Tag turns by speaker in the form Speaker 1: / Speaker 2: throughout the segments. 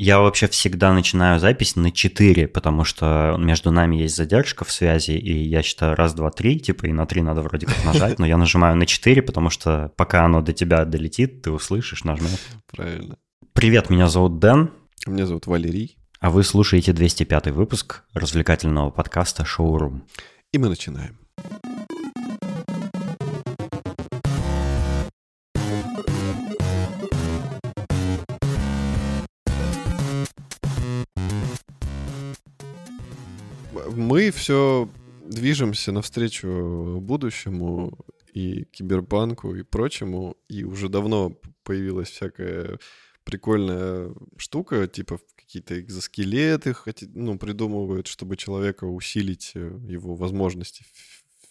Speaker 1: я вообще всегда начинаю запись на 4, потому что между нами есть задержка в связи, и я считаю раз, два, три, типа, и на 3 надо вроде как нажать, но я нажимаю на 4, потому что пока оно до тебя долетит, ты услышишь, нажмешь.
Speaker 2: Правильно.
Speaker 1: Привет, меня зовут Дэн.
Speaker 2: Меня зовут Валерий.
Speaker 1: А вы слушаете 205 выпуск развлекательного подкаста «Шоурум».
Speaker 2: И мы начинаем. Мы все движемся навстречу будущему и киберпанку и прочему, и уже давно появилась всякая прикольная штука, типа какие-то экзоскелеты ну, придумывают, чтобы человека усилить э, его возможности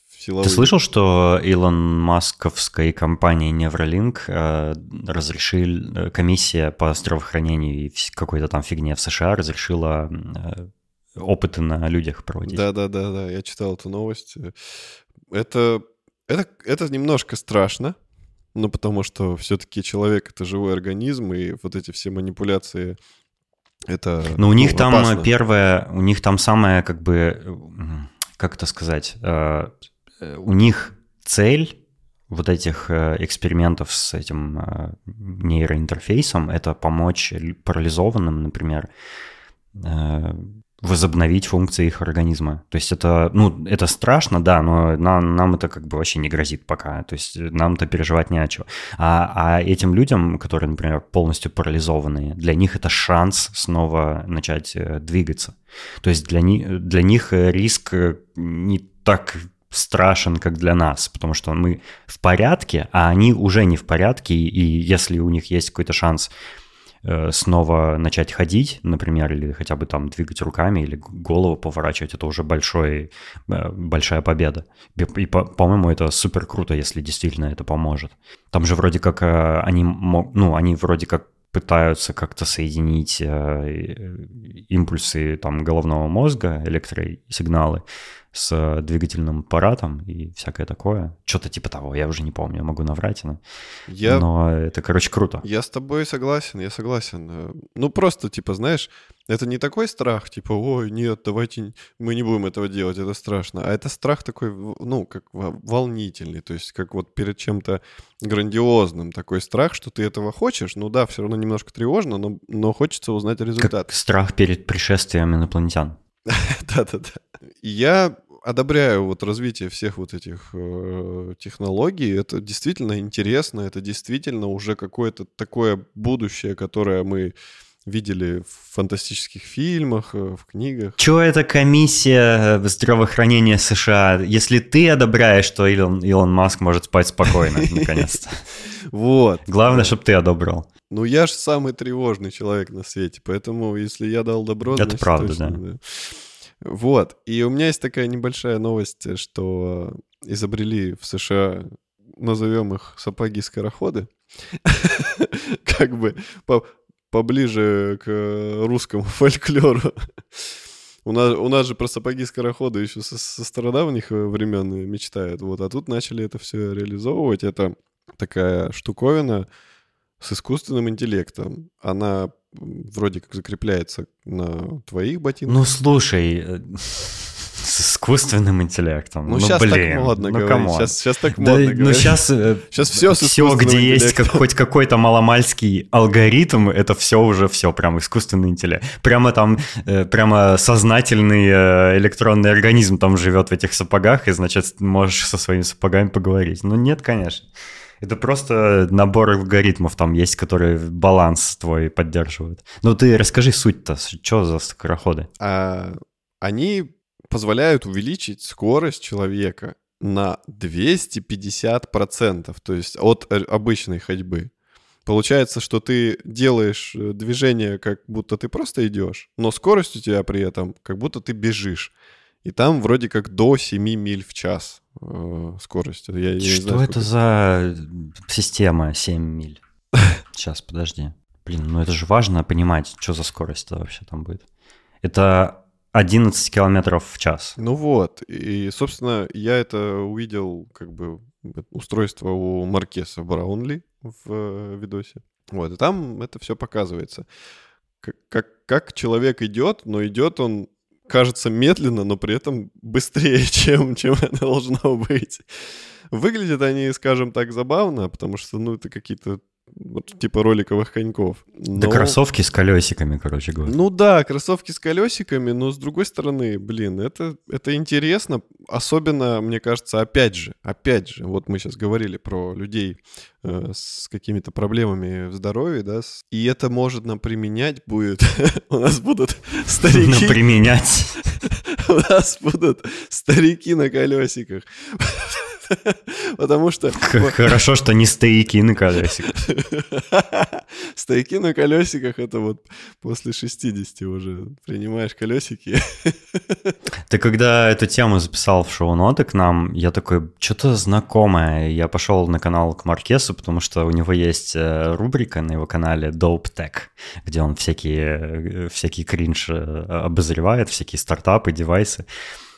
Speaker 1: силовые. Ты слышал, что Илон Масковской компании Neuralink э, разрешил, э, комиссия по здравоохранению и какой-то там фигне в США разрешила э, опыты на людях проводить?
Speaker 2: Да-да-да, я читал эту новость. Это, это, это немножко страшно, ну, потому что все-таки человек — это живой организм, и вот эти все манипуляции это
Speaker 1: Но у них ну, там опасно. первое, у них там самое, как бы, как это сказать, э, у них цель вот этих э, экспериментов с этим э, нейроинтерфейсом — это помочь парализованным, например, возобновить функции их организма. То есть это, ну, это страшно, да, но нам, нам это как бы вообще не грозит пока. То есть нам-то переживать не о чем. А, а этим людям, которые, например, полностью парализованные, для них это шанс снова начать э, двигаться. То есть для, них для них риск э, не так страшен, как для нас, потому что мы в порядке, а они уже не в порядке, и если у них есть какой-то шанс Э, снова начать ходить, например, или хотя бы там двигать руками или голову поворачивать, это уже большой, э, большая победа. И, по-моему, это супер круто, если действительно это поможет. Там же вроде как э, они, ну, они вроде как пытаются как-то соединить импульсы там головного мозга, электросигналы, с двигательным аппаратом и всякое такое. Что-то типа того, я уже не помню, я могу наврать, но, я... но это, короче, круто.
Speaker 2: Я с тобой согласен, я согласен. Э, ну, просто, типа, знаешь, это не такой страх, типа, ой, нет, давайте мы не будем этого делать, это страшно. А это страх такой, ну, как волнительный, то есть как вот перед чем-то грандиозным такой страх, что ты этого хочешь, ну да, все равно немножко тревожно, но, но хочется узнать результат.
Speaker 1: Как страх перед пришествием инопланетян.
Speaker 2: Да-да-да. Я одобряю вот развитие всех вот этих э, технологий. Это действительно интересно, это действительно уже какое-то такое будущее, которое мы видели в фантастических фильмах, э, в книгах.
Speaker 1: Чё это комиссия э, здравоохранения США? Если ты одобряешь, что Илон, Илон Маск может спать спокойно, наконец-то.
Speaker 2: Вот.
Speaker 1: Главное, чтобы ты одобрил.
Speaker 2: Ну, я же самый тревожный человек на свете, поэтому если я дал добро...
Speaker 1: Это правда, да.
Speaker 2: Вот. И у меня есть такая небольшая новость, что изобрели в США, назовем их сапоги-скороходы, как бы поближе к русскому фольклору. У нас, у нас же про сапоги-скороходы еще со, со стародавних времен мечтают. Вот, а тут начали это все реализовывать. Это такая штуковина с искусственным интеллектом. Она вроде как закрепляется на твоих ботинках.
Speaker 1: Ну, слушай, э, с искусственным интеллектом.
Speaker 2: Ну, ну сейчас блин, так модно ну, говорить. Сейчас, сейчас так модно да, говорить.
Speaker 1: Ну, сейчас, сейчас все, все где есть как, хоть какой-то маломальский алгоритм, это все уже все, прям искусственный интеллект. Прямо там, э, прямо сознательный э, электронный организм там живет в этих сапогах, и, значит, можешь со своими сапогами поговорить. Ну, нет, конечно. Это просто набор алгоритмов там есть, которые баланс твой поддерживают. Ну ты расскажи суть-то, что за скороходы?
Speaker 2: А, они позволяют увеличить скорость человека на 250%, то есть от обычной ходьбы. Получается, что ты делаешь э, движение, как будто ты просто идешь, но скорость у тебя при этом, как будто ты бежишь. И там вроде как до 7 миль в час э, скорость.
Speaker 1: Я, я Что знаю, это за система 7 миль? Сейчас, подожди. Блин, ну это же важно понимать, что за скорость это вообще там будет. Это 11 километров в час.
Speaker 2: Ну вот, и, собственно, я это увидел, как бы, устройство у Маркеса Браунли в э, видосе. Вот, и там это все показывается. как, как, как человек идет, но идет он, кажется, медленно, но при этом быстрее, чем, чем это должно быть. Выглядят они, скажем так, забавно, потому что, ну, это какие-то вот, типа роликовых коньков.
Speaker 1: Но... Да кроссовки с колесиками, короче говоря.
Speaker 2: Ну да, кроссовки с колесиками, но с другой стороны, блин, это, это интересно. Особенно, мне кажется, опять же, опять же, вот мы сейчас говорили про людей э, с какими-то проблемами в здоровье, да, и это может нам применять будет. У нас будут старики...
Speaker 1: применять.
Speaker 2: У нас будут старики на колесиках. Потому что...
Speaker 1: Хорошо, что не стояки на колесиках.
Speaker 2: Стояки на колесиках — это вот после 60 уже принимаешь колесики.
Speaker 1: Ты когда эту тему записал в шоу-ноты к нам, я такой, что-то знакомое. Я пошел на канал к Маркесу, потому что у него есть э, рубрика на его канале Dope Tech, где он всякие, э, всякий кринж э, обозревает, всякие стартапы, девайсы.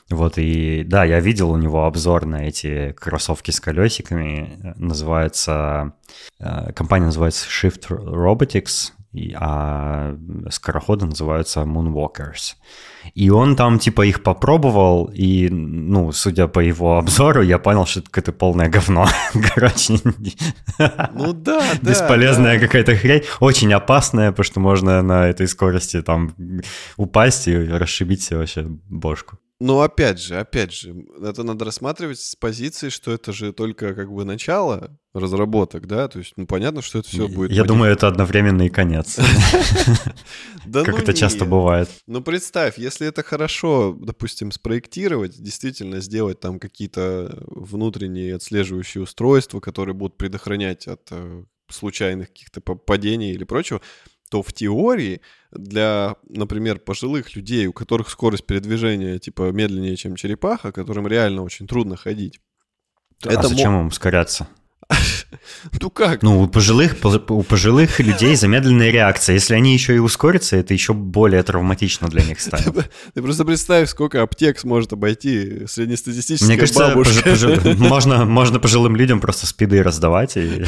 Speaker 1: Вот, и да, я видел у него обзор на эти кроссовки с колесиками. Называется, э, компания называется Shift Robotics, а скороходы называются Moonwalkers. И он там типа их попробовал, и, ну, судя по его обзору, я понял, что это какое-то полное говно. Короче,
Speaker 2: ну да,
Speaker 1: да. Бесполезная да. какая-то хрень. Очень опасная, потому что можно на этой скорости там упасть и расшибить себе вообще бошку.
Speaker 2: Но опять же, опять же, это надо рассматривать с позиции, что это же только как бы начало разработок, да, то есть, ну, понятно, что это все будет...
Speaker 1: Я думаю, это одновременный конец. Как ну это часто бывает.
Speaker 2: Ну, представь, если это хорошо, допустим, спроектировать, действительно сделать там какие-то внутренние отслеживающие устройства, которые будут предохранять от э, случайных каких-то падений или прочего, то в теории для, например, пожилых людей, у которых скорость передвижения типа медленнее, чем черепаха, которым реально очень трудно ходить.
Speaker 1: А это зачем мо... им ускоряться?
Speaker 2: Ну как?
Speaker 1: Ну, у пожилых, у пожилых людей замедленная реакция. Если они еще и ускорятся, это еще более травматично для них станет.
Speaker 2: Ты просто представь, сколько аптек сможет обойти среднестатистическая Мне кажется,
Speaker 1: можно, можно пожилым людям просто спиды раздавать и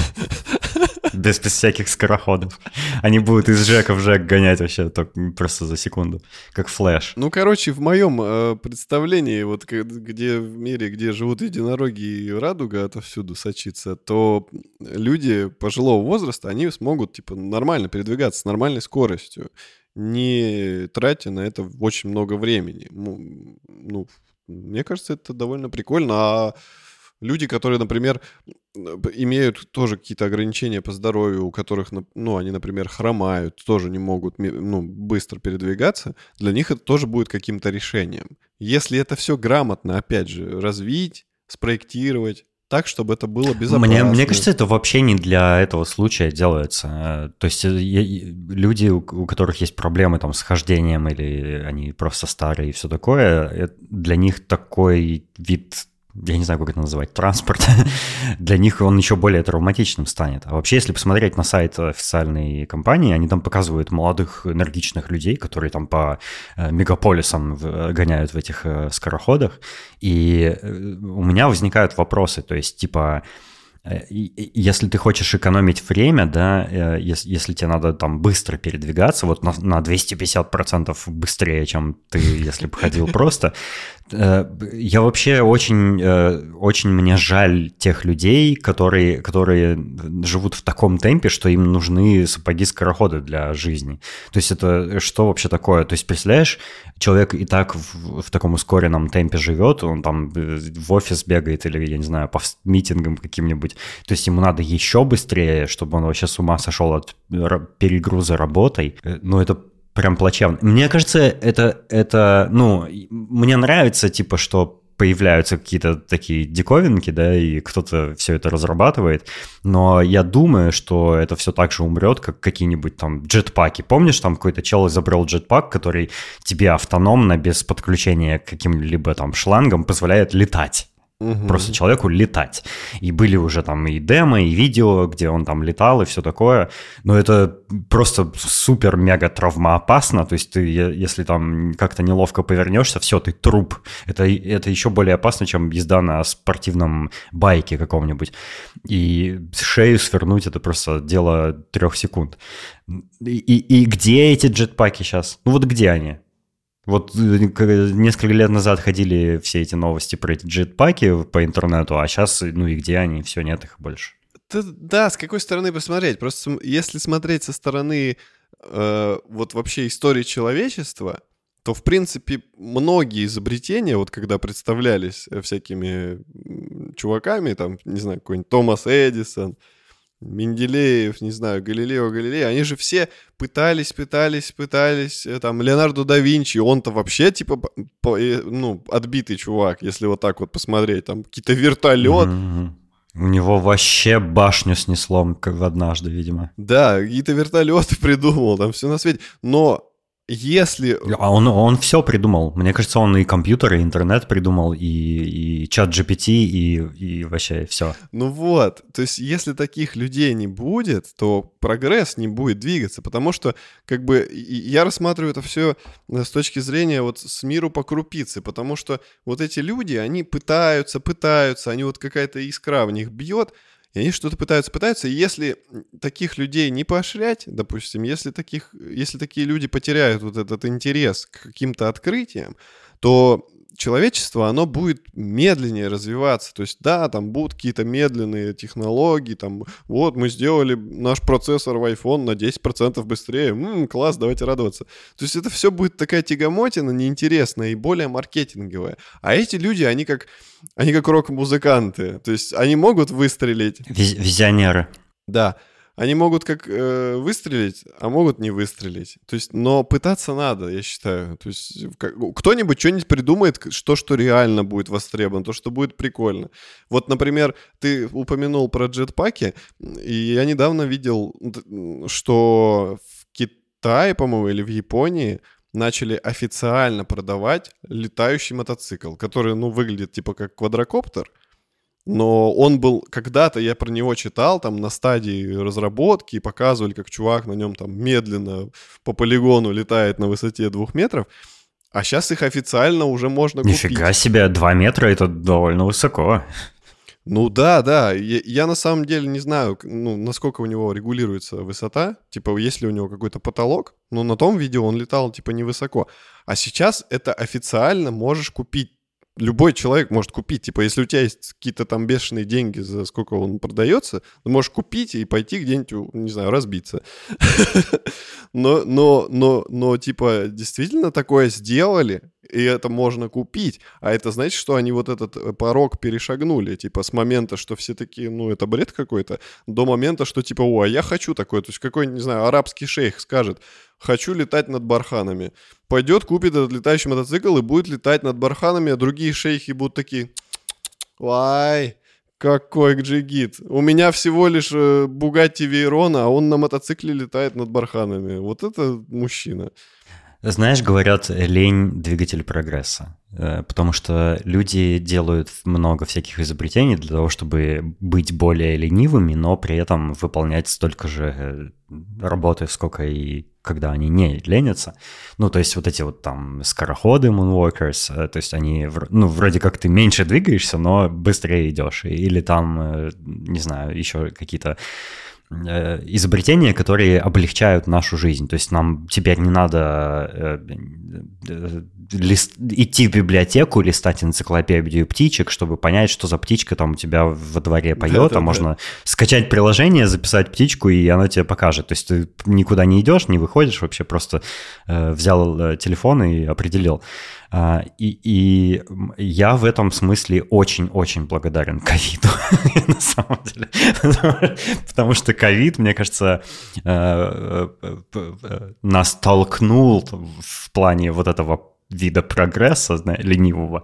Speaker 1: без, без всяких скороходов. Они будут из жека в жек гонять вообще только просто за секунду, как флэш.
Speaker 2: Ну, короче, в моем э, представлении, вот где в мире, где живут единороги и радуга отовсюду сочится, то люди пожилого возраста, они смогут, типа, нормально передвигаться с нормальной скоростью, не тратя на это очень много времени. Ну, ну мне кажется, это довольно прикольно. А люди, которые, например, имеют тоже какие-то ограничения по здоровью, у которых, ну, они, например, хромают, тоже не могут ну, быстро передвигаться, для них это тоже будет каким-то решением. Если это все грамотно, опять же, развить, спроектировать, так, чтобы это было безопасно.
Speaker 1: Мне, мне кажется, это вообще не для этого случая делается. То есть э, люди, у которых есть проблемы там с хождением или они просто старые и все такое, э, для них такой вид я не знаю, как это называть, транспорт, для них он еще более травматичным станет. А вообще, если посмотреть на сайт официальной компании, они там показывают молодых энергичных людей, которые там по э, мегаполисам гоняют в этих э, скороходах. И э, у меня возникают вопросы, то есть типа Э, если ты хочешь экономить время, да, э, если, если тебе надо там быстро передвигаться, вот на, на 250% быстрее, чем ты, если бы ходил просто, э, я вообще очень, очень мне жаль тех людей, которые, которые живут в таком темпе, что им нужны сапоги-скороходы для жизни. То есть это что вообще такое? То есть, представляешь, человек и так в, в таком ускоренном темпе живет, он там в офис бегает или, я не знаю, по митингам каким-нибудь. То есть ему надо еще быстрее, чтобы он вообще с ума сошел от перегруза работой. Э, ну, это прям плачевно. Мне кажется, это, это, ну, мне нравится, типа, что появляются какие-то такие диковинки, да, и кто-то все это разрабатывает, но я думаю, что это все так же умрет, как какие-нибудь там джетпаки. Помнишь, там какой-то чел изобрел джетпак, который тебе автономно, без подключения к каким-либо там шлангам позволяет летать? Угу. Просто человеку летать. И были уже там и демо, и видео, где он там летал, и все такое. Но это просто супер-мега травмоопасно. То есть ты, если там как-то неловко повернешься, все, ты труп. Это, это еще более опасно, чем езда на спортивном байке каком-нибудь. И шею свернуть это просто дело трех секунд. И, и, и где эти джетпаки сейчас? Ну вот где они? Вот э, несколько лет назад ходили все эти новости про эти джетпаки по интернету, а сейчас, ну и где они? Все, нет их больше.
Speaker 2: Да, с какой стороны посмотреть? Просто если смотреть со стороны э, вот вообще истории человечества, то, в принципе, многие изобретения, вот когда представлялись э, всякими чуваками, там, не знаю, какой-нибудь Томас Эдисон, Менделеев, не знаю, Галилео Галилей, они же все пытались, пытались, пытались, э, там, Леонардо да Винчи, он-то вообще, типа, по, э, ну, отбитый чувак, если вот так вот посмотреть, там, какие-то вертолет. Mm-hmm.
Speaker 1: У него вообще башню снесло, как однажды, видимо.
Speaker 2: Да, какие-то вертолеты придумал, там все на свете. Но если...
Speaker 1: А он, он все придумал. Мне кажется, он и компьютер, и интернет придумал, и, и чат GPT, и, и вообще все.
Speaker 2: Ну вот, то есть если таких людей не будет, то прогресс не будет двигаться, потому что как бы я рассматриваю это все э, с точки зрения вот с миру по крупице, потому что вот эти люди, они пытаются, пытаются, они вот какая-то искра в них бьет, и они что-то пытаются, пытаются. И если таких людей не поощрять, допустим, если, таких, если такие люди потеряют вот этот интерес к каким-то открытиям, то человечество, оно будет медленнее развиваться. То есть, да, там будут какие-то медленные технологии, там, вот, мы сделали наш процессор в iPhone на 10% быстрее, м-м, класс, давайте радоваться. То есть это все будет такая тягомотина неинтересная и более маркетинговая. А эти люди, они как, они как рок-музыканты. То есть они могут выстрелить.
Speaker 1: Визионеры.
Speaker 2: Да они могут как э, выстрелить, а могут не выстрелить. То есть, но пытаться надо, я считаю. То есть, как, кто-нибудь что-нибудь придумает, что, что реально будет востребовано, то, что будет прикольно. Вот, например, ты упомянул про джетпаки, и я недавно видел, что в Китае, по-моему, или в Японии начали официально продавать летающий мотоцикл, который, ну, выглядит типа как квадрокоптер, но он был, когда-то я про него читал, там, на стадии разработки, показывали, как чувак на нем там медленно по полигону летает на высоте двух метров, а сейчас их официально уже можно
Speaker 1: купить. Нифига себе, два метра — это довольно высоко.
Speaker 2: Ну да, да. Я, я на самом деле не знаю, ну, насколько у него регулируется высота. Типа, есть ли у него какой-то потолок. Но на том видео он летал, типа, невысоко. А сейчас это официально можешь купить любой человек может купить. Типа, если у тебя есть какие-то там бешеные деньги, за сколько он продается, ты можешь купить и пойти где-нибудь, не знаю, разбиться. Но, но, но, но, типа, действительно такое сделали, и это можно купить. А это значит, что они вот этот э, порог перешагнули, типа, с момента, что все такие, ну, это бред какой-то, до момента, что, типа, о, а я хочу такое. То есть какой, не знаю, арабский шейх скажет, хочу летать над барханами. Пойдет, купит этот летающий мотоцикл и будет летать над барханами, а другие шейхи будут такие, вай, какой джигит. У меня всего лишь Бугатти Вейрона, а он на мотоцикле летает над барханами. Вот это мужчина.
Speaker 1: Знаешь, говорят, лень – двигатель прогресса, э, потому что люди делают много всяких изобретений для того, чтобы быть более ленивыми, но при этом выполнять столько же э, работы, сколько и когда они не ленятся. Ну, то есть вот эти вот там скороходы, moonwalkers, э, то есть они, ну, вроде как ты меньше двигаешься, но быстрее идешь. Или там, не знаю, еще какие-то изобретения, которые облегчают нашу жизнь. То есть нам теперь не надо э, э, лист, идти в библиотеку, листать энциклопедию птичек, чтобы понять, что за птичка там у тебя во дворе поет, да, да, а можно скачать приложение, записать птичку, и она тебе покажет. То есть ты никуда не идешь, не выходишь, вообще просто э, взял телефон и определил. А, и, и я в этом смысле очень-очень благодарен ковиду, на самом деле. Потому что ковид, мне кажется, э, э, э, нас толкнул в плане вот этого вида прогресса, ленивого,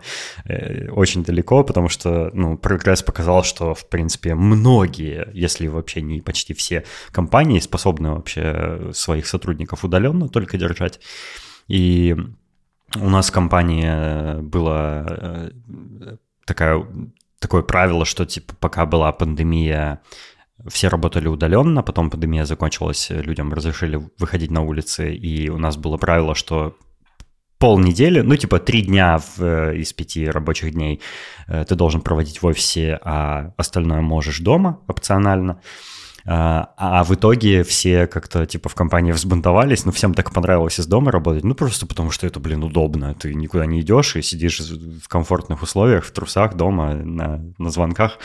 Speaker 1: очень далеко, потому что, ну, прогресс показал, что, в принципе, многие, если вообще не почти все компании способны вообще своих сотрудников удаленно только держать. И у нас в компании была э, такая такое правило, что типа пока была пандемия, все работали удаленно, потом пандемия закончилась, людям разрешили выходить на улицы, и у нас было правило, что полнедели, ну, типа три дня в, э, из пяти рабочих дней э, ты должен проводить в офисе, а остальное можешь дома опционально. А, а в итоге все как-то типа в компании взбунтовались, но всем так понравилось из дома работать, ну просто потому что это, блин, удобно. Ты никуда не идешь и сидишь в комфортных условиях, в трусах дома, на, на звонках.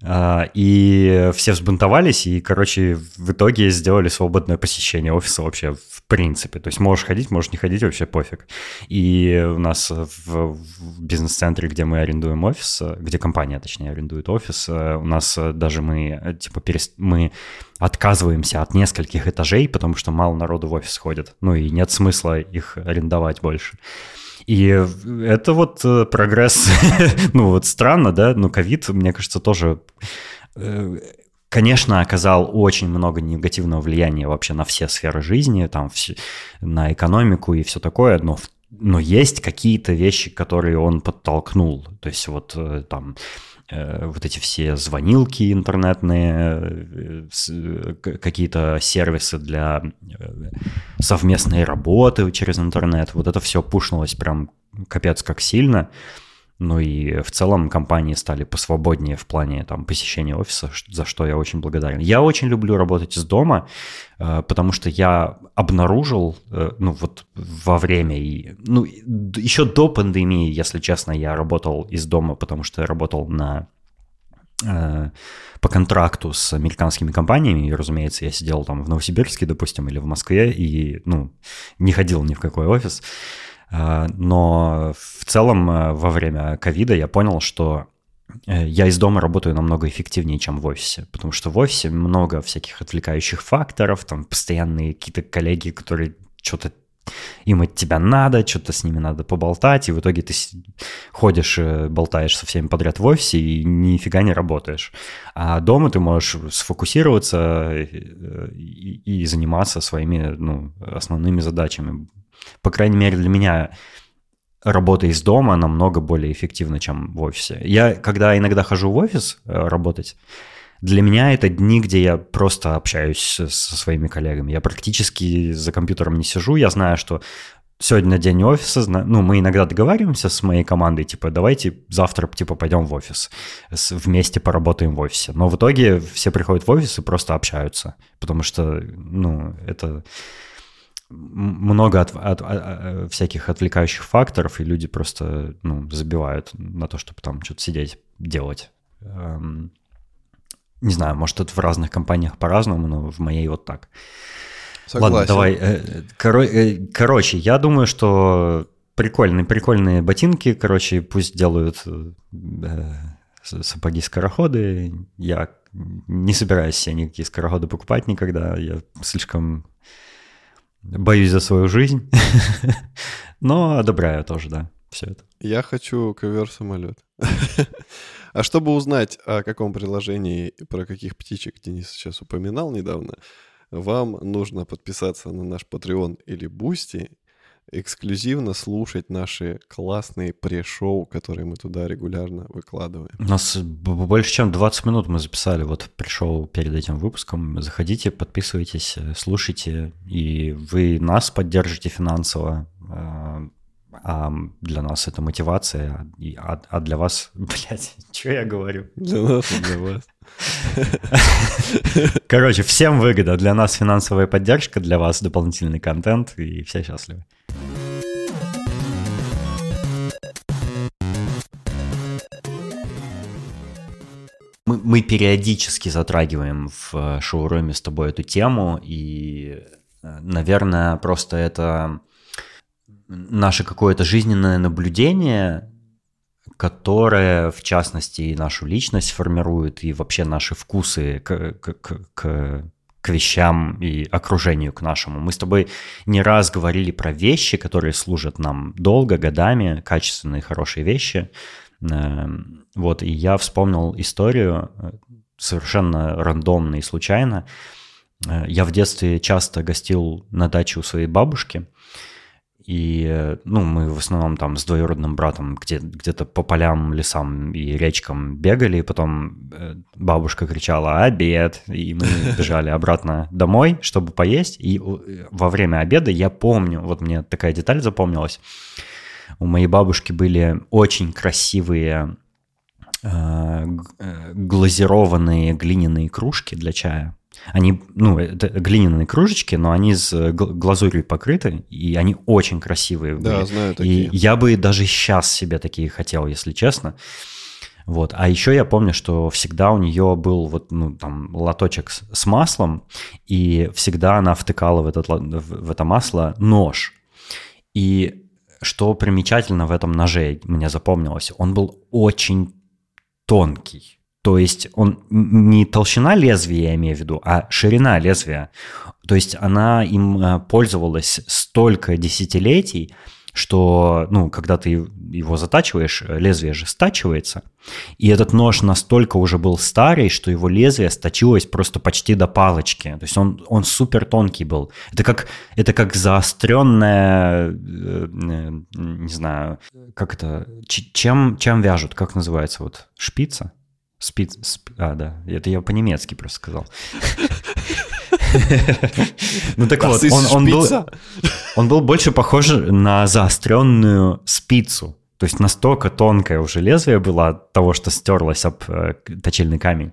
Speaker 1: А, и все взбунтовались, и, короче, в итоге сделали свободное посещение офиса вообще в принципе. То есть можешь ходить, можешь не ходить, вообще пофиг. И у нас в, бизнес-центре, где мы арендуем офис, где компания, точнее, арендует офис, у нас даже мы, типа, перест... мы отказываемся от нескольких этажей, потому что мало народу в офис ходит. Ну и нет смысла их арендовать больше. И это вот э, прогресс, ну вот странно, да, но ковид, мне кажется, тоже э, конечно, оказал очень много негативного влияния вообще на все сферы жизни, там, на экономику и все такое, но, но есть какие-то вещи, которые он подтолкнул. То есть вот э, там вот эти все звонилки интернетные, э, какие-то сервисы для э, совместной работы через интернет. Вот это все пушнулось прям капец как сильно. Ну и в целом компании стали посвободнее в плане там, посещения офиса, за что я очень благодарен. Я очень люблю работать из дома, э, потому что я обнаружил, э, ну вот во время, и, ну еще до пандемии, если честно, я работал из дома, потому что я работал на э, по контракту с американскими компаниями, и, разумеется, я сидел там в Новосибирске, допустим, или в Москве, и, ну, не ходил ни в какой офис. А, но в целом э, во время ковида я понял, что э, я из дома работаю намного эффективнее, чем в офисе, потому что в офисе много всяких отвлекающих факторов, там постоянные какие-то коллеги, которые что-то им от тебя надо, что-то с ними надо поболтать, и в итоге ты ходишь, э, болтаешь со всеми подряд в офисе и нифига не работаешь. А дома ты можешь сфокусироваться и, и заниматься своими ну, основными задачами, по крайней мере, для меня работа из дома намного более эффективна, чем в офисе. Я, когда иногда хожу в офис э, работать, для меня это дни, где я просто общаюсь со своими коллегами. Я практически за компьютером не сижу. Я знаю, что сегодня день офиса, ну, мы иногда договариваемся с моей командой, типа, давайте завтра, типа, пойдем в офис, вместе поработаем в офисе. Но в итоге все приходят в офис и просто общаются, потому что, ну, это много от, от, от, всяких отвлекающих факторов, и люди просто ну, забивают на то, чтобы там что-то сидеть, делать. Эм, не знаю, может, это в разных компаниях по-разному, но в моей вот так. Согласен. Ладно, давай. Э, коро, э, короче, я думаю, что прикольные, прикольные ботинки, короче, пусть делают э, сапоги-скороходы. Я не собираюсь себе никакие скороходы покупать никогда. Я слишком Боюсь за свою жизнь, но одобряю тоже, да, все это.
Speaker 2: Я хочу ковер-самолет. А чтобы узнать, о каком приложении про каких птичек Денис сейчас упоминал недавно, вам нужно подписаться на наш Patreon или Boosty эксклюзивно слушать наши классные пре-шоу, которые мы туда регулярно выкладываем.
Speaker 1: У нас больше чем 20 минут мы записали вот пришел перед этим выпуском. Заходите, подписывайтесь, слушайте, и вы нас поддержите финансово. А, а для нас это мотивация, а, а для вас, блядь, что я говорю?
Speaker 2: Для нас и для вас.
Speaker 1: Короче, всем выгода. Для нас финансовая поддержка, для вас дополнительный контент, и все счастливы. Мы, периодически затрагиваем в э, шоуруме с тобой эту тему, и, э, наверное, просто это наше какое-то жизненное наблюдение, которое, в частности, и нашу личность формирует, и вообще наши вкусы к, к, к, к вещам и окружению к нашему. Мы с тобой не раз говорили про вещи, которые служат нам долго, годами, качественные, хорошие вещи, вот, и я вспомнил историю э, совершенно рандомно и случайно. Э, я в детстве часто гостил на даче у своей бабушки, и, ну, мы в основном там с двоюродным братом где- где-то по полям, лесам и речкам бегали, потом э, бабушка кричала «Обед!», и мы бежали обратно домой, чтобы поесть, и во время обеда я помню, вот мне такая деталь запомнилась, у моей бабушки были очень красивые э, э, глазированные глиняные кружки для чая. Они, ну, это глиняные кружечки, но они с глазурью покрыты, и они очень красивые были.
Speaker 2: Да, знаю такие.
Speaker 1: И я бы даже сейчас себе такие хотел, если честно. Вот. А еще я помню, что всегда у нее был вот, ну, там, лоточек с, с маслом, и всегда она втыкала в, этот, в, в это масло нож. И что примечательно в этом ноже мне запомнилось, он был очень тонкий. То есть он не толщина лезвия, я имею в виду, а ширина лезвия. То есть она им э, пользовалась столько десятилетий, что, ну, когда ты его затачиваешь, лезвие же стачивается, и этот нож настолько уже был старый, что его лезвие сточилось просто почти до палочки. То есть он, он супер тонкий был. Это как, это как заостренная, э, э, не знаю, как это, чем, чем вяжут, как называется, вот, шпица? Спиц... Сп... А, да. Это я по-немецки просто сказал. Ну так вот, он был он был больше похож на заостренную спицу. То есть настолько тонкое уже лезвие было от того, что стерлось об э, точильный камень.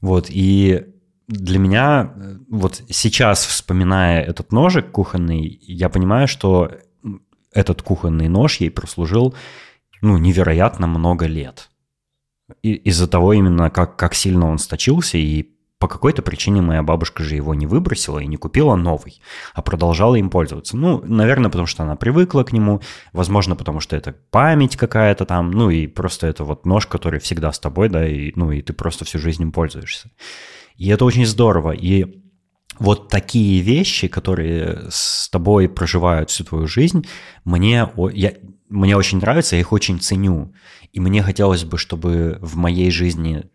Speaker 1: Вот, и для меня, э, вот сейчас, вспоминая этот ножик кухонный, я понимаю, что этот кухонный нож ей прослужил, ну, невероятно много лет из-за того именно, как, как сильно он сточился, и по какой-то причине моя бабушка же его не выбросила и не купила новый, а продолжала им пользоваться. Ну, наверное, потому что она привыкла к нему, возможно, потому что это память какая-то там, ну и просто это вот нож, который всегда с тобой, да, и, ну и ты просто всю жизнь им пользуешься. И это очень здорово. И вот такие вещи, которые с тобой проживают всю твою жизнь, мне, я, мне очень нравятся, я их очень ценю. И мне хотелось бы, чтобы в моей жизни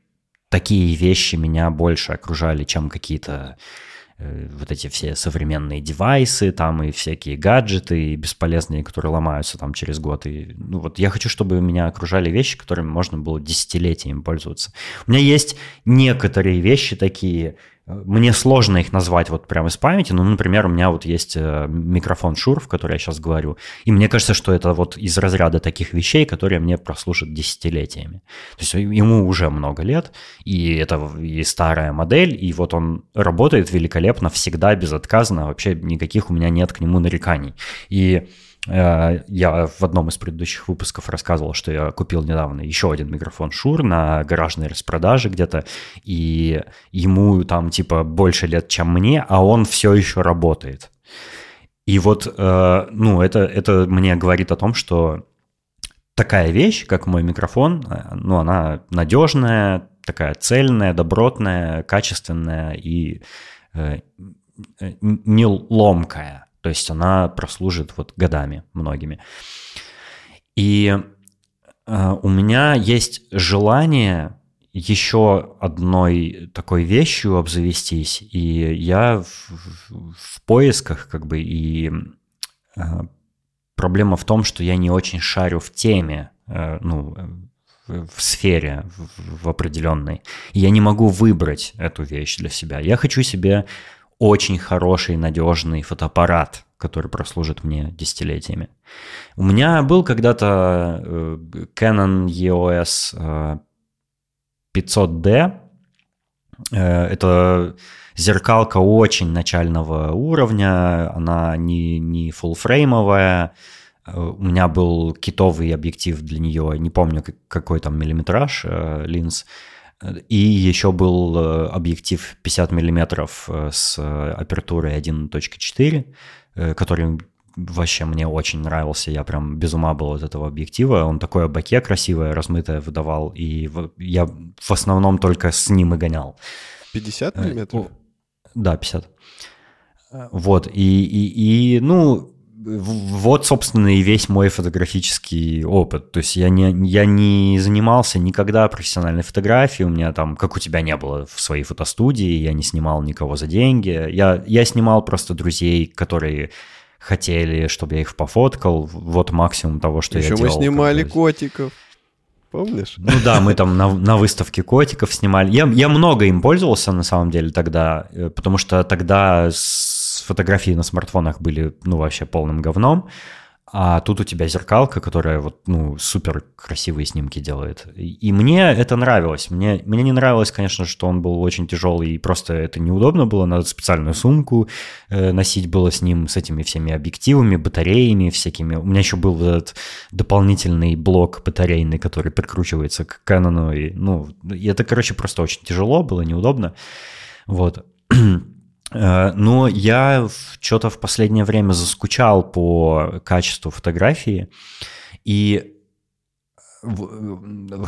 Speaker 1: такие вещи меня больше окружали, чем какие-то э, вот эти все современные девайсы там и всякие гаджеты бесполезные, которые ломаются там через год. И, ну вот я хочу, чтобы меня окружали вещи, которыми можно было десятилетиями пользоваться. У меня есть некоторые вещи такие, мне сложно их назвать вот прямо из памяти, но, например, у меня вот есть э, микрофон Шур, в который я сейчас говорю, и мне кажется, что это вот из разряда таких вещей, которые мне прослужат десятилетиями. То есть ему уже много лет, и это и старая модель, и вот он работает великолепно, всегда безотказно, вообще никаких у меня нет к нему нареканий. И я в одном из предыдущих выпусков рассказывал, что я купил недавно еще один микрофон Шур на гаражной распродаже где-то, и ему там типа больше лет, чем мне, а он все еще работает. И вот, э, ну, это, это мне говорит о том, что такая вещь, как мой микрофон, э, ну, она надежная, такая цельная, добротная, качественная и не ломкая. То есть она прослужит вот годами многими. И э, у меня есть желание еще одной такой вещью обзавестись, и я в, в поисках как бы и э, проблема в том, что я не очень шарю в теме, э, ну, в, сфере в, в определенной. И я не могу выбрать эту вещь для себя. Я хочу себе очень хороший, надежный фотоаппарат, который прослужит мне десятилетиями. У меня был когда-то э, Canon EOS 500D. Э, э, это зеркалка очень начального уровня, она не, не фуллфреймовая. У меня был китовый объектив для нее, не помню какой там миллиметраж линз. И еще был э, объектив 50 мм э, с апертурой 1.4, э, который вообще мне очень нравился, я прям без ума был от этого объектива. Он такое боке красивое, размытое выдавал, и я в основном только с ним и гонял.
Speaker 2: 50 миллиметров?
Speaker 1: Да, 50. Вот, и, и, и ну, вот, собственно, и весь мой фотографический опыт. То есть я не, я не занимался никогда профессиональной фотографией, у меня там, как у тебя не было в своей фотостудии, я не снимал никого за деньги. Я, я снимал просто друзей, которые хотели, чтобы я их пофоткал. Вот максимум того, что
Speaker 2: Еще
Speaker 1: я делал.
Speaker 2: мы снимали котиков. Помнишь?
Speaker 1: Ну да, мы там на, на выставке котиков снимали. Я, я много им пользовался на самом деле тогда, э, потому что тогда с фотографии на смартфонах были, ну, вообще полным говном. А тут у тебя зеркалка, которая вот, ну, супер красивые снимки делает. И, мне это нравилось. Мне, мне не нравилось, конечно, что он был очень тяжелый, и просто это неудобно было. Надо специальную сумку э, носить было с ним, с этими всеми объективами, батареями всякими. У меня еще был этот дополнительный блок батарейный, который прикручивается к Canon. И, ну, и это, короче, просто очень тяжело было, неудобно. Вот. Э, Но я что-то в последнее время заскучал по качеству фотографии. И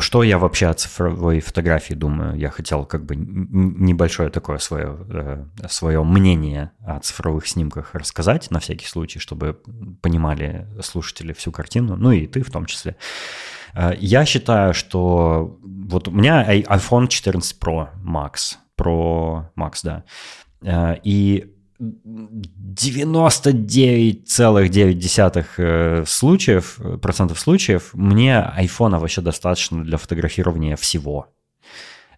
Speaker 1: что я вообще о цифровой фотографии думаю? Я хотел как бы небольшое такое свое, э, свое мнение о цифровых снимках рассказать на всякий случай, чтобы понимали слушатели всю картину, ну и ты в том числе. Э, Я считаю, что вот у меня iPhone 14 Pro Max, Pro Max, да, и 99,9 э, случаев, э, процентов случаев мне айфона вообще достаточно для фотографирования всего.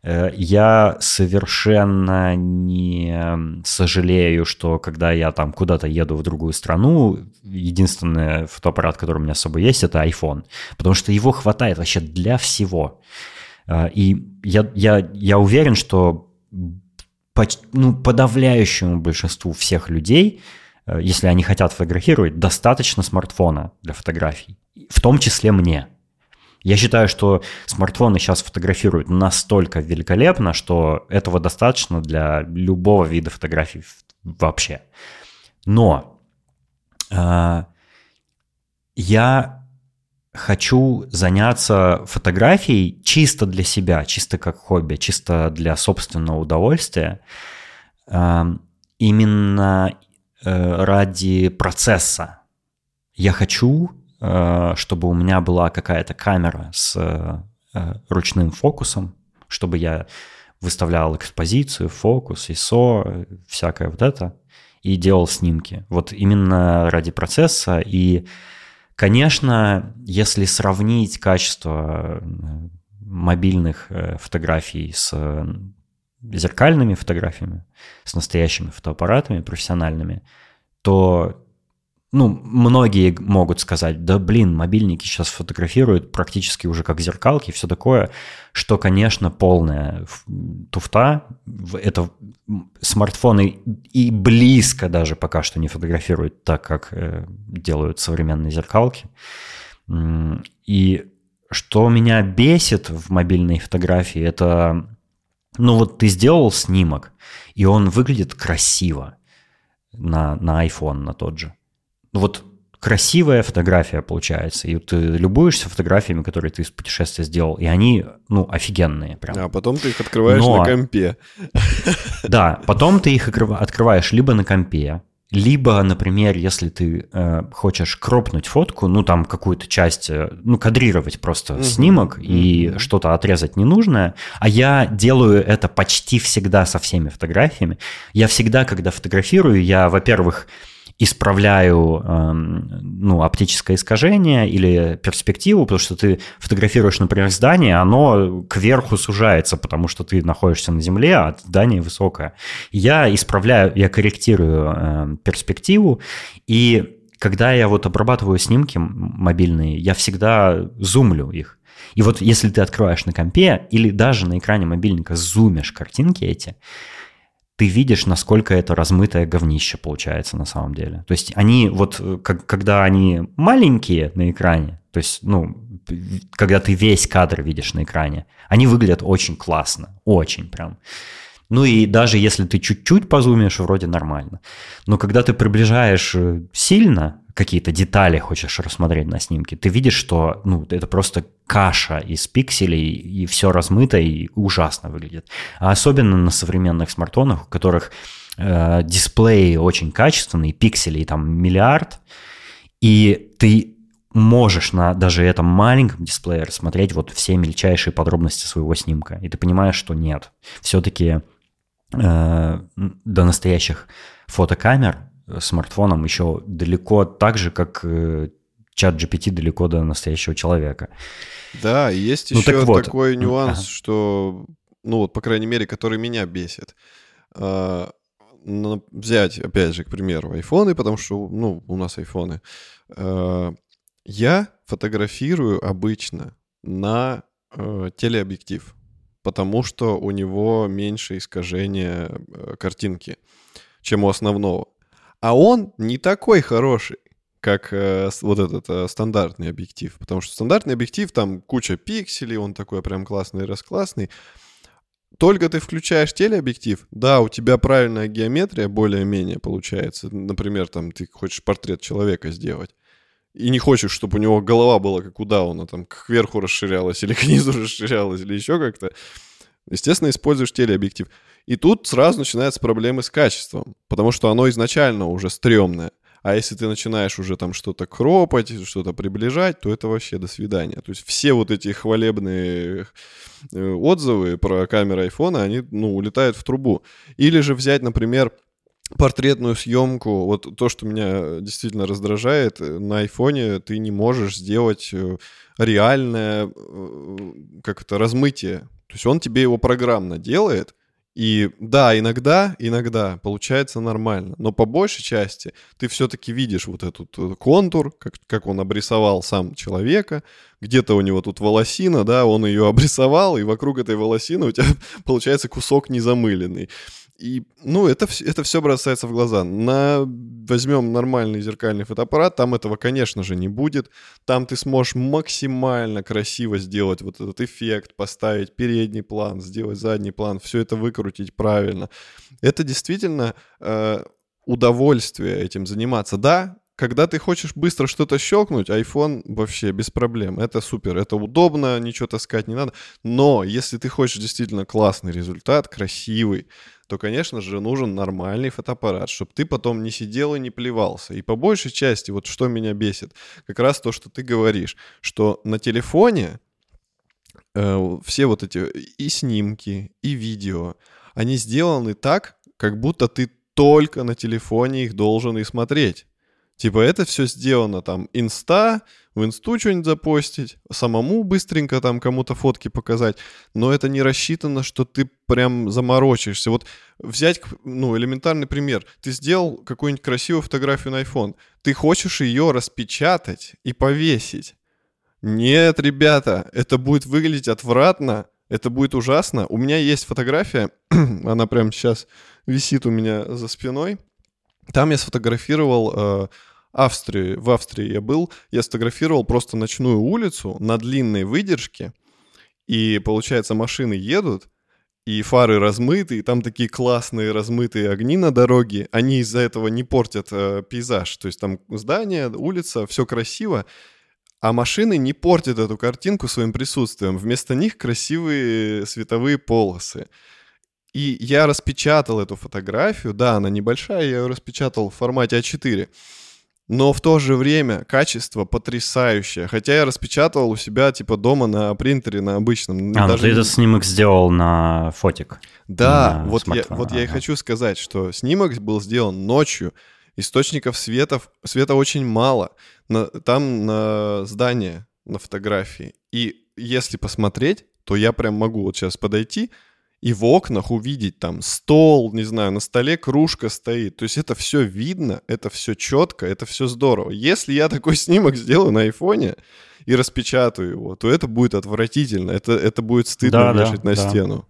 Speaker 1: Э, Я совершенно не сожалею, что когда я там куда-то еду в другую страну, единственный фотоаппарат, который у меня с собой есть, это iPhone. Потому что его хватает вообще для всего. Э, И я, я, я уверен, что поч- ну, подавляющему большинству всех людей, э, если они хотят фотографировать, достаточно смартфона для фотографий, в том числе мне. Я считаю, что смартфоны сейчас фотографируют настолько великолепно, что этого достаточно для любого вида фотографий вообще. Но э, я хочу заняться фотографией чисто для себя, чисто как хобби, чисто для собственного удовольствия, эм, именно э, ради процесса. Я хочу, э, чтобы у меня была какая-то камера с э, ручным фокусом, чтобы я выставлял экспозицию, фокус, ISO, всякое вот это, и делал снимки. Вот именно ради процесса и Конечно, если сравнить качество э, мобильных э, фотографий с э, зеркальными фотографиями, с настоящими фотоаппаратами профессиональными, то ну, многие могут сказать, да блин, мобильники сейчас фотографируют практически уже как зеркалки и все такое, что, конечно, полная туфта. Это смартфоны и близко даже пока что не фотографируют так, как э, делают современные зеркалки. И что меня бесит в мобильной фотографии, это, ну вот ты сделал снимок, и он выглядит красиво на, на iPhone, на тот же. Ну вот красивая фотография получается, и ты любуешься фотографиями, которые ты из путешествия сделал, и они, ну, офигенные прям.
Speaker 2: А потом ты их открываешь
Speaker 1: Но-
Speaker 2: на компе.
Speaker 1: Да, потом ты их открыва- открываешь либо на компе, либо, например, если ты э, хочешь кропнуть фотку, ну там какую-то часть, э, ну кадрировать просто
Speaker 2: Мгм,
Speaker 1: снимок и
Speaker 2: мгм.
Speaker 1: что-то отрезать ненужное, а я делаю это почти всегда со всеми фотографиями. Я всегда, когда фотографирую, я, во-первых, исправляю эм, ну, оптическое искажение или перспективу, потому что ты фотографируешь, например, здание, оно кверху сужается, потому что ты находишься на земле, а здание высокое. Я исправляю, я корректирую эм, перспективу, и когда я вот обрабатываю снимки мобильные, я всегда зумлю их. И вот если ты открываешь на компе или даже на экране мобильника зумишь картинки эти, ты видишь, насколько это размытое говнище получается на самом деле. То есть они вот, э, как, когда они маленькие на экране, то есть, ну, когда ты весь кадр видишь на экране, они выглядят очень классно, очень прям. Ну и даже если ты чуть-чуть позумишь, вроде нормально. Но когда ты приближаешь э, сильно, какие-то детали хочешь рассмотреть на снимке, ты видишь, что ну, это просто каша из пикселей, и все размыто и ужасно выглядит. А особенно на современных смартфонах, у которых э, дисплеи очень качественные, пикселей там миллиард, и ты можешь на даже этом маленьком дисплее рассмотреть вот все мельчайшие подробности своего снимка. И ты понимаешь, что нет. Все-таки э, до настоящих фотокамер смартфоном еще далеко так же, как э, чат GPT далеко до настоящего человека.
Speaker 2: Да, и есть ну, еще так вот. такой нюанс, ага. что, ну вот, по крайней мере, который меня бесит. А, взять, опять же, к примеру, айфоны, потому что, ну, у нас айфоны. А, я фотографирую обычно на э, телеобъектив, потому что у него меньше искажения э, картинки, чем у основного. А он не такой хороший как э, вот этот э, стандартный объектив. Потому что стандартный объектив, там куча пикселей, он такой прям классный, расклассный. Только ты включаешь телеобъектив, да, у тебя правильная геометрия более-менее получается. Например, там ты хочешь портрет человека сделать. И не хочешь, чтобы у него голова была как у Дауна, там кверху расширялась или к низу расширялась, или еще как-то. Естественно, используешь телеобъектив. И тут сразу начинаются проблемы с качеством, потому что оно изначально уже стрёмное. А если ты начинаешь уже там что-то кропать, что-то приближать, то это вообще до свидания. То есть все вот эти хвалебные э, отзывы про камеру айфона, они, ну, улетают в трубу. Или же взять, например, портретную съемку, вот то, что меня действительно раздражает, э, на айфоне ты не можешь сделать э, реальное, как это, размытие. То есть он тебе его программно делает, и да, иногда, иногда получается нормально, но по большей части ты все-таки видишь вот этот э, контур, как, как он обрисовал сам человека, где-то у него тут волосина, да, он ее обрисовал, и вокруг этой волосины у тебя получается кусок незамыленный. И, ну, это, это все бросается в глаза. На, возьмем нормальный зеркальный фотоаппарат, там этого, конечно же, не будет. Там ты сможешь максимально красиво сделать вот этот эффект, поставить передний план, сделать задний план, все это выкрутить правильно. Это действительно э, удовольствие этим заниматься. Да, когда ты хочешь быстро что-то щелкнуть, iPhone вообще без проблем. Это супер, это удобно, ничего таскать не надо. Но если ты хочешь действительно классный результат, красивый, то, конечно же, нужен нормальный фотоаппарат, чтобы ты потом не сидел и не плевался. И по большей части, вот что меня бесит, как раз то, что ты говоришь, что на телефоне э, все вот эти и снимки, и видео, они сделаны так, как будто ты только на телефоне их должен и смотреть. Типа это все сделано там инста, в инсту что-нибудь запостить, самому быстренько там кому-то фотки показать, но это не рассчитано, что ты прям заморочишься. Вот взять, ну, элементарный пример. Ты сделал какую-нибудь красивую фотографию на iPhone, ты хочешь ее распечатать и повесить. Нет, ребята, это будет выглядеть отвратно, это будет ужасно. У меня есть фотография, она прямо сейчас висит у меня за спиной. Там я сфотографировал э, Австрии, в Австрии я был, я сфотографировал просто ночную улицу на длинной выдержке, и, получается, машины едут, и фары размыты, и там такие классные размытые огни на дороге, они из-за этого не портят э, пейзаж, то есть там здание, улица, все красиво, а машины не портят эту картинку своим присутствием, вместо них красивые световые полосы. И я распечатал эту фотографию, да, она небольшая, я ее распечатал в формате А4, но в то же время качество потрясающее. Хотя я распечатывал у себя типа дома на принтере, на обычном.
Speaker 1: А, даже... ну ты этот снимок сделал на фотик.
Speaker 2: Да, вот, я, вот я и хочу сказать, что снимок был сделан ночью, источников света, света очень мало. На, там на здание, на фотографии. И если посмотреть, то я прям могу вот сейчас подойти, и в окнах увидеть там стол, не знаю, на столе кружка стоит. То есть это все видно, это все четко, это все здорово. Если я такой снимок сделаю на айфоне и распечатаю его, то это будет отвратительно, это, это будет стыдно да, вешать да, на да. стену.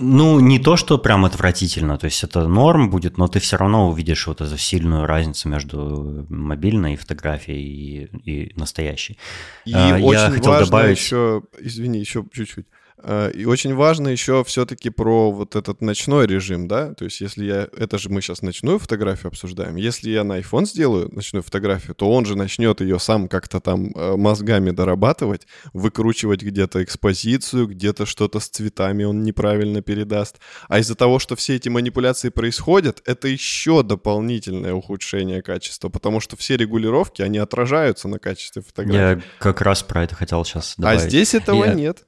Speaker 1: Ну, не то, что прям отвратительно, то есть это норм будет, но ты все равно увидишь вот эту сильную разницу между мобильной фотографией и, и настоящей.
Speaker 2: И а, очень Я хотел важно добавить... еще, извини, еще чуть-чуть. Э, и очень важно еще все-таки про вот этот ночной режим, да, то есть если я, это же мы сейчас ночную фотографию обсуждаем, если я на iPhone сделаю ночную фотографию, то он же начнет ее сам как-то там э, мозгами дорабатывать, выкручивать где-то экспозицию, где-то что-то с цветами он неправильно передаст. А из-за того, что все эти манипуляции происходят, это еще дополнительное ухудшение качества, потому что все регулировки, они отражаются на качестве фотографии.
Speaker 1: Я как раз про это хотел сейчас а добавить.
Speaker 2: А здесь этого я... нет.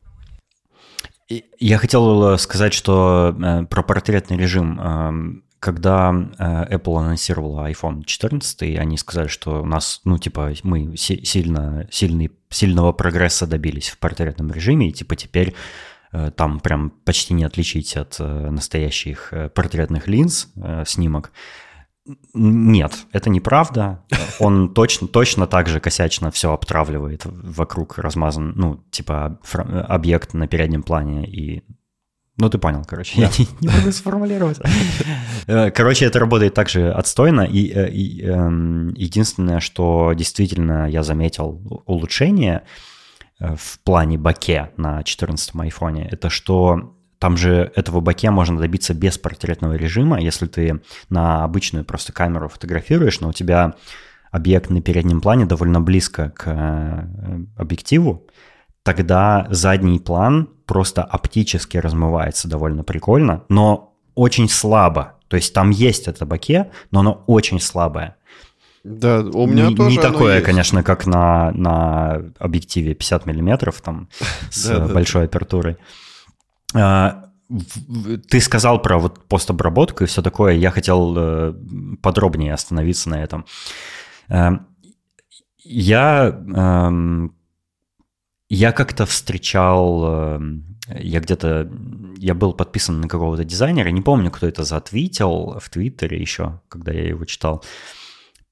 Speaker 1: Я хотел сказать, что э, про портретный режим. Эм, когда э, Apple анонсировала iPhone 14, они сказали, что у нас, ну, типа, мы сильно, сильный, сильного прогресса добились в портретном режиме, и, типа, теперь э, там прям почти не отличить от э, настоящих портретных линз снимок. Нет, это неправда. Он точно, точно так же косячно все обтравливает вокруг размазан, ну, типа объект на переднем плане и ну, ты понял, короче. Да. Я не, не могу сформулировать. Э, короче, это работает также отстойно. И, э, и эм, единственное, что действительно я заметил улучшение э, в плане баке на 14 айфоне, это что там же этого баке можно добиться без портретного режима. Если ты на обычную просто камеру фотографируешь, но у тебя объект на переднем плане довольно близко к объективу, тогда задний план просто оптически размывается довольно прикольно, но очень слабо. То есть там есть это боке, но оно очень слабое.
Speaker 2: Да, у меня
Speaker 1: не,
Speaker 2: тоже
Speaker 1: Не такое, есть. конечно, как на, на объективе 50 миллиметров, там, с большой апертурой. А, ты сказал про вот постобработку и все такое. Я хотел э, подробнее остановиться на этом. Э, я эм, я как-то встречал, эм, я где-то, я был подписан на какого-то дизайнера, не помню, кто это затвитил в Твиттере еще, когда я его читал.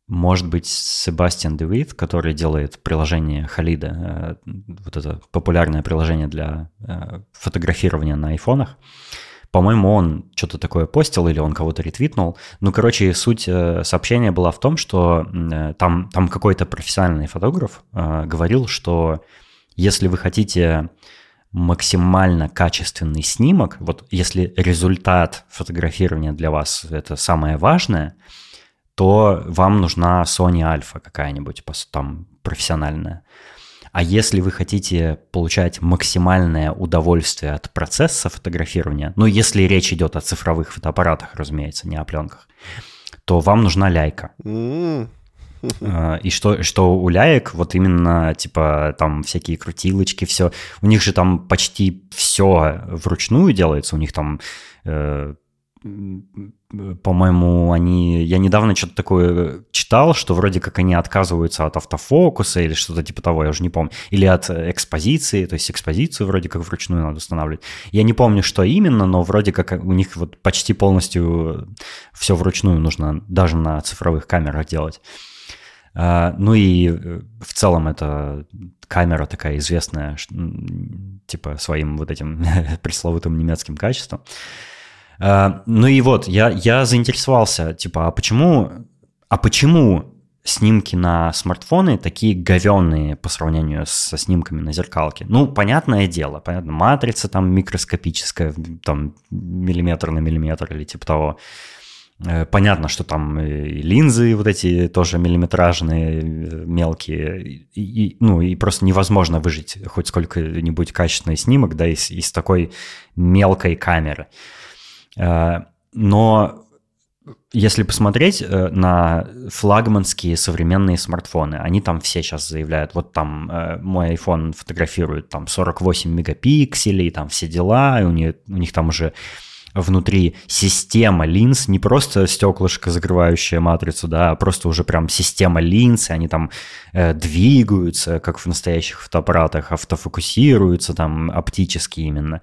Speaker 1: Может быть, Себастьян Девит, который делает приложение Халида, э, вот это популярное приложение для э, фотографирования на айфонах. По-моему, он что-то такое постил или он кого-то ретвитнул. Ну, короче, суть э, сообщения была в том, что там, там какой-то профессиональный фотограф говорил, что если вы хотите максимально качественный снимок, вот если результат фотографирования для вас это самое важное, то вам нужна Sony Alpha какая-нибудь там профессиональная. А если вы хотите получать максимальное удовольствие от процесса фотографирования, ну, если речь идет о цифровых фотоаппаратах, разумеется, не о пленках, то вам нужна ляйка. Mm. А, и что, что у ляек вот именно, типа, там всякие крутилочки, все. У них же там почти все вручную делается. У них там, э, по-моему, они... Я недавно что-то такое читал, что вроде как они отказываются от автофокуса или что-то типа того, я уже не помню. Или от экспозиции, то есть экспозицию вроде как вручную надо устанавливать. Я не помню, что именно, но вроде как у них вот почти полностью все вручную нужно даже на цифровых камерах делать. А, ну и э, в целом это камера такая известная, типа своим вот этим пресловутым немецким качеством. А, ну и вот, я, я заинтересовался, типа, а почему, а почему снимки на смартфоны такие говенные по сравнению со снимками на зеркалке. Ну, понятное дело, понятно, матрица там микроскопическая, там миллиметр на миллиметр или типа того. Э, понятно, что там и линзы вот эти тоже миллиметражные, э, мелкие, и, и, ну и просто невозможно выжить хоть сколько-нибудь качественный снимок, да, из, из такой мелкой камеры. Э, но если посмотреть на флагманские современные смартфоны, они там все сейчас заявляют, вот там мой iPhone фотографирует там 48 мегапикселей, там все дела, и у них, у них там уже внутри система линз, не просто стеклышко, закрывающее матрицу, да, а просто уже прям система линз, и они там э, двигаются, как в настоящих фотоаппаратах, автофокусируются там оптически именно. Э,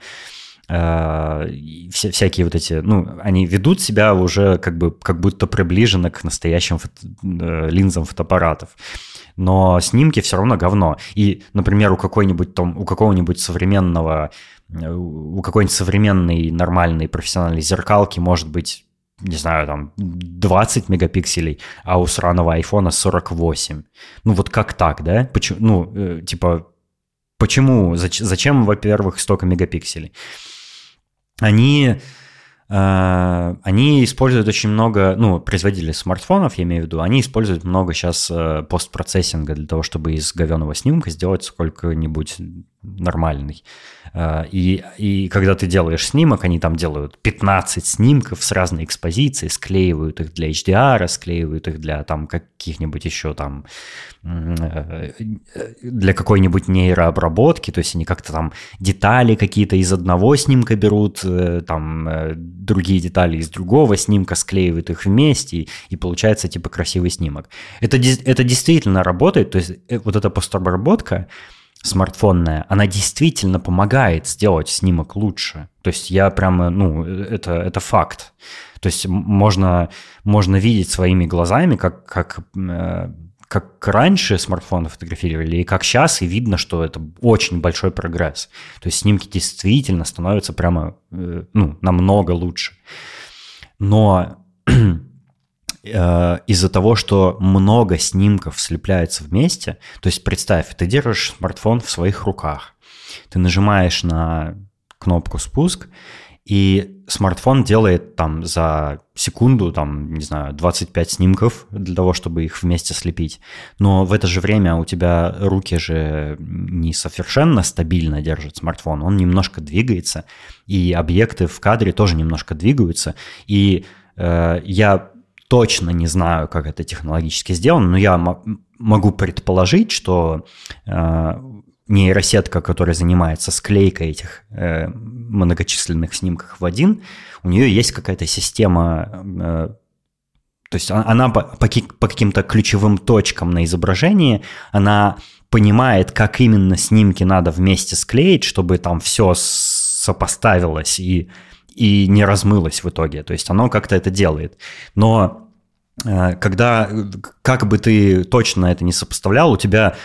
Speaker 1: вся, всякие вот эти, ну, они ведут себя уже как бы как будто приближенно к настоящим фото, э, линзам фотоаппаратов но снимки все равно говно. И, например, у какой-нибудь там, у какого-нибудь современного у какой-нибудь современной нормальной профессиональной зеркалки может быть не знаю, там 20 мегапикселей, а у сраного айфона 48. Ну вот как так, да? Почему, ну, э, типа, почему, зачем, зачем, во-первых, столько мегапикселей? Они, э, они используют очень много, ну, производители смартфонов, я имею в виду, они используют много сейчас э, постпроцессинга для того, чтобы из говеного снимка сделать сколько-нибудь нормальный. Э, и, и когда ты делаешь снимок, они там делают 15 снимков с разной экспозицией, склеивают их для HDR, склеивают их для там каких-нибудь еще там э, для какой-нибудь нейрообработки, то есть они как-то там детали какие-то из одного снимка берут, э, там другие детали из другого снимка, склеивают их вместе, и получается типа красивый снимок. Это, это действительно работает, то есть вот эта постобработка, смартфонная, она действительно помогает сделать снимок лучше. То есть я прямо, ну, это, это факт. То есть можно, можно видеть своими глазами, как, как, э, как раньше смартфоны фотографировали, и как сейчас, и видно, что это очень большой прогресс. То есть снимки действительно становятся прямо, э, ну, намного лучше. Но из-за того, что много снимков слепляется вместе, то есть представь, ты держишь смартфон в своих руках, ты нажимаешь на кнопку спуск, и смартфон делает там за секунду, там, не знаю, 25 снимков для того, чтобы их вместе слепить. Но в это же время у тебя руки же не совершенно стабильно держат смартфон, он немножко двигается, и объекты в кадре тоже немножко двигаются. И э, я точно не знаю, как это технологически сделано, но я могу предположить, что э, нейросетка, которая занимается склейкой этих э, многочисленных снимков в один, у нее есть какая-то система, э, то есть она по, по, по каким-то ключевым точкам на изображении, она понимает, как именно снимки надо вместе склеить, чтобы там все сопоставилось и и не размылось в итоге. То есть оно как-то это делает. Но э, когда, как бы ты точно это не сопоставлял, у тебя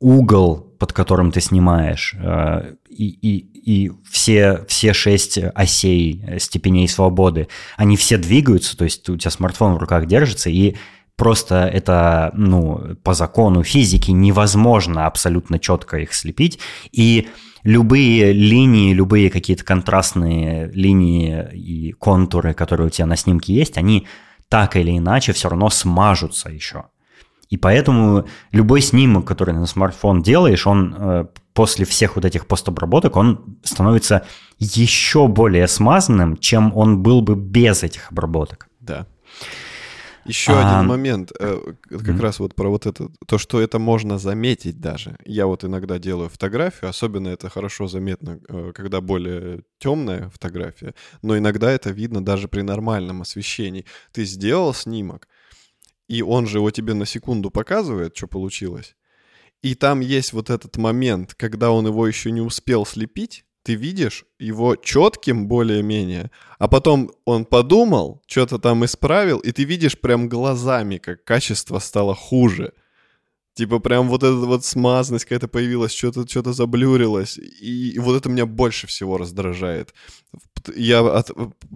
Speaker 1: угол, под которым ты снимаешь, э, и, и, и все, все шесть осей степеней свободы, они все двигаются, то есть у тебя смартфон в руках держится, и просто это, ну, по закону физики невозможно абсолютно четко их слепить, и любые линии, любые какие-то контрастные линии и контуры, которые у тебя на снимке есть, они так или иначе все равно смажутся еще. И поэтому любой снимок, который на смартфон делаешь, он э, после всех вот этих постобработок, он становится еще более смазанным, чем он был бы без этих обработок.
Speaker 2: Да. Еще а, один момент, э, как mm-hmm. раз вот про вот это, то, что это можно заметить даже. Я вот иногда делаю фотографию, особенно это хорошо заметно, э, когда более темная фотография, но иногда это видно даже при нормальном освещении. Ты сделал снимок, и он же его тебе на секунду показывает, что получилось. И там есть вот этот момент, когда он его еще не успел слепить, ты видишь его четким более-менее, а потом он подумал, что-то там исправил, и ты видишь прям глазами, как качество стало хуже. Типа прям вот эта вот смазанность какая-то появилась, что-то что заблюрилось. И, и вот это меня больше всего раздражает. Я от,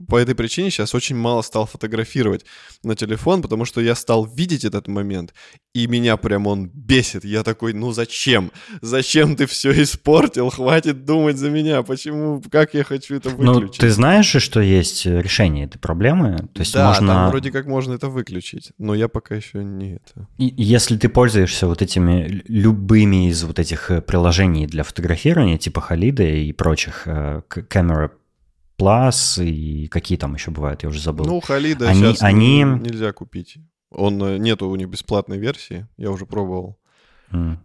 Speaker 2: по этой причине сейчас очень мало стал фотографировать на телефон, потому что я стал видеть этот момент, и меня прям он бесит. Я такой, ну зачем? Зачем ты все испортил? Хватит думать за меня. Почему? Как я хочу это ну, выключить?
Speaker 1: Ну, ты знаешь что есть решение этой проблемы?
Speaker 2: То есть да, можно... там вроде как можно это выключить, но я пока еще не это.
Speaker 1: И, если ты пользуешься вот этими любыми из вот этих э, приложений для фотографирования, типа Халида и прочих, Camera э, Plus и какие там еще бывают, я уже забыл.
Speaker 2: Ну, Халида они, сейчас они... нельзя купить. Он э, нету у них бесплатной версии, я уже пробовал.
Speaker 1: Mm.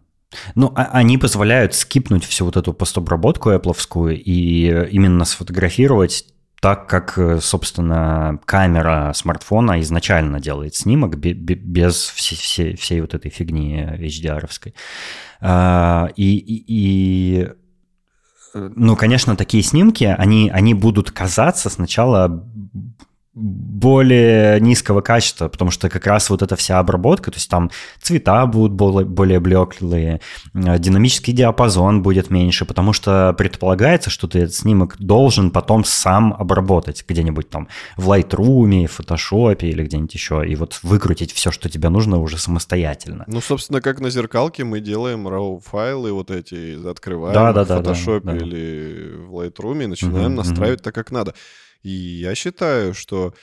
Speaker 1: Ну, а, они позволяют скипнуть всю вот эту постобработку Apple и именно сфотографировать так, как, собственно, камера смартфона изначально делает снимок без всей, всей, вот этой фигни HDR-овской. А, и, и, и ну, конечно, такие снимки, они, они будут казаться сначала более низкого качества, потому что как раз вот эта вся обработка, то есть там цвета будут более, более блеклые, э, динамический диапазон будет меньше, потому что предполагается, что ты этот снимок должен потом сам обработать где-нибудь там в Lightroom, в Photoshop или где-нибудь еще, и вот выкрутить все, что тебе нужно уже самостоятельно.
Speaker 2: Ну, собственно, как на зеркалке мы делаем RAW-файлы вот эти, открываем да, да, в Photoshop да, да, да. или в Lightroom и начинаем угу, настраивать угу. так, как надо. И я считаю, что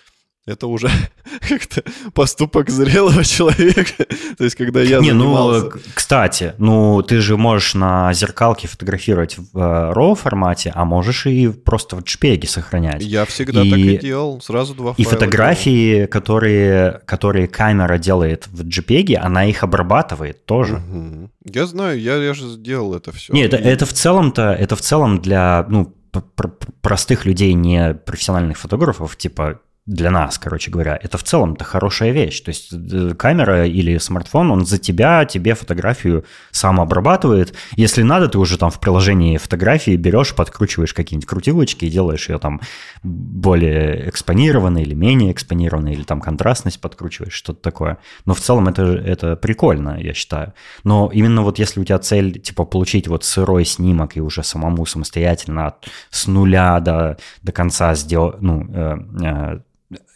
Speaker 2: это уже как-то поступок зрелого человека. То есть, когда я
Speaker 1: Не,
Speaker 2: занимался...
Speaker 1: ну, кстати, ну, ты же можешь на зеркалке фотографировать в RAW э, формате, а можешь и просто в JPEG сохранять.
Speaker 2: Я всегда и... так и делал, сразу два
Speaker 1: И фотографии, которые, которые камера делает в JPEG, она их обрабатывает тоже.
Speaker 2: Угу. Я знаю, я, я же сделал это все.
Speaker 1: Нет, это, это в целом-то, это в целом для, ну, простых людей, не профессиональных фотографов, типа для нас, короче говоря, это в целом это хорошая вещь. То есть э, камера или смартфон, он за тебя, тебе фотографию сам обрабатывает. Если надо, ты уже там в приложении фотографии берешь, подкручиваешь какие-нибудь крутилочки и делаешь ее там более экспонированной или менее экспонированной, или там контрастность подкручиваешь, что-то такое. Но в целом это, это прикольно, я считаю. Но именно вот если у тебя цель, типа, получить вот сырой снимок и уже самому самостоятельно от, с нуля до, до конца сделать, ну, э, э,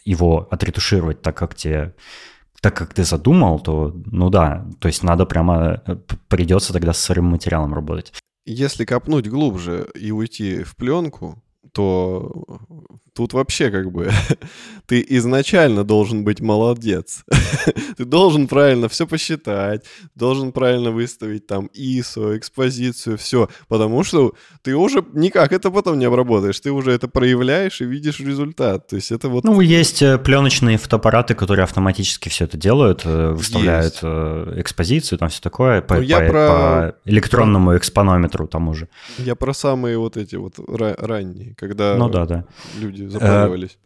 Speaker 1: его отретушировать так, как тебе так как ты задумал, то, ну да, то есть надо прямо, э, придется тогда с сырым материалом работать.
Speaker 2: Если копнуть глубже и уйти в пленку, то тут вообще как бы ты изначально должен быть молодец. ты должен правильно все посчитать, должен правильно выставить там ISO, экспозицию, все, потому что ты уже никак это потом не обработаешь, ты уже это проявляешь и видишь результат. То есть это вот...
Speaker 1: Ну, есть э, пленочные фотоаппараты, которые автоматически все это делают, э, выставляют есть. Э, экспозицию, там все такое, по, ну, я по, про... по электронному экспонометру тому же.
Speaker 2: Я про самые вот эти вот ранние, когда
Speaker 1: ну, да, да.
Speaker 2: люди запаривались.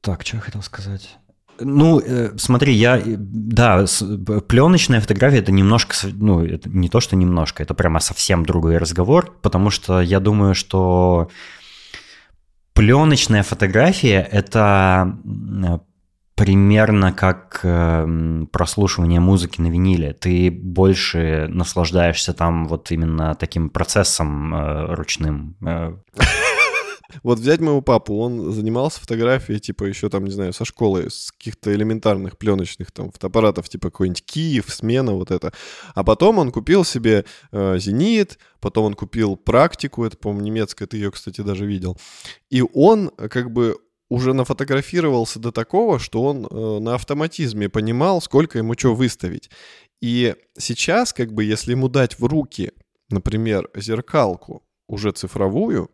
Speaker 1: Так, что я хотел сказать? Ну, э, смотри, я, да, пленочная фотография это немножко, ну, это не то, что немножко, это прямо совсем другой разговор, потому что я думаю, что пленочная фотография это примерно как э, прослушивание музыки на виниле. Ты больше наслаждаешься там вот именно таким процессом э, ручным. Э.
Speaker 2: Вот взять моего папу, он занимался фотографией, типа, еще там, не знаю, со школы, с каких-то элементарных пленочных там фотоаппаратов, типа какой-нибудь Киев, смена, вот это. А потом он купил себе э, Зенит, потом он купил практику, это, по-моему, немецкая, ты ее, кстати, даже видел. И он как бы уже нафотографировался до такого, что он э, на автоматизме понимал, сколько ему что выставить. И сейчас, как бы, если ему дать в руки, например, зеркалку уже цифровую,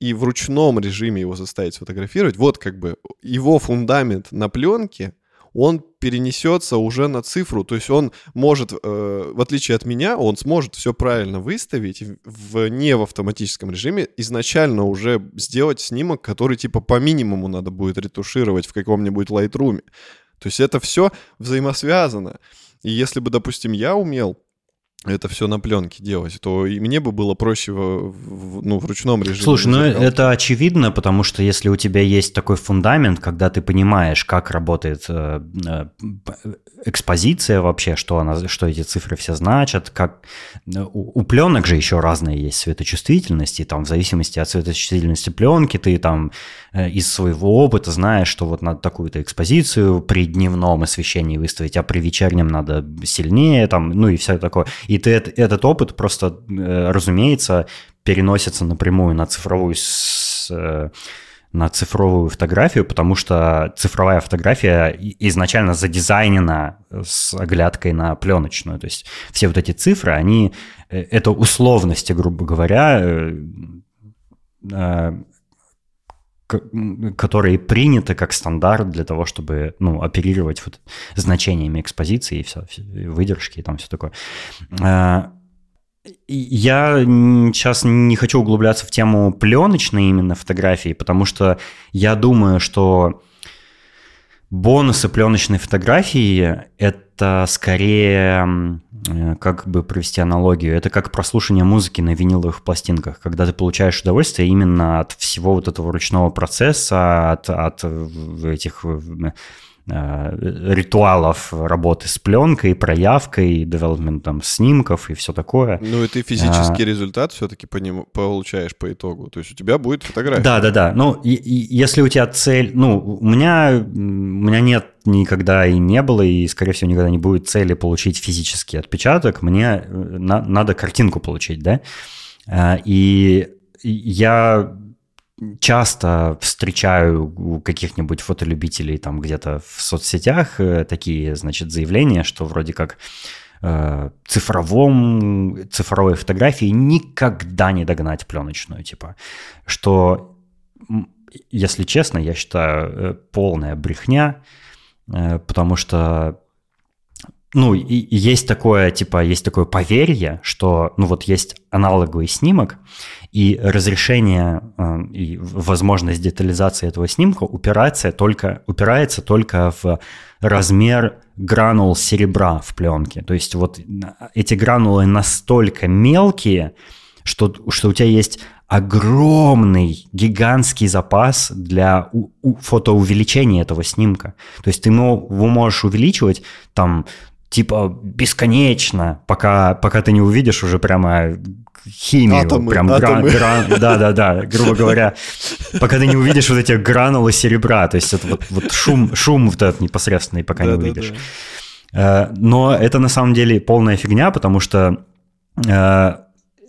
Speaker 2: и в ручном режиме его заставить сфотографировать, вот как бы его фундамент на пленке, он перенесется уже на цифру, то есть он может, э, в отличие от меня, он сможет все правильно выставить в не в автоматическом режиме, изначально уже сделать снимок, который типа по минимуму надо будет ретушировать в каком-нибудь Lightroom. То есть это все взаимосвязано. И если бы, допустим, я умел это все на пленке делать, то и мне бы было проще в, в, ну, в ручном режиме.
Speaker 1: Слушай, ну это очевидно, потому что если у тебя есть такой фундамент, когда ты понимаешь, как работает э, э, экспозиция вообще, что, она, что эти цифры все значат, как э, у, у пленок же еще разные есть светочувствительности, там в зависимости от светочувствительности пленки ты там э, из своего опыта знаешь, что вот надо такую-то экспозицию при дневном освещении выставить, а при вечернем надо сильнее, там, ну и все такое. И ты этот опыт просто, э, разумеется, переносится напрямую на цифровую с, на цифровую фотографию, потому что цифровая фотография изначально задизайнена с оглядкой на пленочную. То есть все вот эти цифры, они, э, это условности, грубо говоря, э, э, которые приняты как стандарт для того, чтобы ну, оперировать вот значениями экспозиции и все, выдержки и там все такое. Я сейчас не хочу углубляться в тему пленочной именно фотографии, потому что я думаю, что бонусы пленочной фотографии — это скорее, как бы провести аналогию, это как прослушивание музыки на виниловых пластинках, когда ты получаешь удовольствие именно от всего вот этого ручного процесса, от, от этих Э, ритуалов работы с пленкой, проявкой, девелопментом снимков и все такое.
Speaker 2: Ну и ты физический а, результат все-таки по нему получаешь по итогу. То есть у тебя будет фотография.
Speaker 1: Да, да, да. Ну, и, и, если у тебя цель... Ну, у меня, у меня нет никогда и не было, и, скорее всего, никогда не будет цели получить физический отпечаток. Мне э, на, надо картинку получить, да? Э, и я часто встречаю у каких-нибудь фотолюбителей там где-то в соцсетях э, такие, значит, заявления, что вроде как э, цифровом, цифровой фотографии никогда не догнать пленочную, типа, что, если честно, я считаю, э, полная брехня, потому что ну, и, есть такое, типа, есть такое поверье, что, ну, вот есть аналоговый снимок, и разрешение э, и возможность детализации этого снимка упирается только, упирается только в размер гранул серебра в пленке. То есть вот эти гранулы настолько мелкие, что, что у тебя есть огромный, гигантский запас для у, у, фотоувеличения этого снимка. То есть ты его можешь увеличивать там типа бесконечно, пока, пока ты не увидишь уже прямо химию,
Speaker 2: атомы,
Speaker 1: прям
Speaker 2: атомы.
Speaker 1: гран, гран, да, да, да, грубо говоря, пока ты не увидишь вот эти гранулы серебра, то есть это вот, вот шум, шум вот этот непосредственный, пока
Speaker 2: Да,
Speaker 1: не
Speaker 2: да,
Speaker 1: увидишь.
Speaker 2: да.
Speaker 1: Э, Но это на самом деле полная фигня, потому что э,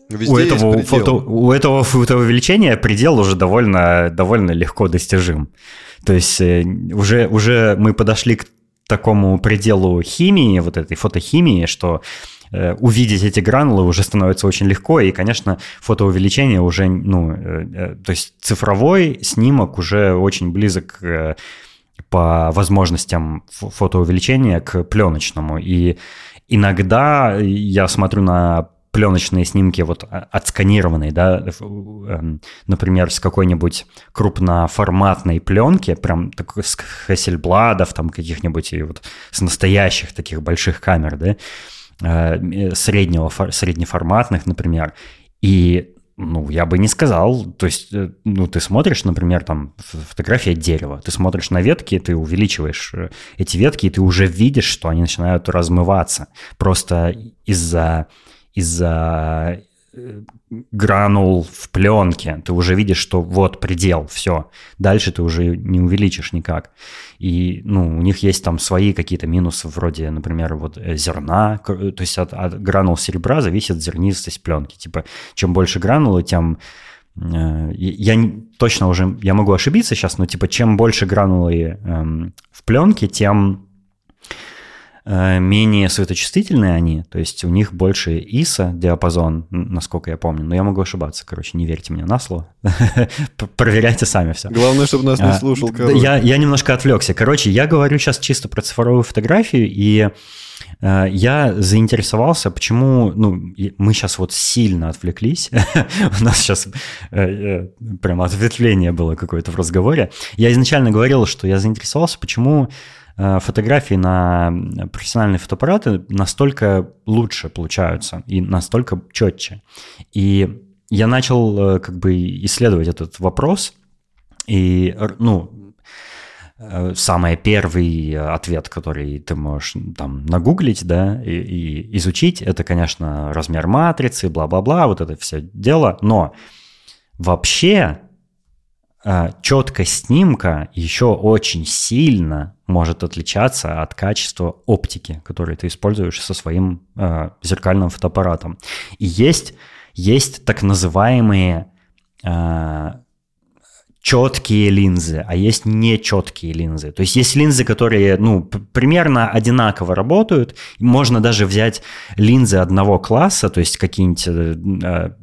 Speaker 2: Везде
Speaker 1: у этого, фото, у этого фотоувеличения предел уже довольно, довольно легко достижим. То есть э, уже, уже мы подошли к такому пределу химии, вот этой фотохимии, что э, увидеть эти гранулы уже становится очень легко, и, конечно, фотоувеличение уже, ну, э, э, то есть цифровой снимок уже очень близок по возможностям фо- фотоувеличения к пленочному, и иногда я смотрю на пленочные снимки вот а- отсканированные, да, эм, например, с какой-нибудь крупноформатной пленки, прям такой с Хессельбладов, там каких-нибудь и вот с настоящих таких больших камер, да, э, среднего, фор- среднеформатных, например, и ну, я бы не сказал. То есть, э, ну, ты смотришь, например, там фотография дерева, ты смотришь на ветки, ты увеличиваешь э, эти ветки, и ты уже видишь, что они начинают размываться. Просто из-за из-за э, гранул в пленке, ты уже видишь, что вот предел, все. Дальше ты уже не увеличишь никак. И, ну, у них есть там свои какие-то минусы, вроде, например, вот э, зерна, к- то есть от, от гранул серебра зависит зернистость пленки. Типа, чем больше гранулы, тем э, я точно уже, я могу ошибиться сейчас, но типа чем больше гранулы эм, в пленке, тем э, менее светочувствительные они, то есть у них больше ISO диапазон, насколько я помню, но я могу ошибаться, короче, не верьте мне на слово, проверяйте сами все.
Speaker 2: Главное, чтобы нас не
Speaker 1: А,
Speaker 2: слушал.
Speaker 1: Я, я немножко отвлекся. Короче, я говорю сейчас чисто про цифровую фотографию, и э, я заинтересовался, почему, ну, мы сейчас вот сильно отвлеклись, у нас сейчас э, э, прямо ответвление было какое-то в разговоре. Я изначально говорил, что я заинтересовался, почему э, фотографии на профессиональные фотоаппараты настолько лучше получаются и настолько четче. И я начал э, как бы исследовать этот вопрос, и, ну, э, самый первый э, ответ, который ты можешь там нагуглить, да, и, и изучить, это, конечно, размер матрицы, бла-бла-бла, вот это все дело. Но вообще э, четкость снимка еще очень сильно может отличаться от качества оптики, которую ты используешь со своим э, зеркальным фотоаппаратом. И есть, есть так называемые э, четкие линзы, а есть нечеткие линзы. То есть есть линзы, которые ну, примерно одинаково работают. Можно даже взять линзы одного класса, то есть какие-нибудь э,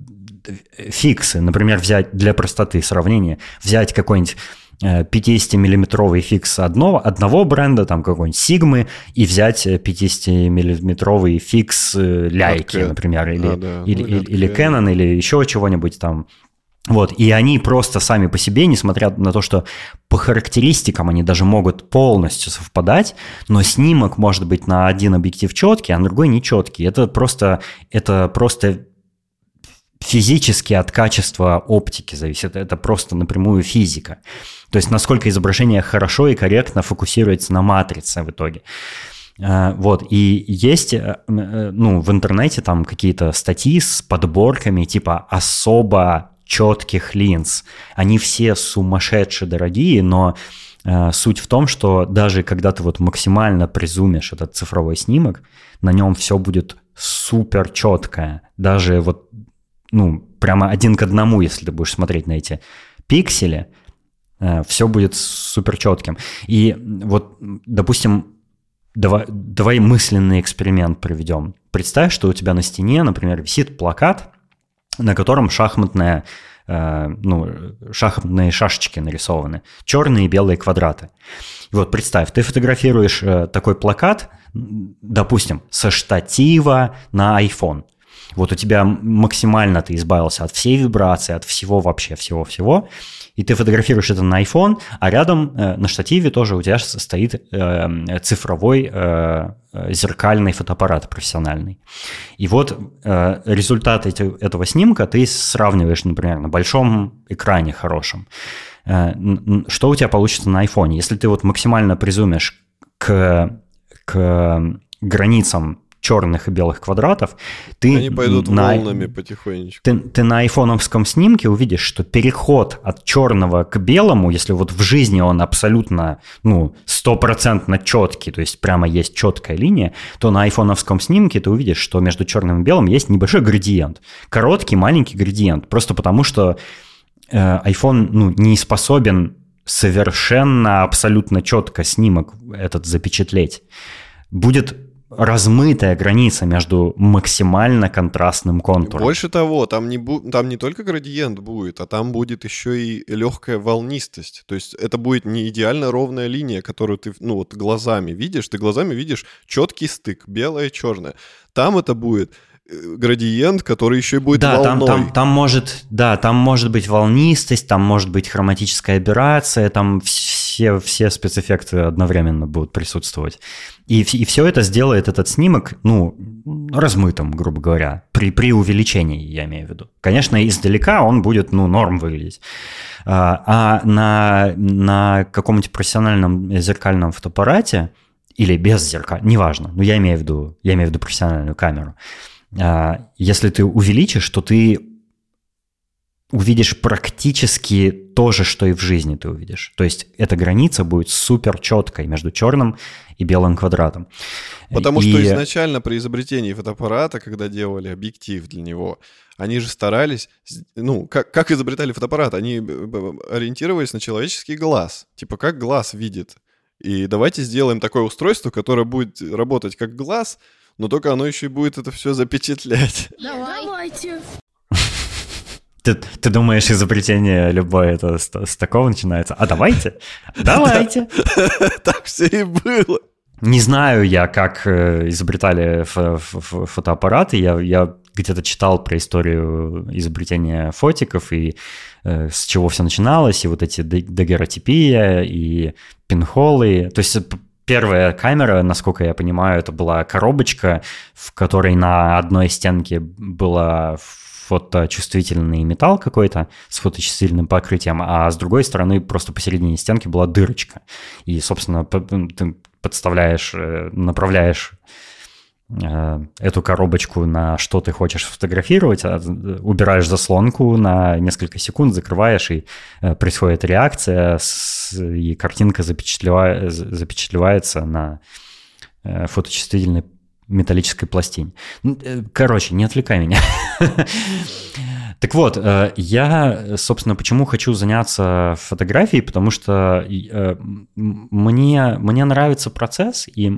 Speaker 1: фиксы, например, взять для простоты сравнения, взять какой-нибудь э, 50-миллиметровый фикс одного, одного бренда, там какой-нибудь Сигмы, и взять э, 50-миллиметровый фикс э, Ляйки,
Speaker 2: Canon.
Speaker 1: например, или,
Speaker 2: А, да,
Speaker 1: или,
Speaker 2: ну,
Speaker 1: или, или
Speaker 2: я-
Speaker 1: Canon, или еще чего-нибудь там. Вот, и они просто сами по себе, несмотря на то, что по характеристикам они даже могут полностью совпадать, но снимок может быть на один объектив четкий, а на другой нечеткий. Это просто, это просто физически от качества оптики зависит. Это просто напрямую физика. То есть насколько изображение хорошо и корректно фокусируется на матрице в итоге. А, Вот, и есть, э, э, ну, в интернете там какие-то статьи с подборками типа особо четких линз. Они все сумасшедшие дорогие, но э, суть в том, что даже когда ты вот максимально призумишь этот цифровой снимок, на нем все будет супер четкое. Даже вот, ну, прямо один к одному, если ты будешь смотреть на эти пиксели, э, все будет супер четким. И вот, допустим, давай, давай мысленный эксперимент проведем. Представь, что у тебя на стене, например, висит плакат, на котором шахматная Э, ну, шахматные шашечки нарисованы, черные и белые квадраты. И вот представь, ты фотографируешь э, такой плакат, допустим, со штатива на iPhone. Вот у тебя максимально ты избавился от всей вибрации, от всего вообще, всего-всего и ты фотографируешь это на iPhone, а рядом э, на штативе тоже у тебя стоит э, цифровой э, зеркальный фотоаппарат профессиональный. И вот э, результат эти, этого снимка ты сравниваешь, например, на большом экране хорошем. Э, что у тебя получится на iPhone? Если ты вот максимально призумишь к, к границам черных и белых квадратов, ты
Speaker 2: Они пойдут на, волнами потихонечку.
Speaker 1: Ты, ты на айфоновском снимке увидишь, что переход от черного к белому, если вот в жизни он абсолютно, ну, стопроцентно четкий, то есть прямо есть четкая линия, то на айфоновском снимке ты увидишь, что между черным и белым есть небольшой градиент. Короткий, маленький градиент. Просто потому, что э, iPhone ну, не способен совершенно, абсолютно четко снимок этот запечатлеть. Будет размытая граница между максимально контрастным контуром.
Speaker 2: Больше того, там не, бу- там не только градиент будет, а там будет еще и легкая волнистость. То есть это будет не идеально ровная линия, которую ты ну, вот глазами видишь. Ты глазами видишь четкий стык, белое и черное. Там это будет э, градиент, который еще и будет
Speaker 1: да,
Speaker 2: волной.
Speaker 1: Там, там, там может, да, там может быть волнистость, там может быть хроматическая аберрация, там все, все спецэффекты одновременно будут присутствовать. И, и все это сделает этот снимок, ну, размытым, грубо говоря, при, при увеличении, я имею в виду. Конечно, издалека он будет, ну, норм выглядеть. А, а на, на каком-нибудь профессиональном зеркальном фотоаппарате или без зеркала, неважно, но я имею в виду, я имею в виду профессиональную камеру, а, если ты увеличишь, то ты увидишь практически то же, что и в жизни ты увидишь. То есть эта граница будет супер четкой между черным и белым квадратом.
Speaker 2: Потому и... что изначально при изобретении фотоаппарата, когда делали объектив для него, они же старались, ну, как, как изобретали фотоаппарат, они ориентировались на человеческий глаз. Типа, как глаз видит. И давайте сделаем такое устройство, которое будет работать как глаз, но только оно еще и будет это все запечатлять.
Speaker 3: Давайте.
Speaker 1: Ты, ты думаешь, изобретение любое это с, с такого начинается? А давайте, давайте.
Speaker 2: Так все и было.
Speaker 1: Не знаю я, как э, изобретали фотоаппараты. Я, я где-то читал про историю изобретения фотиков и э, с чего все начиналось, и вот эти дагеротипия, и пинхолы. То есть первая камера, насколько я понимаю, это была коробочка, в которой на одной стенке была фоточувствительный металл какой-то с фоточувствительным покрытием, а с другой стороны просто посередине стенки была дырочка. И, собственно, ты подставляешь, э, направляешь э, эту коробочку на что ты хочешь фотографировать, а, убираешь заслонку на несколько секунд, закрываешь, и э, происходит реакция, и картинка запечатлевается на фоточувствительной металлической пластине. Э, короче, не отвлекай меня. Так вот, э, я, собственно, почему хочу заняться фотографией, потому что э, мне, мне нравится процесс, и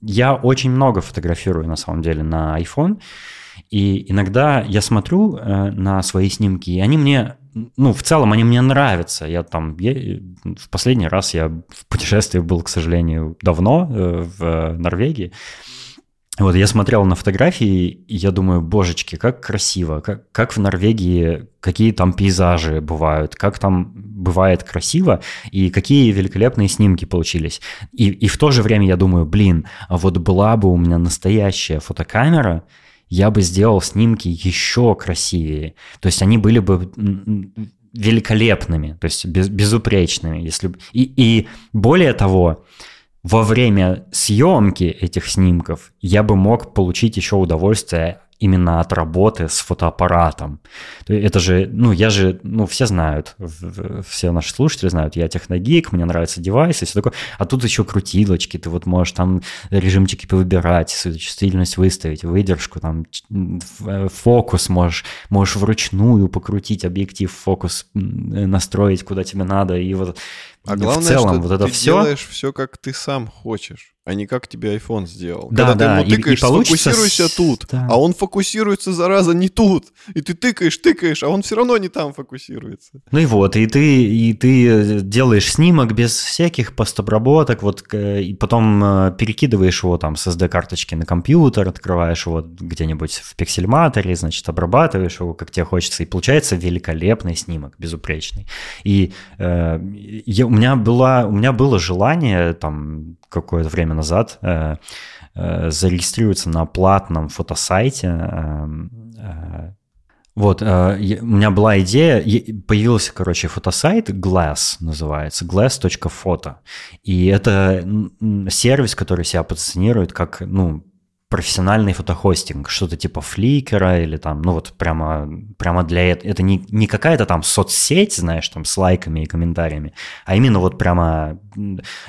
Speaker 1: я очень много фотографирую, на самом деле, на iPhone, и иногда я смотрю на свои снимки, и они мне, ну, в целом они мне нравятся. Я там, я, в последний раз я в путешествии был, к сожалению, давно в Норвегии, вот я смотрел на фотографии, и я думаю, божечки, как красиво, как, как в Норвегии, какие там пейзажи бывают, как там бывает красиво, и какие великолепные снимки получились. И, и в то же время я думаю, блин, а вот была бы у меня настоящая фотокамера, я бы сделал снимки еще красивее. То есть они были бы великолепными, то есть без, безупречными. Если... И, и более того, во время съемки этих снимков я бы мог получить еще удовольствие именно от работы с фотоаппаратом. Это же, ну, я же, ну, все знают, все наши слушатели знают, я техногик, мне нравятся девайсы, все такое. А тут еще крутилочки, ты вот можешь там режимчики повыбирать, чувствительность выставить, выдержку, там, фокус можешь, можешь вручную покрутить объектив, фокус настроить, куда тебе надо, и вот
Speaker 2: а главное, в целом что вот это ты все... делаешь все, как ты сам хочешь а не как тебе iPhone сделал.
Speaker 1: Да, Когда да, ты ему тыкаешь, и, и получится...
Speaker 2: сфокусируйся тут, да. а он фокусируется, зараза, не тут. И ты тыкаешь, тыкаешь, а он все равно не там фокусируется.
Speaker 1: Ну и вот, и ты, и ты делаешь снимок без всяких постобработок, вот, и потом э, перекидываешь его там с SD-карточки на компьютер, открываешь его где-нибудь в пиксельматоре, значит, обрабатываешь его, как тебе хочется, и получается великолепный снимок, безупречный. И э, я, меня была, у меня было желание там какое-то время назад э, э, зарегистрироваться на платном фотосайте. Э, э, вот, э, у меня была идея, появился, короче, фотосайт Glass называется, glass.photo. И это сервис, который себя позиционирует как, ну, профессиональный фотохостинг, что-то типа фликера или там, ну вот прямо, прямо для этого. Это не, не какая-то там соцсеть, знаешь, там с лайками и комментариями, а именно вот прямо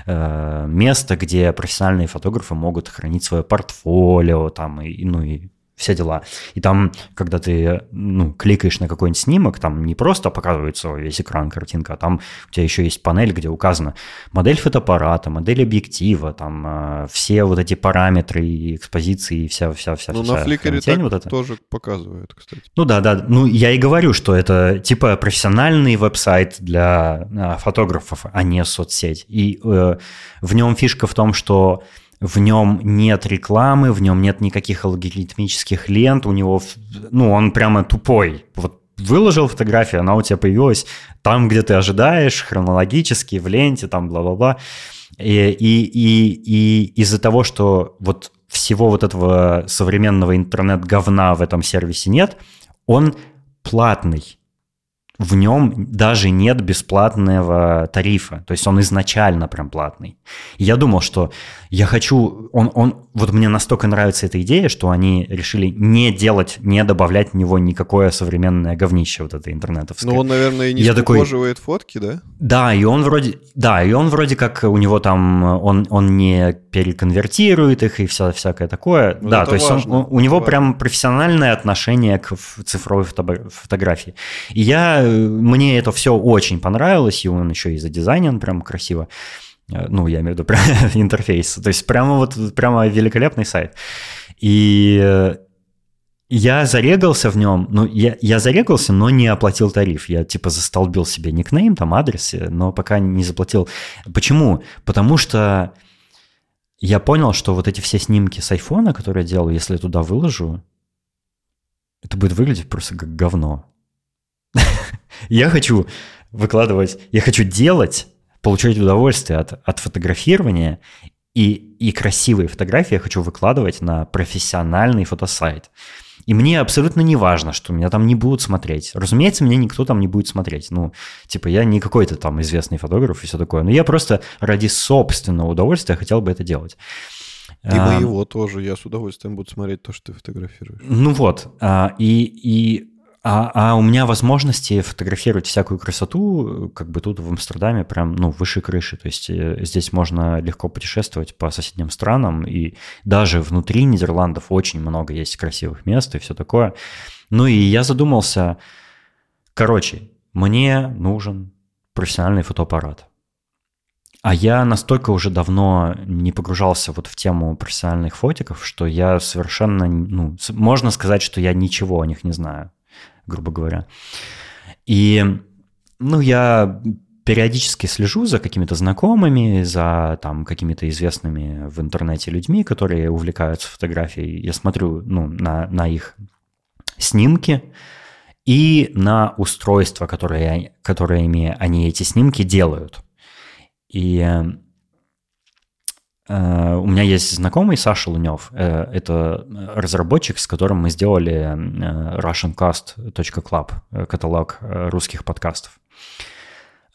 Speaker 1: э, место, где профессиональные фотографы могут хранить свое портфолио там, и, ну и все дела. И там, когда ты ну, кликаешь на какой-нибудь снимок, там не просто показывается весь экран картинка, а там у тебя еще есть панель, где указана модель фотоаппарата, модель объектива, там э, все вот эти параметры и экспозиции, и вся, вся, вся,
Speaker 2: ну, на Flickr так вот это. тоже показывают, кстати.
Speaker 1: Ну да, да. Ну, я и говорю, что это типа профессиональный веб-сайт для э, фотографов, а не соцсеть. И э, в нем фишка в том, что в нем нет рекламы, в нем нет никаких алгоритмических лент, у него, ну, он прямо тупой. Вот выложил фотографию, она у тебя появилась там, где ты ожидаешь, хронологически, в ленте, там, бла-бла-бла. И, и, и, и из-за того, что вот всего вот этого современного интернет-говна в этом сервисе нет, он платный в нем даже нет бесплатного тарифа, то есть он изначально прям платный. И я думал, что я хочу, он, он, вот мне настолько нравится эта идея, что они решили не делать, не добавлять в него никакое современное говнище вот это интернетовское.
Speaker 2: Ну он, наверное, и не скукоживает такой, фотки, да?
Speaker 1: Да, и он вроде, да, и он вроде как у него там, он, он не переконвертирует их и вся, всякое такое. Ну, да, то есть он, у него важно. прям профессиональное отношение к цифровой фото, фотографии. И я мне это все очень понравилось, и он еще и задизайнен прям красиво. Э, ну, я имею в виду прям интерфейс. То есть прямо вот прямо великолепный сайт. И э, я зарегался в нем, ну, я, я зарегался, но не оплатил тариф. Я, типа, застолбил себе никнейм, там, адрес, но пока не заплатил. Почему? Потому что я понял, что вот эти все снимки с айфона, которые я делал, если я туда выложу, это будет выглядеть просто как говно. Я хочу выкладывать, я хочу делать, получать удовольствие от, от фотографирования, и, и красивые фотографии я хочу выкладывать на профессиональный фотосайт. И мне абсолютно не важно, что меня там не будут смотреть. Разумеется, меня никто там не будет смотреть. Ну, типа, я не какой-то там известный фотограф и все такое. Но я просто ради собственного удовольствия хотел бы это делать.
Speaker 2: И а, моего тоже. Я с удовольствием буду смотреть то, что ты фотографируешь.
Speaker 1: Ну вот. А, и, и а, а у меня возможности фотографировать всякую красоту, как бы тут в Амстердаме прям, ну, выше крыши. То есть э, здесь можно легко путешествовать по соседним странам, и даже внутри Нидерландов очень много есть красивых мест и все такое. Ну и я задумался, короче, мне нужен профессиональный фотоаппарат. А я настолько уже давно не погружался вот в тему профессиональных фотиков, что я совершенно, ну, можно сказать, что я ничего о них не знаю грубо говоря. И, ну, я периодически слежу за какими-то знакомыми, за там какими-то известными в интернете людьми, которые увлекаются фотографией. Я смотрю ну, на, на их снимки и на устройства, которые, которыми они эти снимки делают. И у меня есть знакомый Саша Лунев. Э, это разработчик, с которым мы сделали э, russiancast.club, каталог русских подкастов.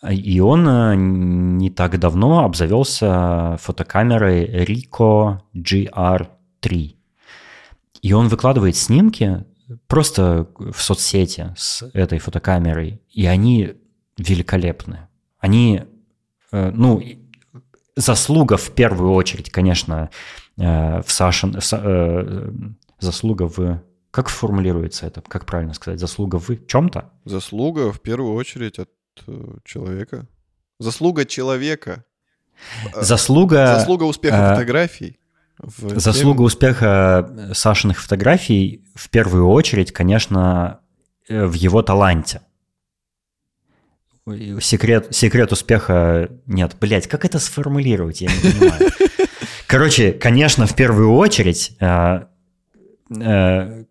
Speaker 1: И он не так давно обзавелся фотокамерой Ricoh GR3. И он выкладывает снимки просто в соцсети с этой фотокамерой, и они великолепны. Они, э, ну, заслуга в первую очередь, конечно, э, в Сашин, э, заслуга в как формулируется это? Как правильно сказать? Заслуга в чем-то?
Speaker 2: Заслуга в первую очередь от человека. Заслуга человека.
Speaker 1: Заслуга...
Speaker 2: Заслуга успеха э, фотографий.
Speaker 1: Заслуга теме. успеха Сашиных фотографий в первую очередь, конечно, в его таланте секрет, секрет успеха нет. Блять, как это сформулировать, я не понимаю. Короче, конечно, в первую очередь э, э,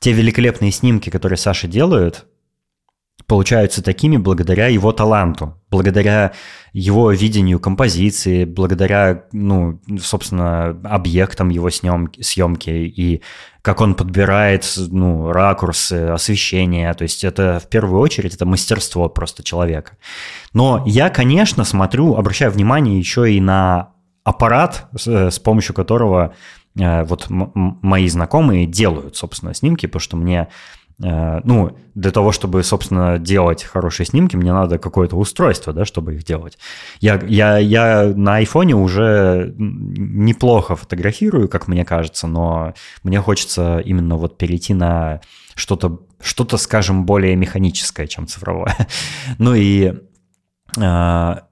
Speaker 1: те великолепные снимки, которые Саша делают, получаются такими благодаря его таланту, благодаря его видению композиции, благодаря, ну, собственно, объектам его съемки, съемки и как он подбирает, ну, ракурсы, освещение. То есть это в первую очередь это мастерство просто человека. Но я, конечно, смотрю, обращаю внимание еще и на аппарат, с, помощью которого э, вот мои знакомые делают, собственно, снимки, потому что мне ну, для того, чтобы, собственно, делать хорошие снимки, мне надо какое-то устройство, да, чтобы их делать. Я, я, я на айфоне уже неплохо фотографирую, как мне кажется, но мне хочется именно вот перейти на что-то, что-то, скажем, более механическое, чем цифровое. ну и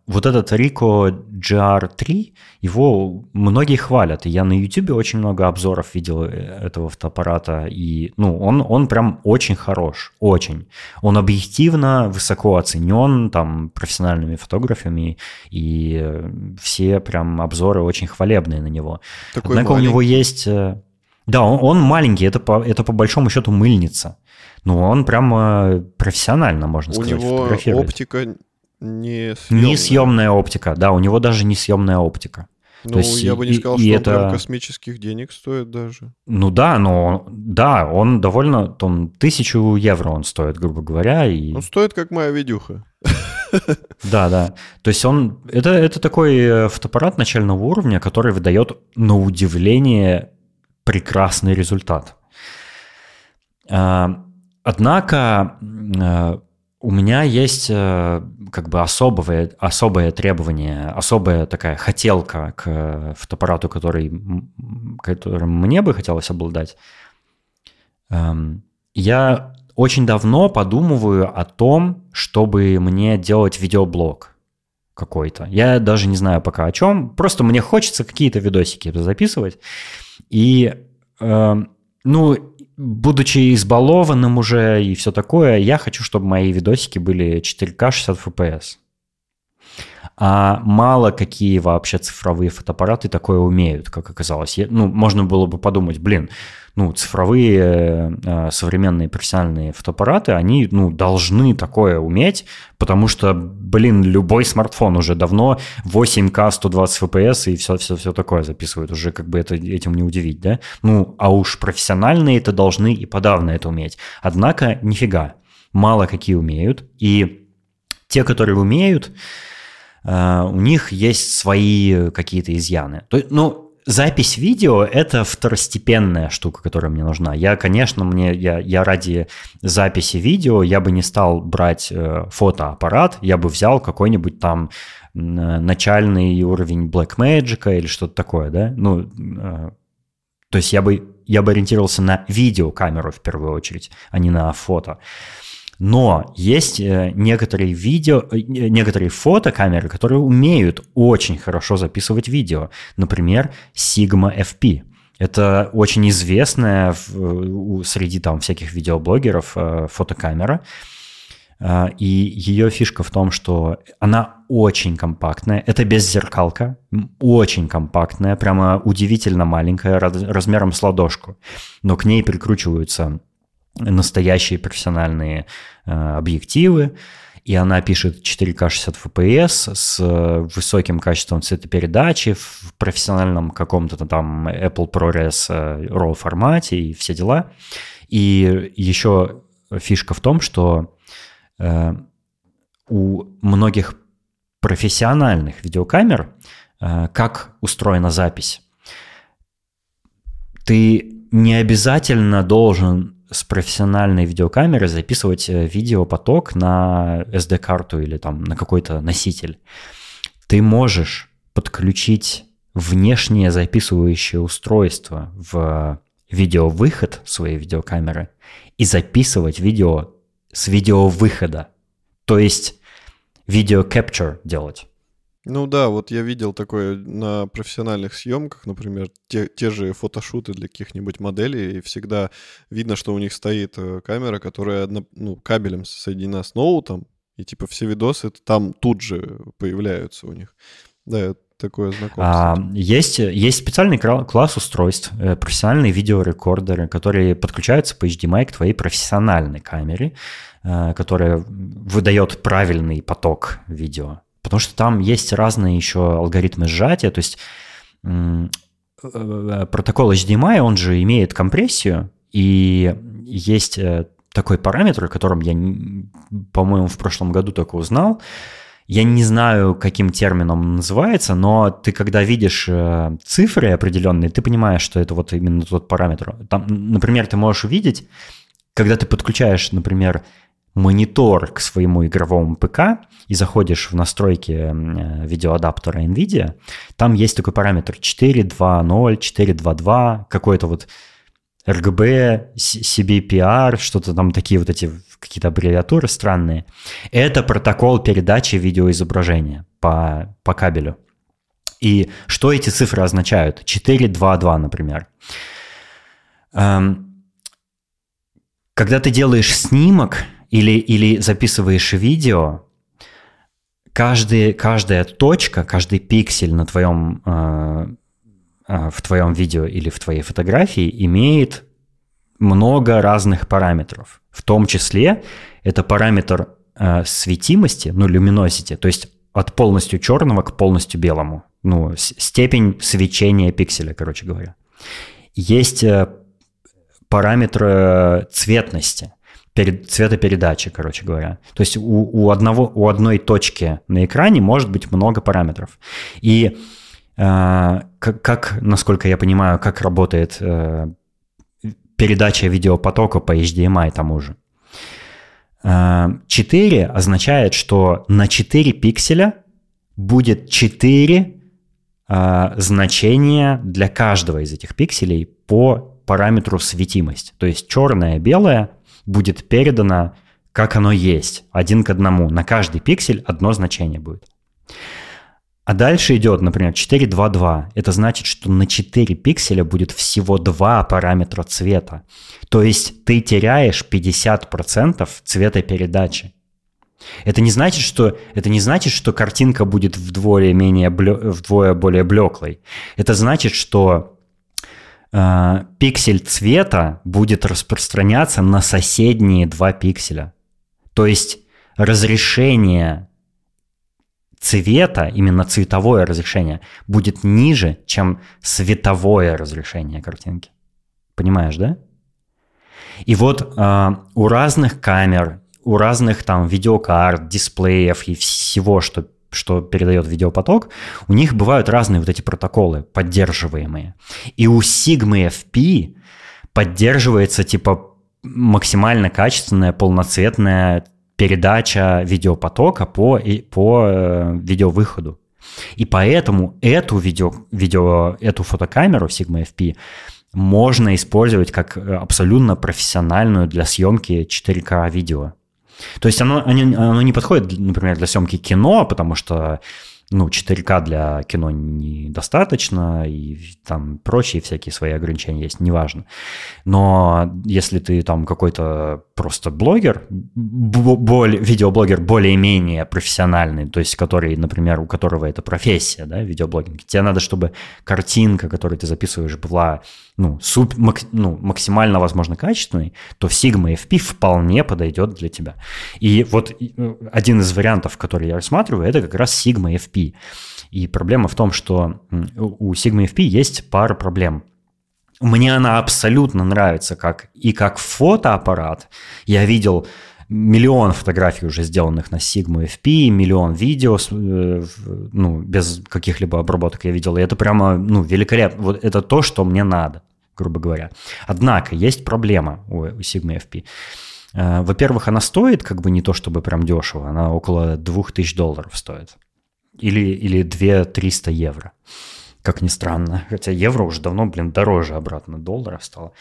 Speaker 1: вот этот Rico GR3, его многие хвалят. И я на YouTube очень много обзоров видел э, этого фотоаппарата. И ну, он, он прям очень хорош, очень. Он объективно высоко оценен там профессиональными фотографами. И все прям обзоры очень хвалебные на него. Такой Однако маленький. у него есть... Э, да, он, он маленький, это по, это по большому счету мыльница. Но он прям профессионально, можно сказать,
Speaker 2: У него оптика не
Speaker 1: съемная. Не съемная оптика, да, у него даже не съемная оптика.
Speaker 2: Ну, есть, я бы не сказал, и, что и он это... прям космических денег стоит даже.
Speaker 1: Ну да, но да, он довольно, там, тысячу евро он стоит, грубо говоря. И...
Speaker 2: Он стоит, как моя видюха.
Speaker 1: Да, да. То есть он, это, это такой э, фотоаппарат начального уровня, который выдает на удивление прекрасный результат. А, однако э, у меня есть э, как бы особое, особое требование, особая такая хотелка к фотоаппарату, который, которым мне бы хотелось обладать. Эм, я очень давно подумываю о том, чтобы мне делать видеоблог какой-то. Я даже не знаю пока о чем. Просто мне хочется какие-то видосики записывать. И, э, ну, будучи избалованным уже и все такое, я хочу, чтобы мои видосики были 4К 60 FPS. А мало какие вообще цифровые фотоаппараты такое умеют, как оказалось. Я, ну, можно было бы подумать, блин, ну, цифровые э, современные профессиональные фотоаппараты, они, ну, должны такое уметь, потому что, блин, любой смартфон уже давно 8К 120 FPS и все-все-все такое записывает, уже как бы это, этим не удивить, да? Ну, а уж профессиональные это должны и подавно это уметь. Однако, нифига, мало какие умеют, и те, которые умеют, э, у них есть свои какие-то изъяны. То, ну, запись видео — это второстепенная штука, которая мне нужна. Я, конечно, мне, я, я ради записи видео, я бы не стал брать э, фотоаппарат, я бы взял какой-нибудь там начальный уровень Blackmagic или что-то такое, да? Ну, э, то есть я бы, я бы ориентировался на видеокамеру в первую очередь, а не на фото. Но есть э, некоторые видео, э, некоторые фотокамеры, которые умеют очень хорошо записывать видео. Например, Sigma FP. Это очень известная среди там всяких видеоблогеров э, фотокамера. И ее фишка в том, что она очень компактная. Это беззеркалка, очень компактная, прямо удивительно маленькая, размером с ладошку. Но к ней прикручиваются настоящие профессиональные э, объективы, и она пишет 4К 60 FPS с высоким качеством цветопередачи в профессиональном каком-то там Apple ProRes э, RAW формате и все дела. И еще фишка в том, что э, у многих профессиональных видеокамер как устроена запись. Ты не обязательно должен с профессиональной видеокамеры записывать э, видеопоток на SD-карту или там на какой-то носитель. Ты можешь подключить внешнее записывающее устройство в видеовыход своей видеокамеры и записывать видео с видеовыхода. То есть видео capture делать.
Speaker 2: Ну да, вот я видел такое на профессиональных съемках, например, те, те же фотошуты для каких-нибудь моделей, и всегда видно, что у них стоит э, камера, которая ну, кабелем соединена с ноутом, и типа все видосы там тут же появляются у них. Да, такое знакомство. А,
Speaker 1: есть, есть специальный класс устройств, э, профессиональные видеорекордеры, которые подключаются по HDMI к твоей профессиональной камере, э, которая выдает правильный поток видео. Потому что там есть разные еще алгоритмы сжатия, то есть э, протокол HDMI, он же имеет компрессию, и есть э, такой параметр, о котором я, по-моему, в прошлом году только узнал. Я не знаю, каким термином он называется, но ты, когда видишь э, цифры определенные, ты понимаешь, что это вот именно тот параметр. Там, например, ты можешь увидеть, когда ты подключаешь, например, монитор к своему игровому ПК и заходишь в настройки э, видеоадаптера NVIDIA, там есть такой параметр 4.2.0, 4.2.2, какой-то вот RGB, CBPR, что-то там такие вот эти какие-то аббревиатуры странные. Это протокол передачи видеоизображения по, по кабелю. И что эти цифры означают? 4.2.2, например. Эм, когда ты делаешь снимок, или, или записываешь видео, каждый, каждая точка, каждый пиксель на твоем, э, э, в твоем видео или в твоей фотографии имеет много разных параметров. В том числе это параметр э, светимости, ну, люминосити, то есть от полностью черного к полностью белому. Ну, степень свечения пикселя, короче говоря. Есть э, параметр э, цветности перед, цветопередачи, короче говоря. То есть у, у, одного, у одной точки на экране может быть много параметров. И э, как, как, насколько я понимаю, как работает э, передача видеопотока по HDMI тому же. 4 э, означает, что на 4 пикселя будет 4 э, значения для каждого из этих пикселей по параметру светимость. То есть черное, белое – будет передано, как оно есть, один к одному. На каждый пиксель одно значение будет. А дальше идет, например, 4.2.2. Это значит, что на 4 пикселя будет всего два параметра цвета. То есть ты теряешь 50% цветопередачи. Это не значит, что, это не значит, что картинка будет вдвое, менее блё, вдвое более блеклой. Это значит, что Э, пиксель цвета будет распространяться на соседние два пикселя. То есть разрешение цвета, именно цветовое разрешение, будет ниже, чем световое разрешение картинки. Понимаешь, да? И вот э, у разных камер, у разных там видеокарт, дисплеев и всего, что что передает видеопоток, у них бывают разные вот эти протоколы поддерживаемые. И у Sigma FP поддерживается типа максимально качественная, полноцветная передача видеопотока по, по э, видеовыходу. И поэтому эту, видео, видео, эту фотокамеру Sigma FP можно использовать как э, абсолютно профессиональную для съемки 4К видео. То есть оно, оно не подходит, например, для съемки кино, потому что ну, 4К для кино недостаточно, и там прочие всякие свои ограничения есть, неважно. Но если ты там какой-то просто блогер, более, видеоблогер более-менее профессиональный, то есть который, например, у которого это профессия, да, видеоблогинг, тебе надо, чтобы картинка, которую ты записываешь, была ну, суп, мак, ну, максимально, возможно, качественной, то Sigma FP вполне подойдет для тебя. И вот э, один из вариантов, который я рассматриваю, это как раз Sigma FP. И проблема в том, что у Sigma FP есть пара проблем. Мне она абсолютно нравится как и как фотоаппарат. Я видел миллион фотографий уже сделанных на Sigma FP, миллион видео, э, ну, без каких-либо обработок я видел. И это прямо, ну, великолепно. Вот это то, что мне надо. грубо говоря. Однако есть проблема у, у Sigma FP. Э, во-первых, она стоит как бы не то чтобы прям дешево, она около 2000 долларов стоит. Или, или 2-300 евро, как ни странно. Хотя евро уже давно, блин, дороже обратно долларов стало.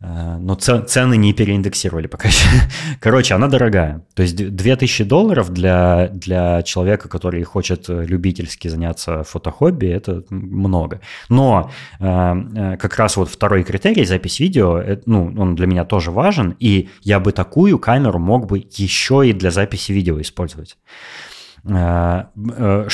Speaker 1: Э, но цены не переиндексировали пока еще. Короче, она дорогая. То есть 2000 долларов для, для человека, который хочет любительски заняться фотохобби, это много. Но э, э, как раз вот второй критерий, запись видео, ну, он для меня тоже важен, и я бы такую камеру мог бы еще и для записи видео использовать. Э, э,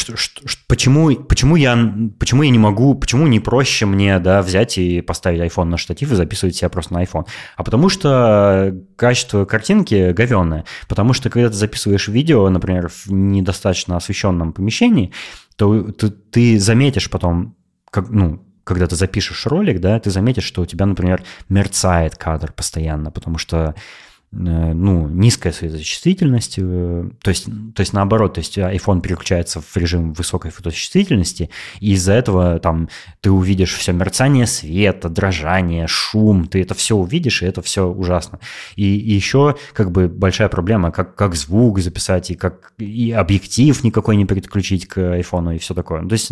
Speaker 1: почему, почему, я, почему я не могу, почему не проще мне да, взять и поставить iPhone на штатив и записывать себя просто на iPhone? А потому что качество картинки говенное. Потому что когда ты записываешь видео, например, в недостаточно освещенном помещении, то ты, ты заметишь потом, как, ну, когда ты запишешь ролик, да, ты заметишь, что у тебя, например, мерцает кадр постоянно, потому что ну, низкая светочувствительность, э, то есть, то есть наоборот, то есть iPhone переключается в режим высокой фоточувствительности, и из-за этого там ты увидишь все мерцание света, дрожание, шум, ты это все увидишь, и это все ужасно. И, и еще как бы большая проблема, как, как звук записать, и как и объектив никакой не переключить к iPhone и все такое. То есть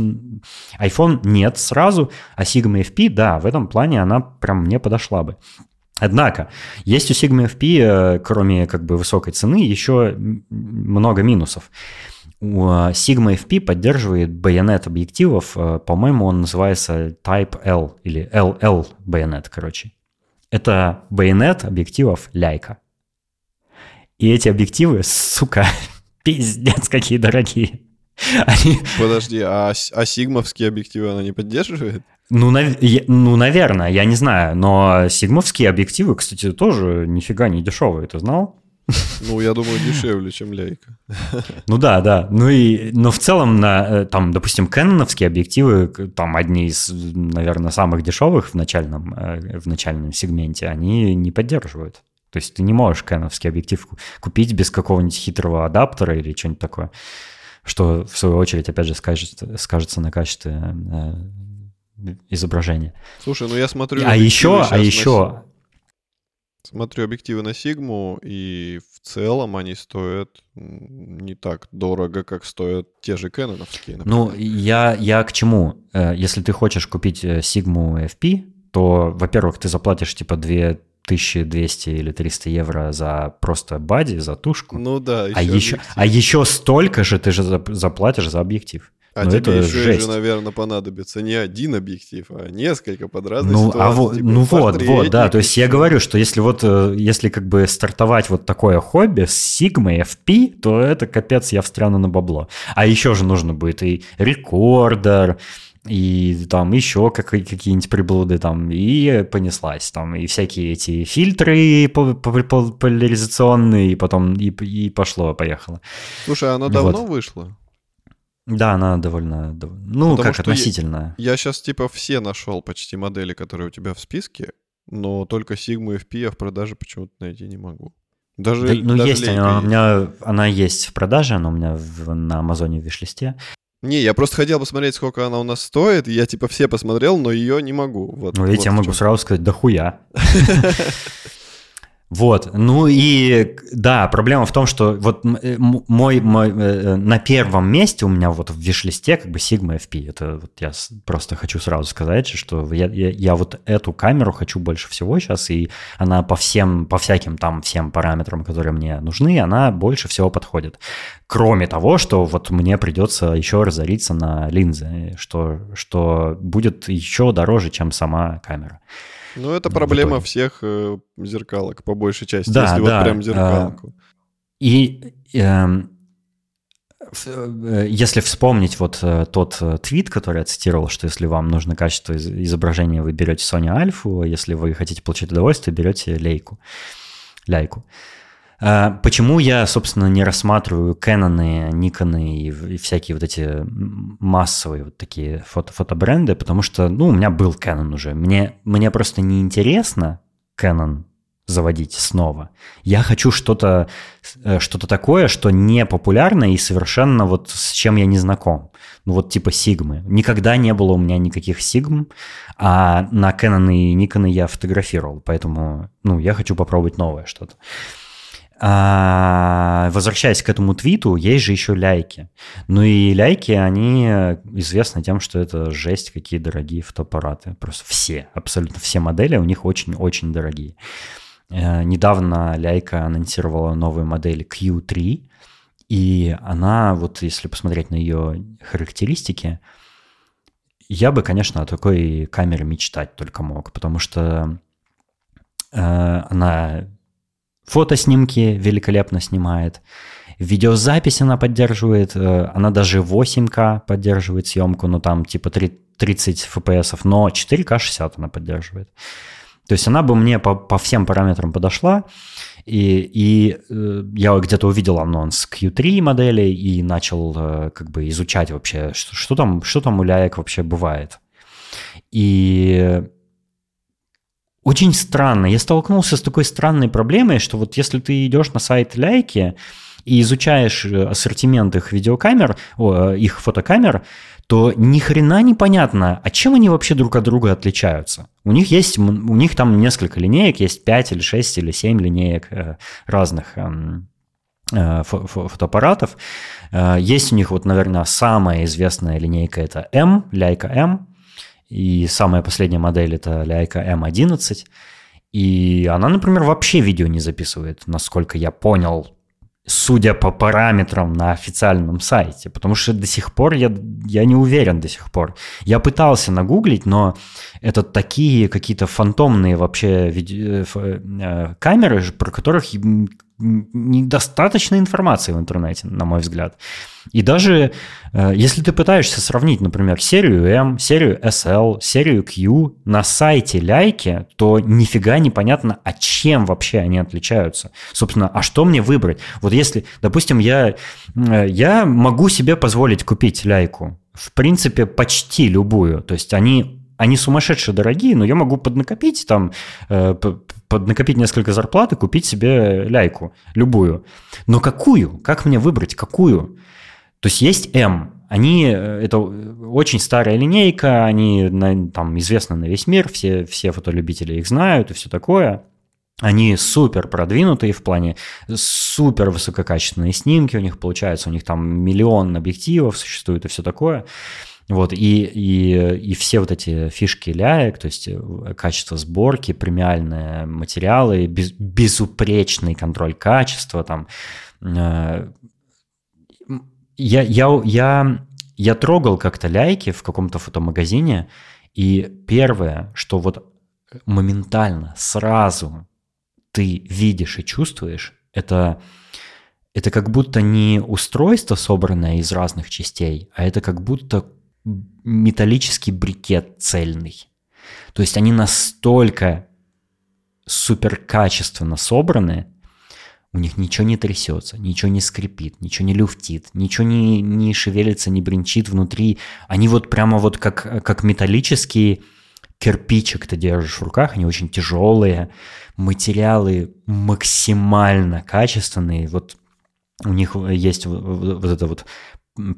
Speaker 1: iPhone нет сразу, а Sigma FP, да, в этом плане она прям мне подошла бы. Однако, есть у Sigma FP, э, кроме как бы высокой цены, еще много минусов. Э, Sigma FP поддерживает байонет объективов, э, по-моему, он называется Type L или LL байонет, короче. Это байонет объективов Leica. И эти объективы, сука, пиздец, какие дорогие.
Speaker 2: Они... Подожди, а, а сигмовские объективы она не поддерживает?
Speaker 1: Ну, нав... ну, наверное, я не знаю, но сигмовские объективы, кстати, тоже нифига не дешевые, ты знал?
Speaker 2: Ну, я думаю, дешевле, чем ляйка.
Speaker 1: Ну да, да. Ну и, но в целом, на, э, там, допустим, кэноновские объективы, там одни из, наверное, самых дешевых в начальном, э, в начальном сегменте, они не поддерживают. То есть ты не можешь кэновский объектив купить без какого-нибудь хитрого адаптера или что-нибудь такое, что в свою очередь, опять же, скажется, скажется на качестве э, изображение.
Speaker 2: Слушай, ну я смотрю...
Speaker 1: А еще, а еще...
Speaker 2: На... Смотрю объективы на Сигму, и в целом они стоят не так дорого, как стоят те же кэноновские.
Speaker 1: Ну, я, я к чему? Э, если ты хочешь купить э, FP, то, во-первых, ты заплатишь типа 2 1200 или 300 евро за просто бади, за тушку.
Speaker 2: Ну да,
Speaker 1: еще а, еще, а еще столько же ты же заплатишь за объектив.
Speaker 2: А ну, тебе еще жесть. же, наверное, понадобится не один объектив, а несколько под разные
Speaker 1: ну,
Speaker 2: ситуации. А
Speaker 1: во, типа ну вот, вот, да. То есть я говорю, что если вот, э, если как бы стартовать вот такое хобби с Sigma FP, то это капец, я встряну на бабло. А еще же нужно будет и рекордер, и там еще какие-нибудь приблуды там, и понеслась там, и всякие эти фильтры поляризационные, и потом и, и пошло-поехало.
Speaker 2: Слушай, а она давно вот. вышла?
Speaker 1: Да, она довольно, ну, Потому как относительно.
Speaker 2: Я, я сейчас типа все нашел почти модели, которые у тебя в списке, но только Sigma FP я в продаже почему-то найти не могу.
Speaker 1: Даже, да, ну, даже есть, она, есть. У меня, она есть в продаже, она у меня в, на Амазоне в виш-листе.
Speaker 2: Не, я просто хотел посмотреть, сколько она у нас стоит. Я типа все посмотрел, но ее не могу. Вот,
Speaker 1: ну,
Speaker 2: вот
Speaker 1: я могу сразу сказать, да хуя. Вот, ну и да, проблема в том, что вот э, мой, мой э, на первом месте у меня вот в виш-листе как бы Sigma FP. Это вот я просто хочу сразу сказать, что я, я, я вот эту камеру хочу больше всего сейчас, и она по всем, по всяким там всем параметрам, которые мне нужны, она больше всего подходит. Кроме того, что вот мне придется еще разориться на линзы, что, что будет еще дороже, чем сама камера.
Speaker 2: Ну, это проблема всех э, зеркалок, по большей части, да, если да, вот прям зеркалку.
Speaker 1: И э, если вспомнить вот э, тот э, твит, который я цитировал, что если вам нужно качество изображения, вы берете Sony Alpha, а если вы хотите получить удовольствие, берете лейку, ляйку. А, почему я, собственно, не рассматриваю Canon, Nikon и всякие вот эти массовые вот такие фото фотобренды? Потому что, ну, у меня был Canon уже. Мне, мне просто не интересно Canon заводить снова. Я хочу что-то э, что такое, что не популярно и совершенно вот с чем я не знаком. Ну вот типа сигмы. Никогда не было у меня никаких сигм, а на Canon и Nikon я фотографировал, поэтому ну, я хочу попробовать новое что-то. А, возвращаясь к этому твиту, есть же еще ляйки. Ну и ляйки, они известны тем, что это жесть, какие дорогие фотоаппараты. Просто все, абсолютно все модели у них очень-очень дорогие. Э, недавно Ляйка анонсировала новую модель Q3, и она, вот если посмотреть на ее характеристики, я бы, конечно, о такой камере мечтать только мог, потому что э, она фотоснимки великолепно снимает, видеозапись она поддерживает, э, она даже 8К поддерживает съемку, ну там типа 30 FPS, но 4К 60 она поддерживает. То есть она бы мне по, по всем параметрам подошла, и, и э, я где-то увидел анонс Q3 модели и начал э, как бы изучать вообще, что, что, там, что там у ляек вообще бывает. И очень странно. Я столкнулся с такой странной проблемой, что вот если ты идешь на сайт ляйки и изучаешь э, ассортимент их видеокамер, о, их фотокамер, то ни хрена не понятно, а чем они вообще друг от друга отличаются. У них есть, у них там несколько линеек, есть 5 или 6 или 7 линеек э, разных эм, э, фотоаппаратов. Э, есть у них вот, наверное, самая известная линейка это M, Leica M, и самая последняя модель это Leica M11. И она, например, вообще видео не записывает, насколько я понял, судя по параметрам на официальном сайте, потому что до сих пор я, я не уверен до сих пор. Я пытался нагуглить, но это такие какие-то фантомные вообще виде- э, э, камеры, про которых недостаточно информации в интернете, на мой взгляд. И даже э, если ты пытаешься сравнить, например, серию M, серию SL, серию Q на сайте Ляйки, то нифига непонятно, а чем вообще они отличаются. Собственно, а что мне выбрать? Вот если, допустим, я, э, я могу себе позволить купить Ляйку, в принципе, почти любую. То есть они они сумасшедшие дорогие, но я могу поднакопить там, э, поднакопить несколько зарплат и купить себе ляйку, любую. Но какую? Как мне выбрать, какую? То есть есть М, они, э, это очень старая линейка, они там известны на весь мир, все, все фотолюбители их знают и все такое. Они супер продвинутые в плане супер высококачественные снимки у них получается, у них там миллион объективов существует и все такое. Вот, и, и, и все вот эти фишки ляек, то есть э, качество сборки, премиальные материалы, без, безупречный контроль качества, там, э, я, я, я, я трогал как-то ляйки в каком-то фотомагазине, и первое, что вот моментально, сразу ты видишь и чувствуешь, это, это как будто не устройство, собранное из разных частей, а это как будто металлический брикет цельный. То есть они настолько супер качественно собраны, у них ничего не трясется, ничего не скрипит, ничего не люфтит, ничего не, не шевелится, не бренчит внутри. Они вот прямо вот как, как металлический кирпичик ты держишь в руках, они очень тяжелые, материалы максимально качественные, вот у них есть вот это вот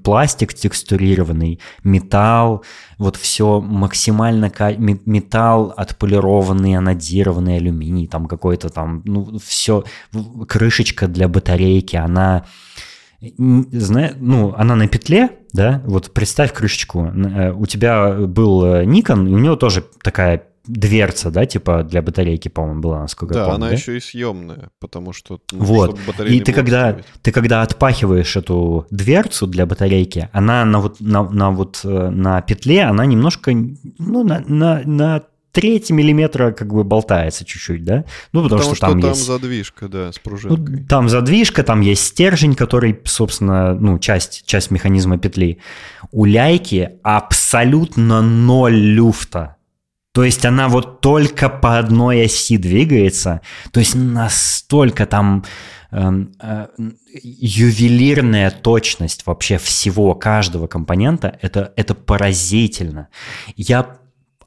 Speaker 1: пластик текстурированный, металл, вот все максимально металл отполированный, анодированный алюминий, там какой-то там, ну, все, крышечка для батарейки, она, знаешь, ну, она на петле, да, вот представь крышечку, э, у тебя был Nikon, и у него тоже такая дверца, да, типа для батарейки, по-моему, была, насколько
Speaker 2: да,
Speaker 1: я помню.
Speaker 2: Она да, еще и съемная, потому что...
Speaker 1: Ну, вот, и ты когда, ты когда отпахиваешь эту дверцу для батарейки, она на вот на, на, вот, э, на петле, она немножко, ну, на, на, на треть миллиметра как бы болтается чуть-чуть, да? Ну, потому, потому что, что там,
Speaker 2: там
Speaker 1: есть...
Speaker 2: задвижка, да, с пружинкой.
Speaker 1: Ну, там задвижка, там есть стержень, который, собственно, ну, часть, часть механизма петли. У ляйки абсолютно ноль люфта. То есть она вот только по одной оси двигается. То есть настолько там э, э, ювелирная точность вообще всего, каждого компонента, это, это поразительно. Я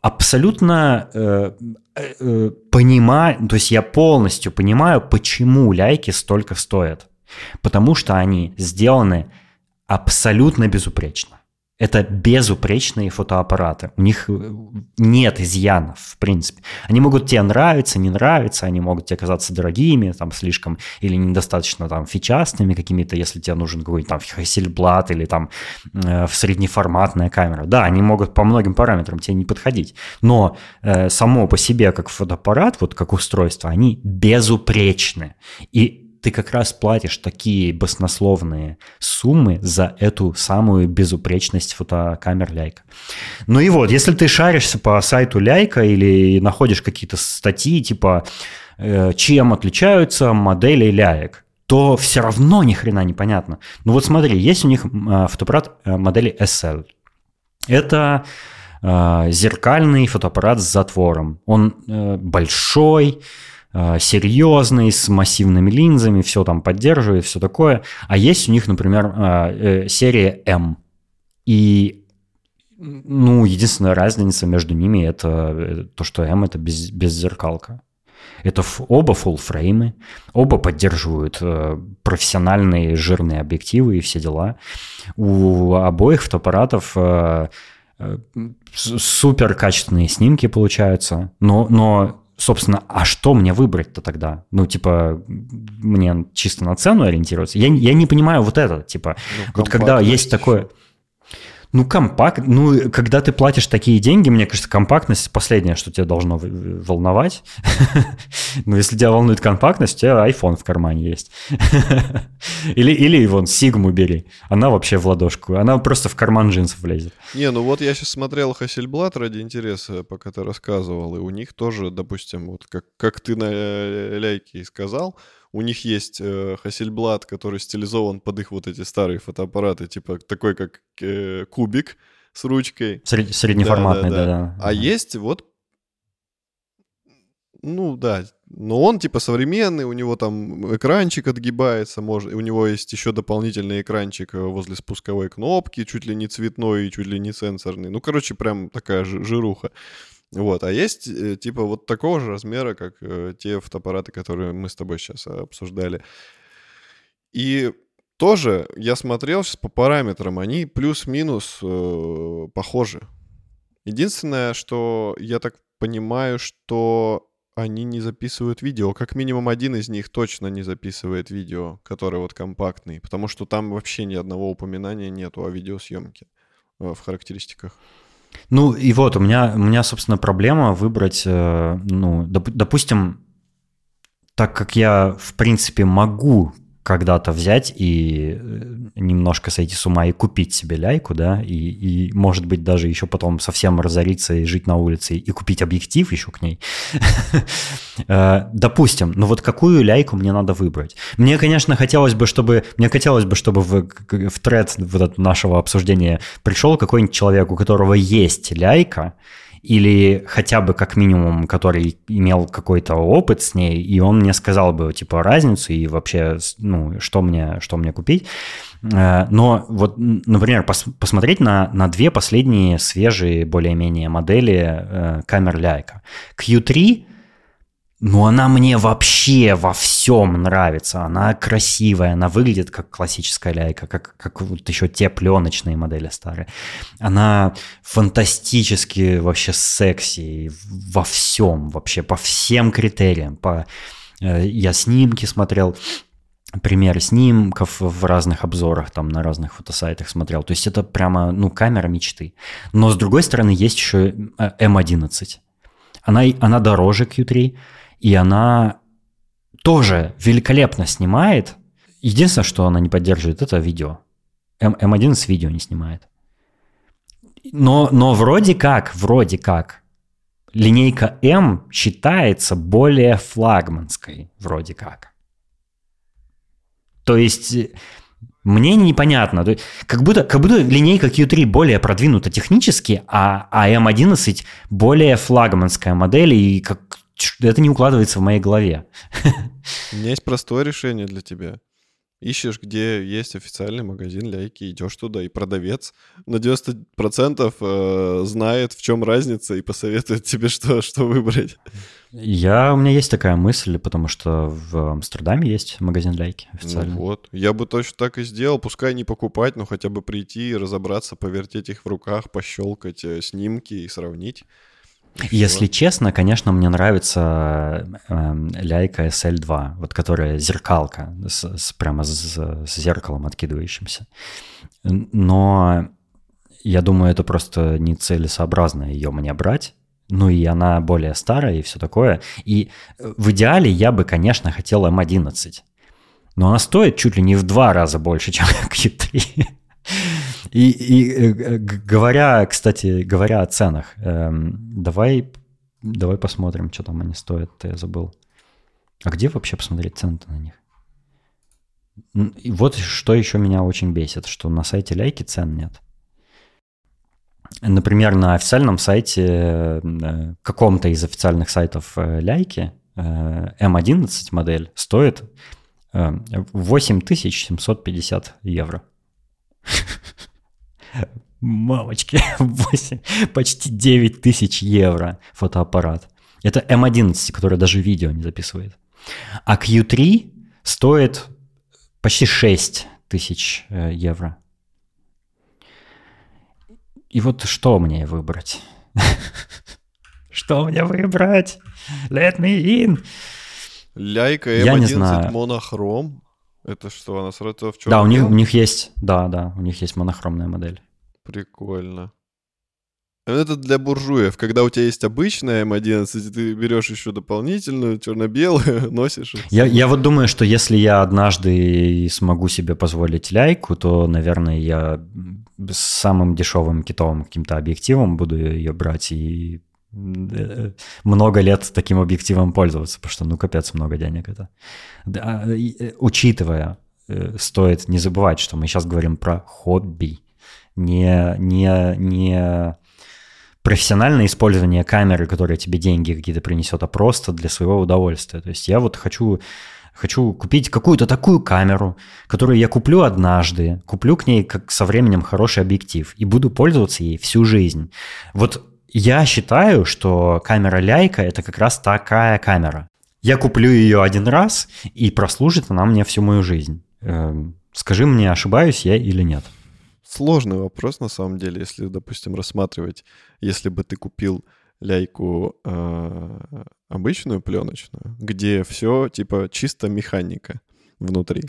Speaker 1: абсолютно э, э, понимаю, то есть я полностью понимаю, почему ляйки столько стоят. Потому что они сделаны абсолютно безупречно. Это безупречные фотоаппараты. У них э, нет изъянов, в принципе. Они могут тебе нравиться, не нравиться, они могут тебе казаться дорогими, там, слишком, или недостаточно там фичастыми какими-то, если тебе нужен какой-нибудь там Hasselblad или там э, среднеформатная камера. Да, они могут по многим параметрам тебе не подходить. Но э, само по себе, как фотоаппарат, вот как устройство, они безупречны. И ты как раз платишь такие баснословные суммы за эту самую безупречность фотокамер Ляйка. Ну и вот, если ты шаришься по сайту Ляйка или находишь какие-то статьи типа э, чем отличаются модели Ляек, то все равно ни хрена не понятно. Ну вот смотри, есть у них э, фотоаппарат э, модели SL. Это зеркальный фотоаппарат с затвором. Он большой, Э, серьезный, с массивными линзами, все там поддерживает, все такое. А есть у них, например, э, э, серия М. И ну, единственная разница между ними это то, что М это без, беззеркалка. Это оба full фреймы, оба поддерживают профессиональные жирные объективы и все дела. У обоих фотоаппаратов супер качественные снимки получаются, но, но собственно, а что мне выбрать-то тогда? Ну, типа, мне чисто на цену ориентироваться? Я, я не понимаю вот это, типа, ну, вот когда есть такое... Ну, компакт, ну, когда ты платишь такие деньги, мне кажется, компактность последнее, что тебя должно волновать. ну, если тебя волнует компактность, у тебя iPhone в кармане есть. или, или вон, Сигму бери. Она вообще в ладошку. Она просто в карман джинсов влезет.
Speaker 2: Не, ну вот я сейчас смотрел Hasselblad ради интереса, пока ты рассказывал, и у них тоже, допустим, вот как, как ты на э, ляйке и сказал, у них есть э, Hasselblad, который стилизован под их вот эти старые фотоаппараты, типа такой как э, кубик с ручкой.
Speaker 1: Сред, среднеформатный, да-да.
Speaker 2: А есть вот, ну да, но он типа современный, у него там экранчик отгибается, может, у него есть еще дополнительный экранчик э, возле спусковой кнопки, чуть ли не цветной чуть ли не сенсорный. Ну, короче, прям такая жируха. Вот, а есть э, типа вот такого же размера, как э, те фотоаппараты, которые мы с тобой сейчас обсуждали. И тоже я смотрел сейчас по параметрам, они плюс-минус э, похожи. Единственное, что я так понимаю, что они не записывают видео. Как минимум один из них точно не записывает видео, который вот компактный, потому что там вообще ни одного упоминания нету о видеосъемке э, в характеристиках.
Speaker 1: Ну и вот, у меня, у меня собственно, проблема выбрать, э, ну, доп, допустим, так как я, в принципе, могу когда-то взять и э, немножко сойти с ума и купить себе ляйку, да, и, и может быть даже еще потом совсем разориться и жить на улице и купить объектив еще к ней. Э, допустим, ну вот какую ляйку мне надо выбрать? Мне, конечно, хотелось бы, чтобы мне хотелось бы, чтобы в, в тред вот нашего обсуждения пришел какой-нибудь человек, у которого есть ляйка, или хотя бы как минимум, который имел какой-то опыт с ней, и он мне сказал бы, типа, разницу и вообще, ну, что мне, что мне купить. Э, но вот, например, пос, посмотреть на, на две последние свежие более-менее модели э, камер Leica. Q3 ну, она мне вообще во всем нравится. Она красивая, она выглядит как классическая ляйка, как, как вот еще те пленочные модели старые. Она фантастически вообще секси во всем, вообще по всем критериям. По... Э, я снимки смотрел, примеры снимков в разных обзорах, там на разных фотосайтах смотрел. То есть это прямо, ну, камера мечты. Но с другой стороны есть еще M11. Она, она дороже Q3, и она тоже великолепно снимает. Единственное, что она не поддерживает, это видео. М, М1 с видео не снимает. Но, но вроде как, вроде как, линейка М считается более флагманской, вроде как. То есть мне непонятно. Как будто, как будто линейка Q3 более продвинута технически, а, а M11 более флагманская модель, и как, это не укладывается в моей голове.
Speaker 2: У меня есть простое решение для тебя. ищешь, где есть официальный магазин ляйки, идешь туда, и продавец на 90% э, знает, в чем разница, и посоветует тебе, что, что выбрать.
Speaker 1: Я, у меня есть такая мысль, потому что в Амстердаме есть магазин ляйки официально.
Speaker 2: Ну вот, я бы точно так и сделал, пускай не покупать, но хотя бы прийти, разобраться, повертеть их в руках, пощелкать э, снимки и сравнить.
Speaker 1: Если честно, конечно, мне нравится э, Ляйка SL2, вот которая зеркалка, с, с, прямо с, с зеркалом откидывающимся. Но я думаю, это просто нецелесообразно ее мне брать. Ну и она более старая и все такое. И в идеале я бы, конечно, хотел М11. Но она стоит чуть ли не в два раза больше, чем Q3. И, и э, говоря, кстати, говоря о ценах, эм, давай, давай посмотрим, что там они стоят, я забыл. А где вообще посмотреть цены на них? И вот что еще меня очень бесит, что на сайте Ляйки цен нет. Например, на официальном сайте, э, каком-то из официальных сайтов э, Ляйки, M11 модель стоит 8750 евро. Мамочки, 8, почти 9 тысяч евро фотоаппарат. Это M11, который даже видео не записывает. А Q3 стоит почти 6 тысяч э, евро. И вот что мне выбрать? Что мне выбрать? Let me in.
Speaker 2: Ляйка M11 монохром. Это что, она сразу в чем?
Speaker 1: Да, у них, у них есть, да, да, у них есть монохромная модель.
Speaker 2: Прикольно. Это для буржуев. Когда у тебя есть обычная М11, ты берешь еще дополнительную, черно-белую, носишь.
Speaker 1: Я, я вот думаю, что если я однажды смогу себе позволить ляйку, то, наверное, я с самым дешевым китовым каким-то объективом буду ее брать и много лет таким объективом пользоваться, потому что, ну, капец, много денег это. Да, э, учитывая, э, стоит не забывать, что мы сейчас говорим про хобби, не, не, не профессиональное использование камеры, которая тебе деньги какие-то принесет, а просто для своего удовольствия. То есть я вот хочу, хочу купить какую-то такую камеру, которую я куплю однажды, куплю к ней как со временем хороший объектив и буду пользоваться ей всю жизнь. Вот я считаю, что камера Ляйка это как раз такая камера. Я куплю ее один раз, и прослужит она мне всю мою жизнь. Эм, скажи мне, ошибаюсь я или нет?
Speaker 2: Сложный вопрос, на самом деле, если, допустим, рассматривать, если бы ты купил ляйку э, обычную пленочную, где все типа чисто механика внутри,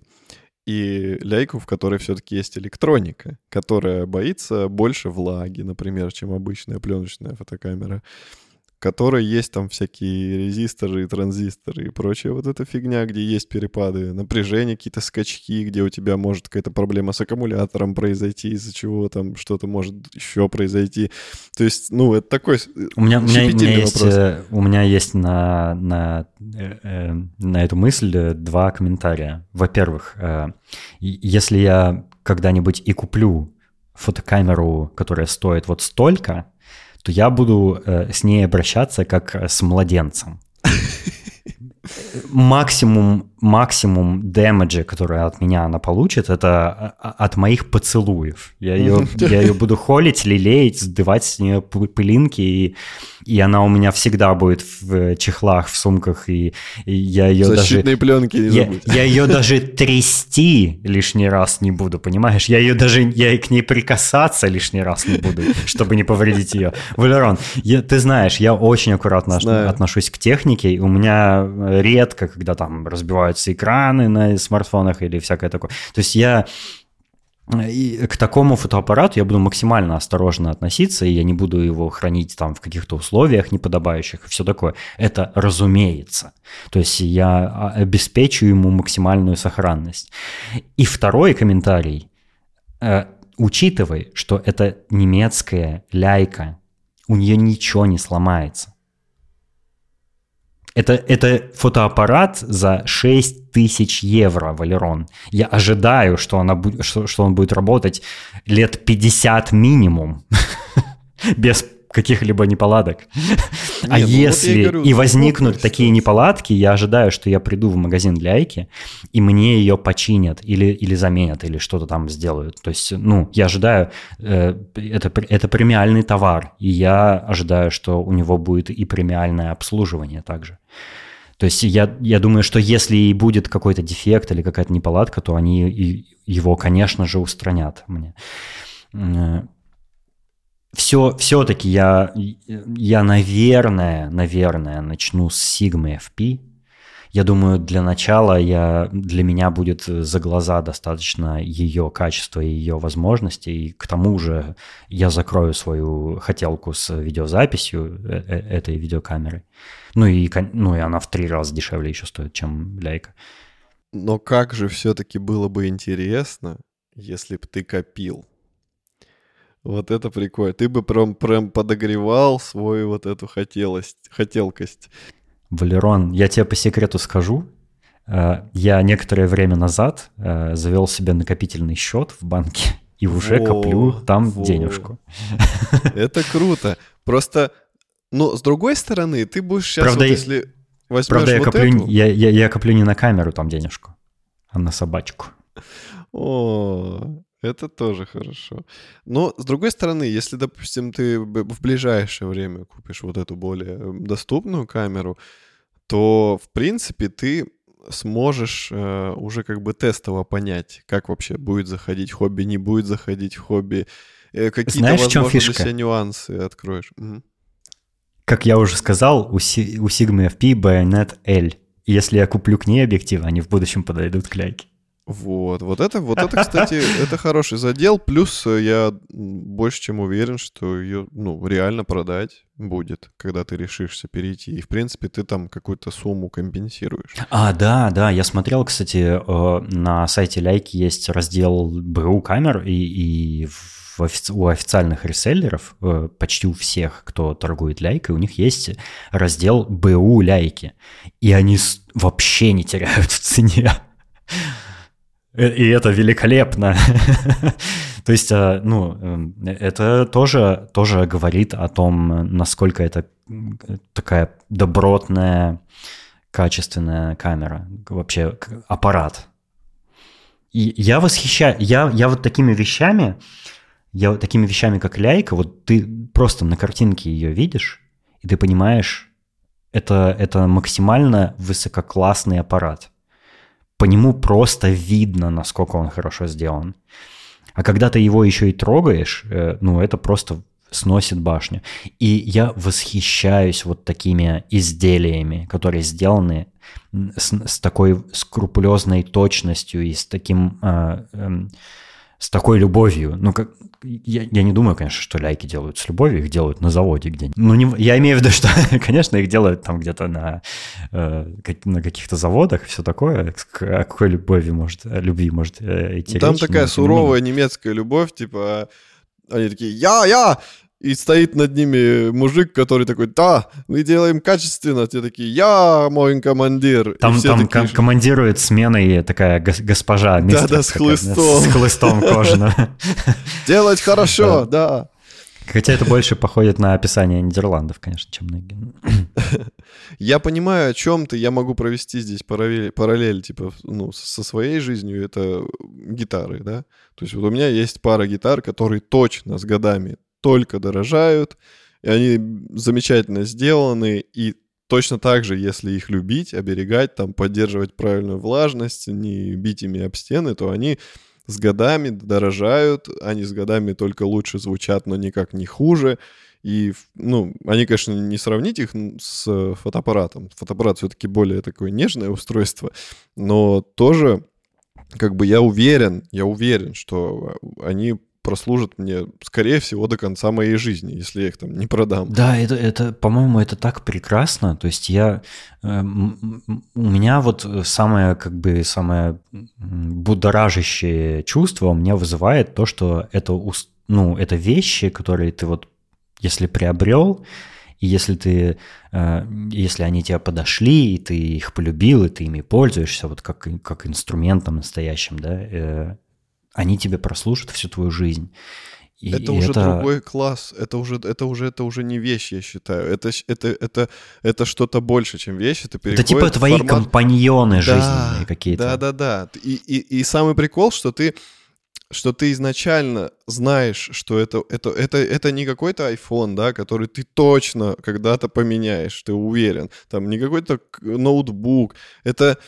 Speaker 2: и ляйку, в которой все-таки есть электроника, которая боится больше влаги, например, чем обычная пленочная фотокамера которой есть там всякие резисторы, транзисторы и прочая вот эта фигня, где есть перепады напряжения, какие-то скачки, где у тебя может какая-то проблема с аккумулятором произойти, из-за чего там что-то может еще произойти. То есть, ну, это такой
Speaker 1: у меня, у меня, у меня есть, э, у меня есть на, на, э, э, на эту мысль два комментария. Во-первых, если я когда-нибудь и куплю фотокамеру, которая стоит вот столько, то я буду э, с ней обращаться как с младенцем. Максимум, максимум дэмэджа, который от меня она получит, это а, от моих поцелуев. Я ее, я ее буду холить, лелеять, сдувать с нее пылинки, и, и она у меня всегда будет в чехлах, в сумках, и, и я ее
Speaker 2: Защитные
Speaker 1: даже...
Speaker 2: пленки не
Speaker 1: я, я ее даже трясти лишний раз не буду, понимаешь? Я ее даже, я к ней прикасаться лишний раз не буду, чтобы не повредить ее. Валерон, я, ты знаешь, я очень аккуратно Знаю. отношусь к технике, и у меня редко, когда там разбиваются экраны на смартфонах или всякое такое. То есть я и к такому фотоаппарату я буду максимально осторожно относиться, и я не буду его хранить там в каких-то условиях неподобающих и все такое. Это разумеется. То есть я обеспечу ему максимальную сохранность. И второй комментарий. Э, учитывай, что это немецкая ляйка, у нее ничего не сломается. Это, это фотоаппарат за 6 тысяч евро, Валерон. Я ожидаю, что, она что, что он будет работать лет 50 минимум. Без каких-либо неполадок. а
Speaker 2: ну вот
Speaker 1: если
Speaker 2: говорю,
Speaker 1: и возникнут
Speaker 2: ситуация.
Speaker 1: такие неполадки, я ожидаю, что я приду в магазин для Айки, и мне ее починят или, или заменят, или что-то там сделают. То есть, ну, я ожидаю, э, это, это премиальный товар, и я ожидаю, что у него будет и премиальное обслуживание также. То есть я, я думаю, что если и будет какой-то дефект или какая-то неполадка, то они его, конечно же, устранят мне. Все, все-таки я, я, наверное, наверное, начну с Sigma FP. Я думаю, для начала я, для меня будет за глаза достаточно ее качества и ее возможностей. И к тому же я закрою свою хотелку с видеозаписью э- э- этой видеокамеры. Ну и, ну и она в три раза дешевле еще стоит, чем Leica.
Speaker 2: Но как же все-таки было бы интересно, если бы ты копил. Вот это прикольно. Ты бы прям, прям подогревал свою вот эту хотелость, хотелкость.
Speaker 1: Валерон, я тебе по секрету скажу. э, Я некоторое время назад э, завел себе накопительный счет в банке и уже
Speaker 2: Во,
Speaker 1: коплю там
Speaker 2: во.
Speaker 1: денежку.
Speaker 2: Это круто. Просто, ну, с другой стороны, ты будешь сейчас,
Speaker 1: Правда,
Speaker 2: вот, если возьмешь
Speaker 1: Правда, я
Speaker 2: вот
Speaker 1: коплю,
Speaker 2: эту...
Speaker 1: я, я, я коплю не на камеру там денежку, а на собачку.
Speaker 2: О, это тоже хорошо. Но, с другой стороны, если, допустим, ты в ближайшее время купишь вот эту более э, доступную камеру, то, в принципе, ты сможешь э, уже как бы тестово понять, как вообще будет заходить хобби, не будет заходить хобби, э, какие-то,
Speaker 1: Знаешь,
Speaker 2: возможно,
Speaker 1: фишка?
Speaker 2: для себя нюансы откроешь. Мгм.
Speaker 1: Как я уже сказал, у, Си- у Sigma FP Bayonet L. Если я куплю к ней объективы, они в будущем подойдут к ляйке.
Speaker 2: Вот, вот это, вот это, кстати, это хороший задел. Плюс э, я больше чем уверен, что ее, ну, реально продать будет, когда ты решишься перейти. И, в принципе, ты там какую-то сумму компенсируешь.
Speaker 1: А, да, да, я смотрел, кстати, э, на сайте Ляйки есть раздел БУ камер, и, и в офи- у официальных реселлеров, э, почти у всех, кто торгует Ляйкой, у них есть раздел БУ Ляйки, и они вообще не теряют в цене. Э, И это великолепно. То есть, э, ну, э, это тоже, тоже говорит о том, насколько это такая добротная, качественная камера, вообще аппарат. И я восхищаю, я, я вот такими вещами, я вот такими вещами, как ляйка, вот ты просто на картинке ее видишь, и ты понимаешь, это, это максимально высококлассный аппарат. По нему просто видно, насколько он хорошо сделан. А когда ты его еще и трогаешь, э, ну, это просто сносит башню. И я восхищаюсь вот такими изделиями, которые сделаны с, с такой скрупулезной точностью и с таким а, эм, с такой любовью. Ну, как, я, я не думаю, конечно, что ляйки делают с любовью, их делают на заводе где-нибудь. Ну, не, я имею в виду, что, конечно, их делают там где-то на, э, на каких-то заводах и все такое. О какой любови может, любви может э, идти
Speaker 2: Там
Speaker 1: речь,
Speaker 2: такая
Speaker 1: не
Speaker 2: суровая немецкая любовь, типа, они такие, я, я, и стоит над ними мужик, который такой, да, мы делаем качественно. Те такие, я мой командир.
Speaker 1: Там, там
Speaker 2: такие
Speaker 1: ком- командирует сменой такая гос- госпожа. мистерс
Speaker 2: Да-да, с хлыстом.
Speaker 1: С хлыстом кожаным.
Speaker 2: Делать хорошо, да.
Speaker 1: Хотя это больше походит на описание Нидерландов, конечно, чем на...
Speaker 2: Я понимаю, о чем ты. Я могу провести здесь параллель, параллель типа, ну, со своей жизнью. Это гитары, да. То есть вот у меня есть пара гитар, которые точно с годами только дорожают, и они замечательно сделаны, и точно так же, если их любить, оберегать, там, поддерживать правильную влажность, не бить ими об стены, то они с годами дорожают, они с годами только лучше звучат, но никак не хуже. И, ну, они, конечно, не сравнить их с фотоаппаратом. Фотоаппарат все-таки более такое нежное устройство, но тоже, как бы я уверен, я уверен, что э, они прослужат мне, скорее всего, до конца моей жизни, если я их там не продам.
Speaker 1: Да, это, это, по-моему, это так прекрасно. То есть я, э, у меня вот самое, как бы, самое будоражащее чувство у меня вызывает то, что это, ну, это вещи, которые ты вот, если приобрел, и если ты, э, если они тебе подошли, и ты их полюбил, и ты ими пользуешься, вот как, как инструментом настоящим, да, э, они тебе прослужат всю твою жизнь. И
Speaker 2: это уже это... другой класс, это уже, это уже, это уже не вещь, я считаю. Это, это, это, это что-то больше, чем вещь. Это,
Speaker 1: это типа твои формат... компаньоны да, жизненные какие-то.
Speaker 2: Да, да, да. И, и, и самый прикол, что ты что ты изначально знаешь, что это, это, это, это не какой-то iPhone, да, который ты точно когда-то поменяешь, ты уверен. Там не какой-то ноутбук. Это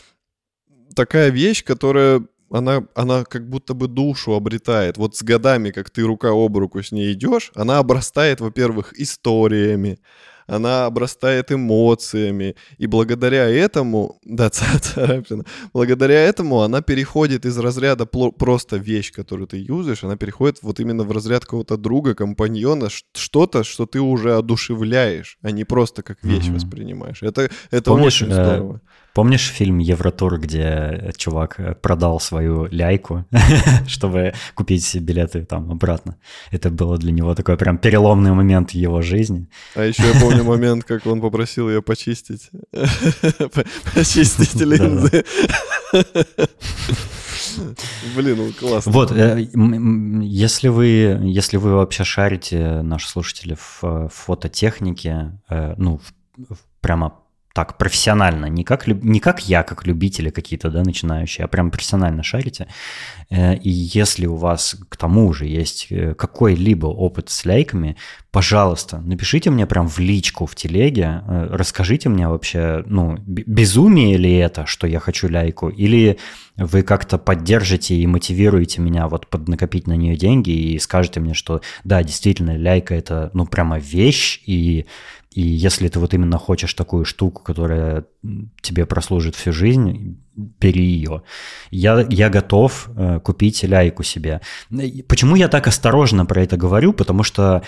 Speaker 2: такая вещь, которая она, она как будто бы душу обретает. Вот с годами, как ты рука об руку с ней идешь, она обрастает, во-первых, историями, она обрастает эмоциями, и благодаря этому, да, царапина, благодаря этому она переходит из разряда просто вещь, которую ты юзаешь, она переходит вот именно в разряд какого-то друга, компаньона, что-то, что ты уже одушевляешь, а не просто как вещь mm-hmm. воспринимаешь. Это, это Помнишь, очень э, здорово.
Speaker 1: Помнишь фильм «Евротур», где чувак продал свою ляйку, чтобы купить билеты там обратно? Это было для него такой прям переломный момент в его жизни.
Speaker 2: А еще я помню момент, как он попросил ее почистить. Почистить линзы. Блин, ну классно.
Speaker 1: Вот, э, если вы, если вы вообще шарите, наши слушатели, в фототехнике, э, ну, прямо так профессионально, не как, не как я, как любители какие-то, да, начинающие, а прям профессионально шарите. Э, и если у вас к тому же есть э, какой-либо опыт с лайками, пожалуйста, напишите мне прям в личку в телеге, э, расскажите мне вообще, ну, безумие ли это, что я хочу ляйку, или вы как-то поддержите и мотивируете меня вот поднакопить на нее деньги и скажете мне, что да, действительно, ляйка это, ну, прямо вещь, и и если ты вот именно хочешь такую штуку, которая тебе прослужит всю жизнь, бери ее. Я, я готов э, купить ляйку себе. Почему я так осторожно про это говорю? Потому что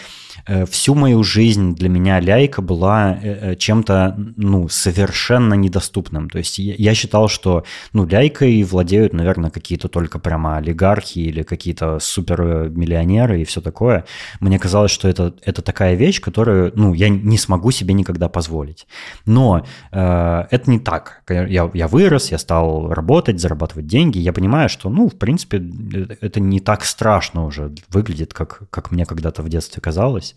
Speaker 1: всю мою жизнь для меня ляйка была э, э чем-то ну, совершенно недоступным. То есть я, считал, что ну, ляйкой владеют, наверное, какие-то только прямо олигархи или какие-то супермиллионеры и все такое. Мне казалось, что это, это такая вещь, которую ну, я не смогу себе никогда позволить. Но э, это не так. Я, я вырос, я стал работать, зарабатывать деньги, я понимаю, что, ну, в принципе, это не так страшно уже выглядит, как, как мне когда-то в детстве казалось.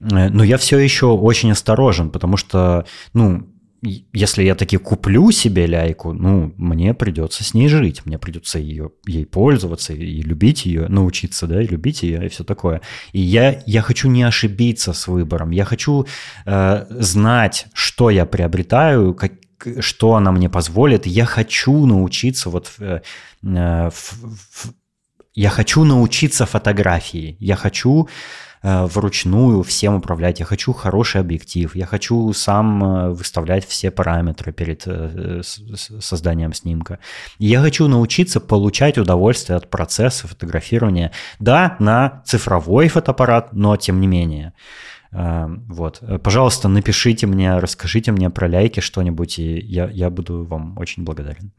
Speaker 1: Э, но я все еще очень осторожен, потому что, ну, если я таки куплю себе ляйку, ну, мне придется с ней жить, мне придется ее, ей пользоваться и любить ее, научиться, да, и любить ее и все такое. И я, я хочу не ошибиться с выбором, я хочу э, знать, что я приобретаю, как, что она мне позволит. Я хочу научиться вот э, в, в, я хочу научиться фотографии, я хочу э, вручную всем управлять, я хочу хороший объектив, я хочу сам э, выставлять все параметры перед созданием снимка. Я хочу научиться получать удовольствие от процесса фотографирования. Да, на цифровой фотоаппарат, но тем не менее. Вот. Пожалуйста, напишите мне, расскажите мне про ляйки что-нибудь, и я, я буду вам очень благодарен.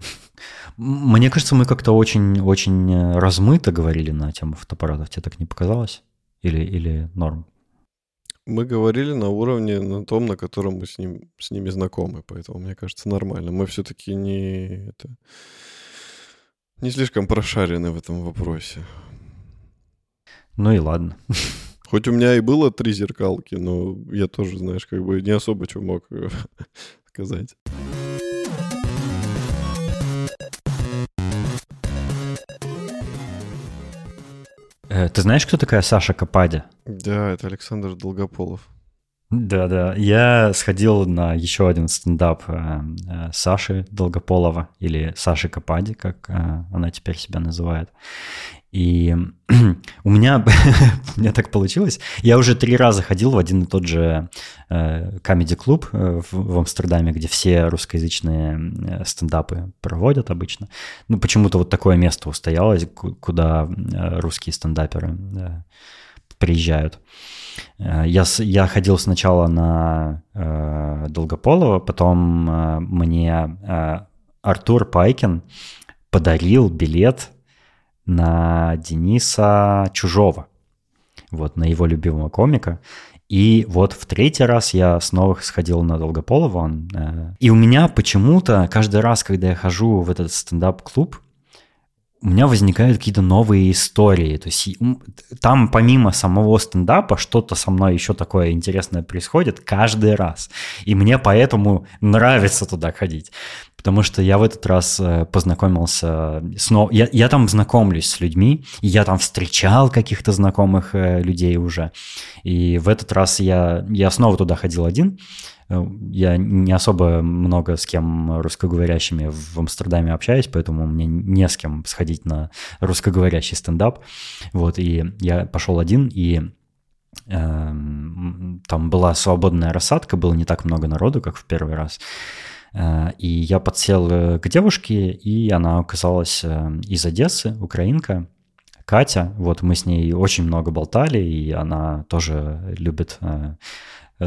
Speaker 1: Мне кажется, мы как-то очень-очень размыто говорили на тему фотоаппаратов. Тебе так не показалось? Или, или норм?
Speaker 2: Мы говорили на уровне, на том, на котором мы с, ним, с ними знакомы, поэтому, мне кажется, нормально. Мы все-таки не, это, не слишком прошарены в этом вопросе.
Speaker 1: Ну и ладно.
Speaker 2: Хоть у меня и было три зеркалки, но я тоже, знаешь, как бы не особо что мог э, сказать.
Speaker 1: Ты знаешь, кто такая Саша Капади?
Speaker 2: Да, это Александр Долгополов.
Speaker 1: Да-да, я сходил на еще один стендап э, Саши Долгополова, или Саши Капади, как она теперь себя называет. И у меня, у меня так получилось. Я уже три раза ходил в один и тот же комедий-клуб э, э, в, Амстердаме, где все русскоязычные э, стендапы проводят обычно. Ну, почему-то вот такое место устоялось, куда русские стендаперы приезжают. Я, я ходил сначала на э, Долгополова, потом э, мне э, Артур Пайкин подарил билет на Дениса Чужого, вот, на его любимого комика. И вот в третий раз я снова сходил на Долгополова. Э, и у меня почему-то каждый раз, когда я хожу в этот стендап-клуб, у меня возникают какие-то новые истории. То есть там помимо самого стендапа что-то со мной еще такое интересное происходит каждый раз. И мне поэтому нравится туда ходить. Потому что я в этот раз э, познакомился снова. Я, я там знакомлюсь с людьми, и я там встречал каких-то знакомых э, людей уже. И в этот раз я, я снова туда ходил один. Э, я не особо много с кем русскоговорящими в Амстердаме общаюсь, поэтому мне не с кем сходить на русскоговорящий стендап. Вот, и я пошел один, и э, там была свободная рассадка, было не так много народу, как в первый раз. Э, и я подсел э, к девушке, и она оказалась из Одессы, украинка, Катя. Вот мы с ней очень много болтали, и она тоже любит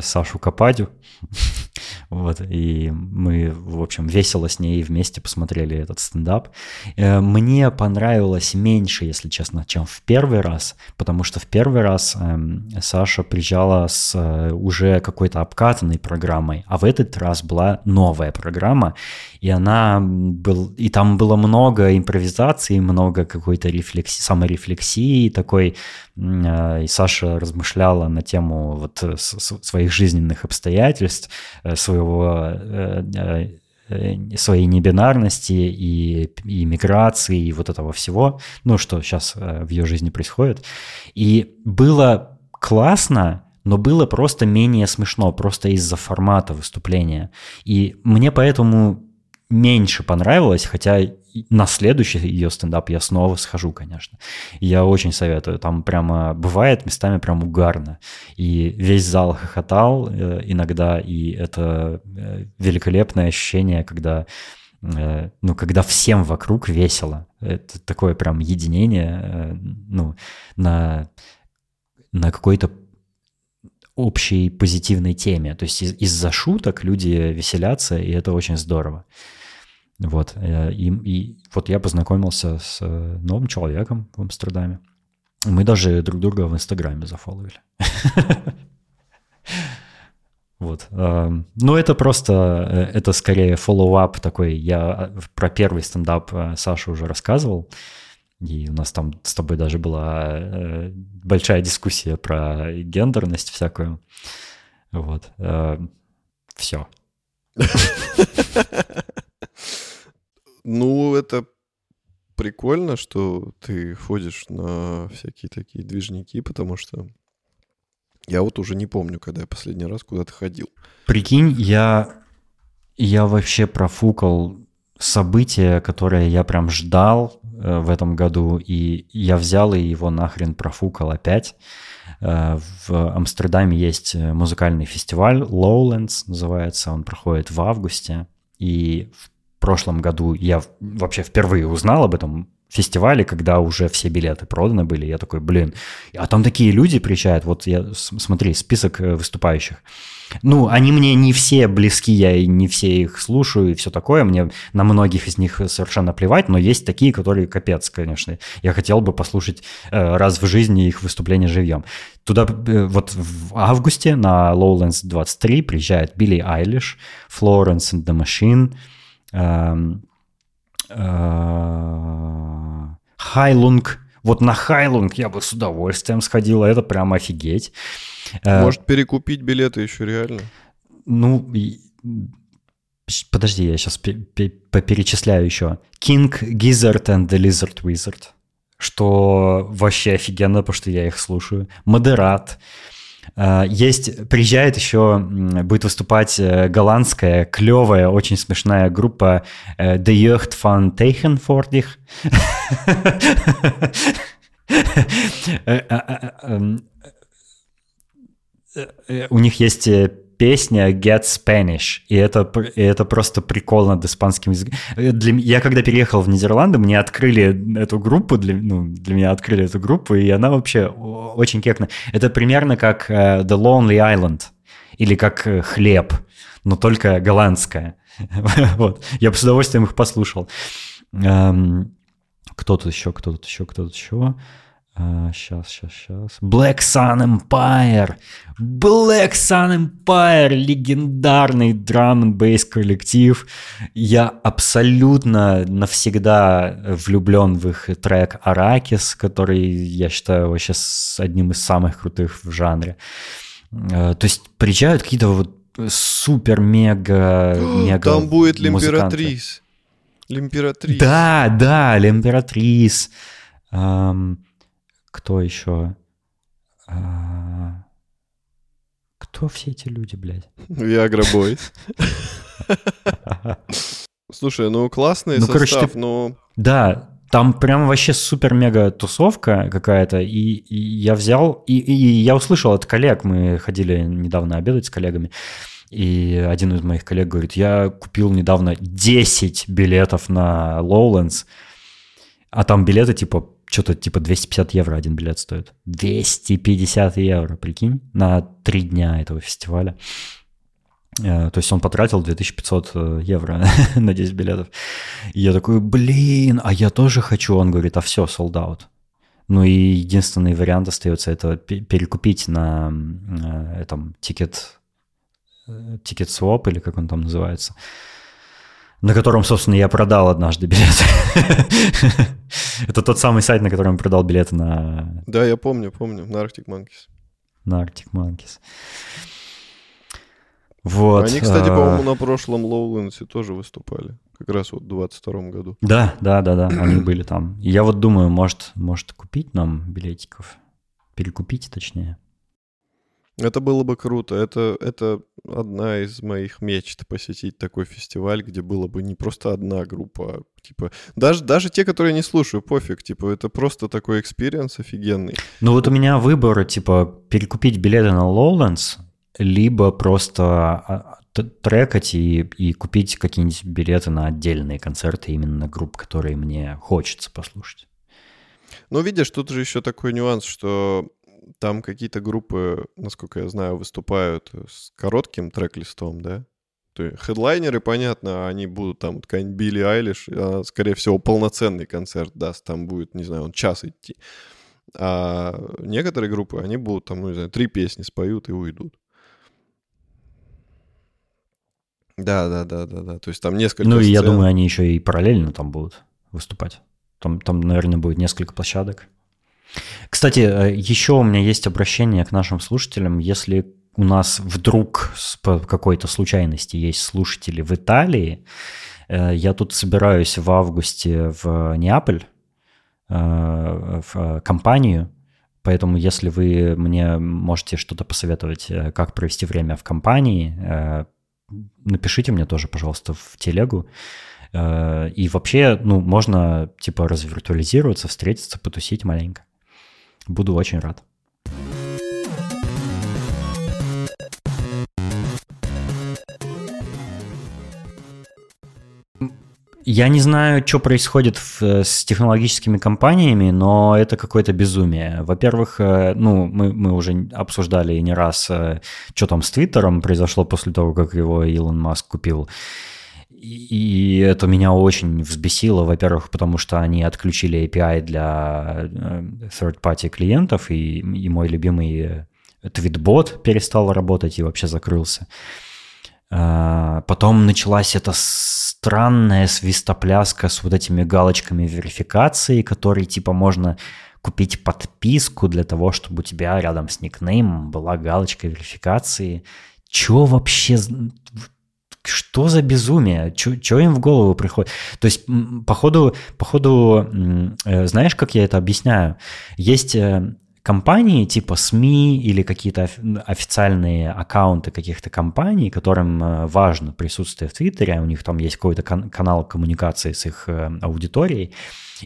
Speaker 1: Сашу Кападю. вот, и мы, в общем, весело с ней вместе посмотрели этот стендап. Э, мне понравилось меньше, если честно, чем в первый раз, потому что в первый раз эм, Саша приезжала с э, уже какой-то обкатанной программой, а в этот раз была новая программа, и она был, и там было много импровизации, много какой-то рефлекси, саморефлексии такой, э, и Саша размышляла на тему вот своей своих жизненных обстоятельств, э, своего э, э, своей небинарности и, и миграции, и вот этого всего, ну, что сейчас в ее жизни происходит. И было классно, но было просто менее смешно, просто из-за формата выступления. И мне поэтому меньше понравилось, хотя на следующий ее стендап я снова схожу, конечно. Я очень советую. Там прямо бывает местами прям угарно. И весь зал хохотал э, иногда, и это э, великолепное ощущение, когда э, ну, когда всем вокруг весело. Это такое прям единение, ну, на, на какой-то общей позитивной теме. То есть из- из-за шуток люди веселятся, и это очень здорово. Вот, э, и, и вот я познакомился с э, новым человеком в Амстердаме. Мы даже друг друга в Инстаграме зафоловили. Вот. Эм, ну, это просто, э, это скорее follow-up такой. Я про первый стендап Саша уже рассказывал. И у нас там с тобой даже была большая дискуссия про гендерность всякую. Вот. Все.
Speaker 2: Ну, это прикольно, что ты ходишь на всякие такие движники, потому что я вот уже не помню, когда я последний раз куда-то ходил.
Speaker 1: Прикинь, я, я вообще профукал событие, которое я прям ждал э, в этом году, и я взял и его нахрен профукал опять. Э, в Амстердаме есть музыкальный фестиваль Lowlands называется, он проходит в августе, и в прошлом году я вообще впервые узнал об этом фестивале, когда уже все билеты проданы были. Я такой, блин, а там такие люди приезжают. Вот я, смотри, список э, выступающих. Ну, они мне не все близки, я не все их слушаю и все такое. Мне на многих из них совершенно плевать, но есть такие, которые капец, конечно. Я хотел бы послушать э, раз в жизни их выступление живьем. Туда э, вот в августе на Lowlands 23 приезжает Билли Айлиш, Florence and the Machine, Хайлунг. Вот на Хайлунг я бы с удовольствием сходил, это прям офигеть.
Speaker 2: Э, Может, перекупить билеты еще реально?
Speaker 1: Ну, подожди, я сейчас поперечисляю еще. King Gizzard and the Lizard Wizard, что вообще офигенно, потому что я их слушаю. Модерат. А, есть, приезжает еще, будет выступать э, голландская, клевая, очень смешная группа э, The Jeugd van Tegenvoordig. Э, у них есть песня Get Spanish, и это, и это просто прикол над испанским языком. Для, я когда переехал в Нидерланды, мне открыли эту группу, для, ну, для меня открыли эту группу, и она вообще очень кекна. Это примерно как uh, The Lonely Island, или как uh, «Хлеб», но только голландская. вот. Я бы с удовольствием их послушал. Um, кто тут еще, кто тут еще, кто тут еще? А, сейчас, сейчас, сейчас. Black Sun Empire. Black Sun Empire. Легендарный драм бейс коллектив. Я абсолютно навсегда влюблен в их трек Аракис, который я считаю вообще одним из самых крутых в жанре. А, то есть приезжают какие-то вот супер-мега мега
Speaker 2: Там будет Лимператрис. Лимператрис.
Speaker 1: Да, да, Лимператрис. Кто еще? А... Кто все эти люди, блядь?
Speaker 2: Виагра Бойс. Слушай, ну классный ну, состав, короче, ты... но...
Speaker 1: Да, там прям вообще супер-мега тусовка какая-то, и, и я взял, и, и я услышал от коллег, мы ходили недавно обедать с коллегами, и один из моих коллег говорит, я купил недавно 10 билетов на Lowlands, а там билеты типа что-то типа 250 евро один билет стоит. 250 евро, прикинь, на три дня этого фестиваля. Э, то есть он потратил 2500 э, евро на 10 билетов. И я такой, блин, а я тоже хочу. Он говорит, а все, sold out. Ну и единственный вариант остается это перекупить на э, этом ticket, TicketSwap или как он там называется на котором, собственно, я продал однажды билеты. Это тот самый сайт, на котором я продал билеты на...
Speaker 2: Да, я помню, помню, на Arctic Monkeys.
Speaker 1: На Arctic Monkeys. Вот.
Speaker 2: Они, кстати, а, по-моему, на прошлом Lowlands тоже выступали. Как раз вот в 22 году.
Speaker 1: Да, да, да, да, они были там. Я вот думаю, может, может купить нам билетиков. Перекупить, точнее.
Speaker 2: Это было бы круто. Это, это одна из моих мечт посетить такой фестиваль, где было бы не просто одна группа, а, типа даже даже те, которые я не слушаю, пофиг, типа это просто такой experience офигенный.
Speaker 1: Ну вот у меня выбор, типа перекупить билеты на Lowlands, либо просто а, трекать и, и купить какие-нибудь билеты на отдельные концерты именно групп, которые мне хочется послушать.
Speaker 2: Ну, видишь, тут же еще такой нюанс, что там какие-то группы, насколько я знаю, выступают с коротким трек-листом, да? То есть хедлайнеры, понятно, они будут там, какая-нибудь Билли Айлиш, а, скорее всего, полноценный концерт даст, там будет, не знаю, он час идти. А некоторые группы, они будут там, ну, не знаю, три песни споют и уйдут. Да, да, да, да, да. То есть там несколько.
Speaker 1: Ну, и я думаю, они еще и параллельно там будут выступать. Там, там, наверное, будет несколько площадок. Кстати, э, еще у меня есть обращение к нашим слушателям. Если у нас вдруг по какой-то случайности есть слушатели в Италии, э, я тут собираюсь в августе в Неаполь, э, в компанию, Поэтому, если вы мне можете что-то посоветовать, как провести время в компании, напишите мне тоже, пожалуйста, в телегу. И вообще, ну, можно, типа, развиртуализироваться, встретиться, потусить маленько. Буду очень рад. Я не знаю, что происходит в, с технологическими компаниями, но это какое-то безумие. Во-первых, э, ну, мы, мы уже обсуждали не раз, э, что там с Твиттером произошло после того, как его Илон Маск купил. И это меня очень взбесило, во-первых, потому что они отключили API для э, third-party клиентов, и, и мой любимый твитбот перестал работать и вообще закрылся. А, потом началась эта странная свистопляска с вот этими галочками верификации, которые типа можно купить подписку для того, чтобы у тебя рядом с никнеймом была галочка верификации. Чё вообще что за безумие? Что им в голову приходит? То есть, походу, походу, э, знаешь, как я это объясняю? Есть э, компании типа СМИ или какие-то официальные аккаунты каких-то компаний, которым э, важно присутствие в Твиттере, у них там есть какой-то канал коммуникации с их аудиторией,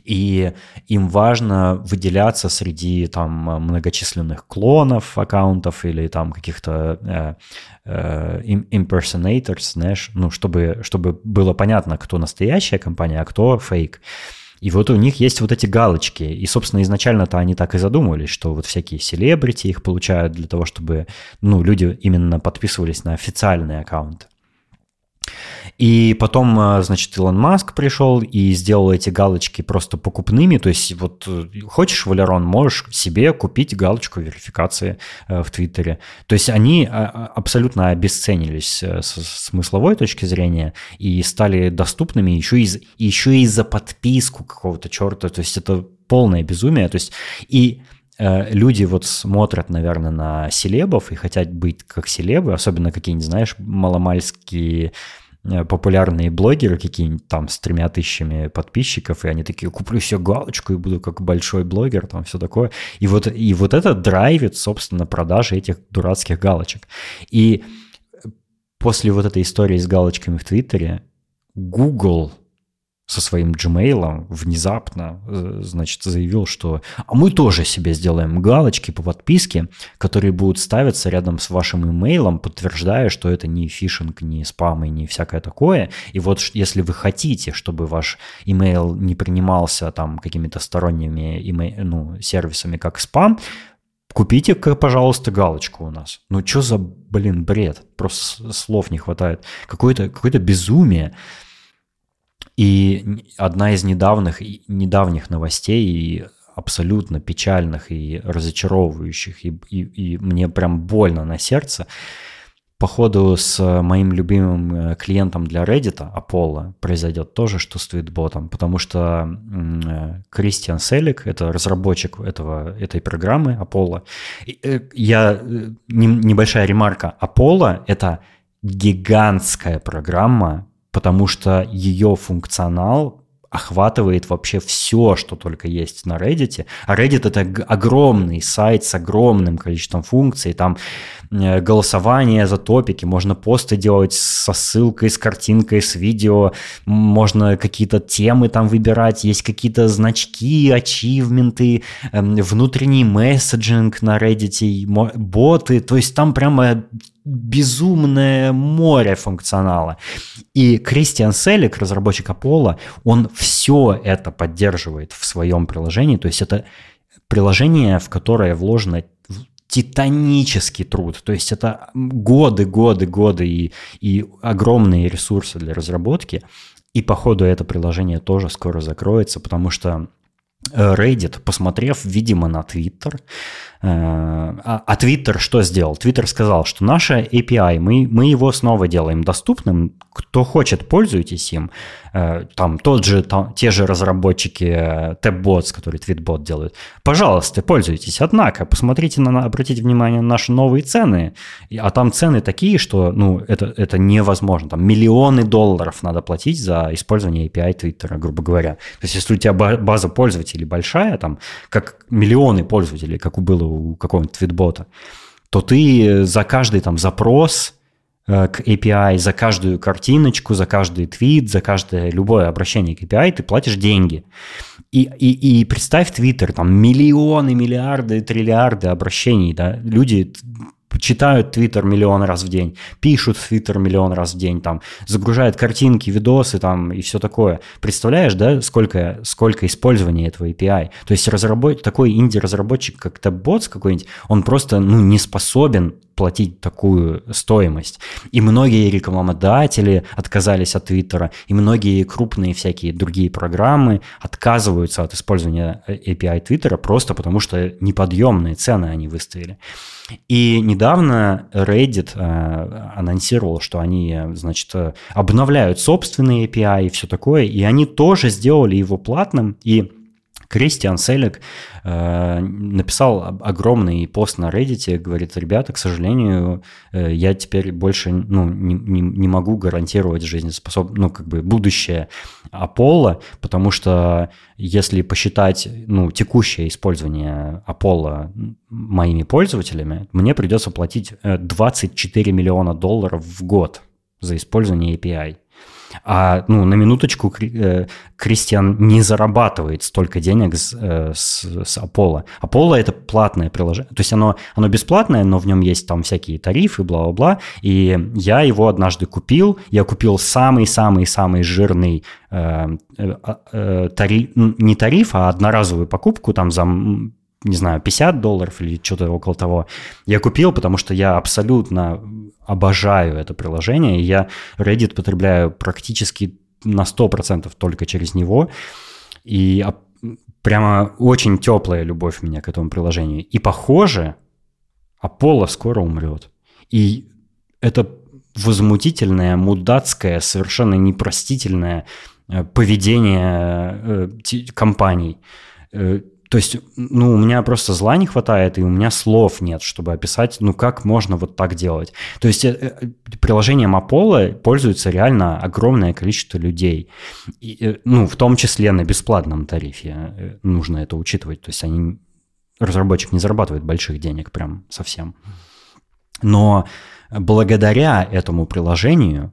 Speaker 1: и им важно выделяться среди там многочисленных клонов аккаунтов или там каких-то э, э, impersonators, знаешь, ну, чтобы, чтобы было понятно, кто настоящая компания, а кто фейк. И вот у них есть вот эти галочки. И, собственно, изначально-то они так и задумывались, что вот всякие селебрити их получают для того, чтобы, ну, люди именно подписывались на официальные аккаунты. И потом, э, значит, Илон Маск пришел и сделал эти галочки просто покупными. То есть вот э, хочешь Валерон, можешь себе купить галочку верификации э, в Твиттере. То есть они абсолютно обесценились с смысловой точки зрения и стали доступными еще и, еще и за подписку какого-то черта. То есть это полное безумие. То есть и люди вот смотрят, наверное, на селебов и хотят быть как селебы, особенно какие-нибудь, знаешь, маломальские Э, популярные блогеры какие-нибудь там с тремя тысячами подписчиков, и они такие, куплю себе галочку и буду как большой блогер, там все такое. И вот, и вот это драйвит, собственно, продажи этих дурацких галочек. И после вот этой истории с галочками в Твиттере Google со своим Gmail внезапно, э, значит, заявил, что а мы тоже себе сделаем галочки по подписке, которые будут ставиться рядом с вашим имейлом, подтверждая, что это не фишинг, не спам и не всякое такое. И вот если вы хотите, чтобы ваш имейл не принимался там какими-то сторонними имей... ну, сервисами, как спам, купите, пожалуйста, галочку у нас. Ну, что за, блин, бред? Просто слов не хватает. Какое-то какое безумие. И одна из недавних, недавних новостей, абсолютно печальных и разочаровывающих, и, и, и мне прям больно на сердце, походу с моим любимым э, клиентом для Reddit, Apollo, произойдет тоже, что с твитботом, потому что э, Кристиан Селик, это разработчик этого, этой программы Apollo, э, я, небольшая ремарка, Apollo — это гигантская программа, потому что ее функционал охватывает вообще все, что только есть на Reddit. А Reddit это огромный сайт с огромным количеством функций. Там э, голосование за топики, можно посты делать со ссылкой, с картинкой, с видео, можно какие-то темы там выбирать, есть какие-то значки, ачивменты, эм, внутренний месседжинг на Reddit, боты. То есть там прямо безумное море функционала. И Кристиан Селик, разработчик Apollo, он все это поддерживает в своем приложении. То есть это приложение, в которое вложено титанический труд. То есть это годы, годы, годы и, и огромные ресурсы для разработки. И походу это приложение тоже скоро закроется, потому что э, Reddit, посмотрев, видимо, на Twitter, а, а Twitter что сделал? Twitter сказал, что наше API, мы, мы его снова делаем доступным. Кто хочет, пользуйтесь им. Э, там тот же, там, те же разработчики TabBots, которые TweetBot делают. Пожалуйста, пользуйтесь. Однако, посмотрите, на, обратите внимание на наши новые цены. А там цены такие, что ну, это, это невозможно. Там миллионы долларов надо платить за использование API Twitter, грубо говоря. То есть, если у тебя база пользователей большая, там, как миллионы пользователей, как у было у какого-нибудь твитбота, то ты за каждый там запрос э, к API, за каждую картиночку, за каждый твит, за каждое любое обращение к API ты платишь деньги. И, и, и представь Твиттер, там миллионы, миллиарды, триллиарды обращений, да, люди читают Твиттер миллион раз в день, пишут Твиттер миллион раз в день, там, загружают картинки, видосы там и все такое. Представляешь, да, сколько, сколько использования этого API? То есть разработ... такой инди-разработчик, как TabBots какой-нибудь, он просто ну, не способен платить такую стоимость. И многие рекламодатели отказались от Твиттера, и многие крупные всякие другие программы отказываются от использования API Твиттера просто потому, что неподъемные цены они выставили. И недавно Reddit э, анонсировал, что они, значит, обновляют собственные API и все такое, и они тоже сделали его платным, и Кристиан Селик э, написал огромный пост на Reddit, говорит, ребята, к сожалению, э, я теперь больше ну, не, не, не могу гарантировать жизнеспособность, ну, как бы будущее Apollo, потому что если посчитать ну, текущее использование Apollo моими пользователями, мне придется платить 24 э, миллиона долларов в год за использование API. А ну, на минуточку э, Кристиан не зарабатывает столько денег с, э, с, с Apollo. Apollo это платное приложение. То есть оно, оно бесплатное, но в нем есть там всякие тарифы, бла-бла-бла. И я его однажды купил. Я купил самый-самый-самый жирный э, э, э, тариф, не тариф, а одноразовую покупку там за не знаю, 50 долларов или что-то около того. Я купил, потому что я абсолютно обожаю это приложение. Я Reddit потребляю практически на 100% только через него. И прямо очень теплая любовь у меня к этому приложению. И похоже, Аполло скоро умрет. И это возмутительное, мудацкое, совершенно непростительное э, поведение э, компаний. Э, то есть, ну, у меня просто зла не хватает, и у меня слов нет, чтобы описать, ну, как можно вот так делать. То есть, приложением Apollo пользуется реально огромное количество людей. И, ну, в том числе на бесплатном тарифе нужно это учитывать. То есть, они, разработчик не зарабатывает больших денег прям совсем. Но благодаря этому приложению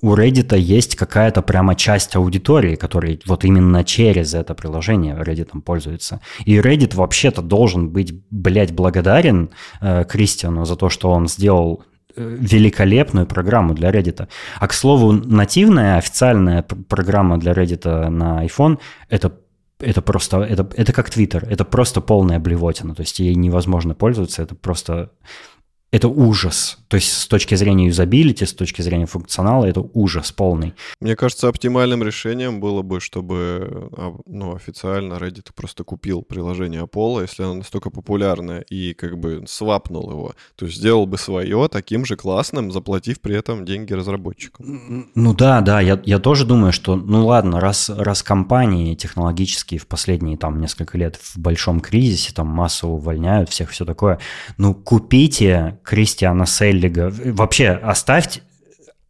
Speaker 1: у Reddit есть какая-то прямо часть аудитории, которая вот именно через это приложение Reddit пользуется. И Reddit вообще-то должен быть, блядь, благодарен э, Кристиану за то, что он сделал э, великолепную программу для Reddit. А, к слову, нативная официальная программа для Reddit на iPhone — это это просто, это, это как Twitter, это просто полная блевотина, то есть ей невозможно пользоваться, это просто это ужас. То есть с точки зрения юзабилити, с точки зрения функционала, это ужас полный.
Speaker 2: Мне кажется, оптимальным решением было бы, чтобы а, ну, официально Reddit просто купил приложение Apollo, если оно настолько популярное, и как бы свапнул его. То есть сделал бы свое таким же классным, заплатив при этом деньги разработчикам.
Speaker 1: Ну да, да, я, я тоже думаю, что, ну ладно, раз, раз компании технологические в последние там несколько лет в большом кризисе, там массово увольняют всех, все такое, ну купите Кристиана Селлига. Вообще, оставьте,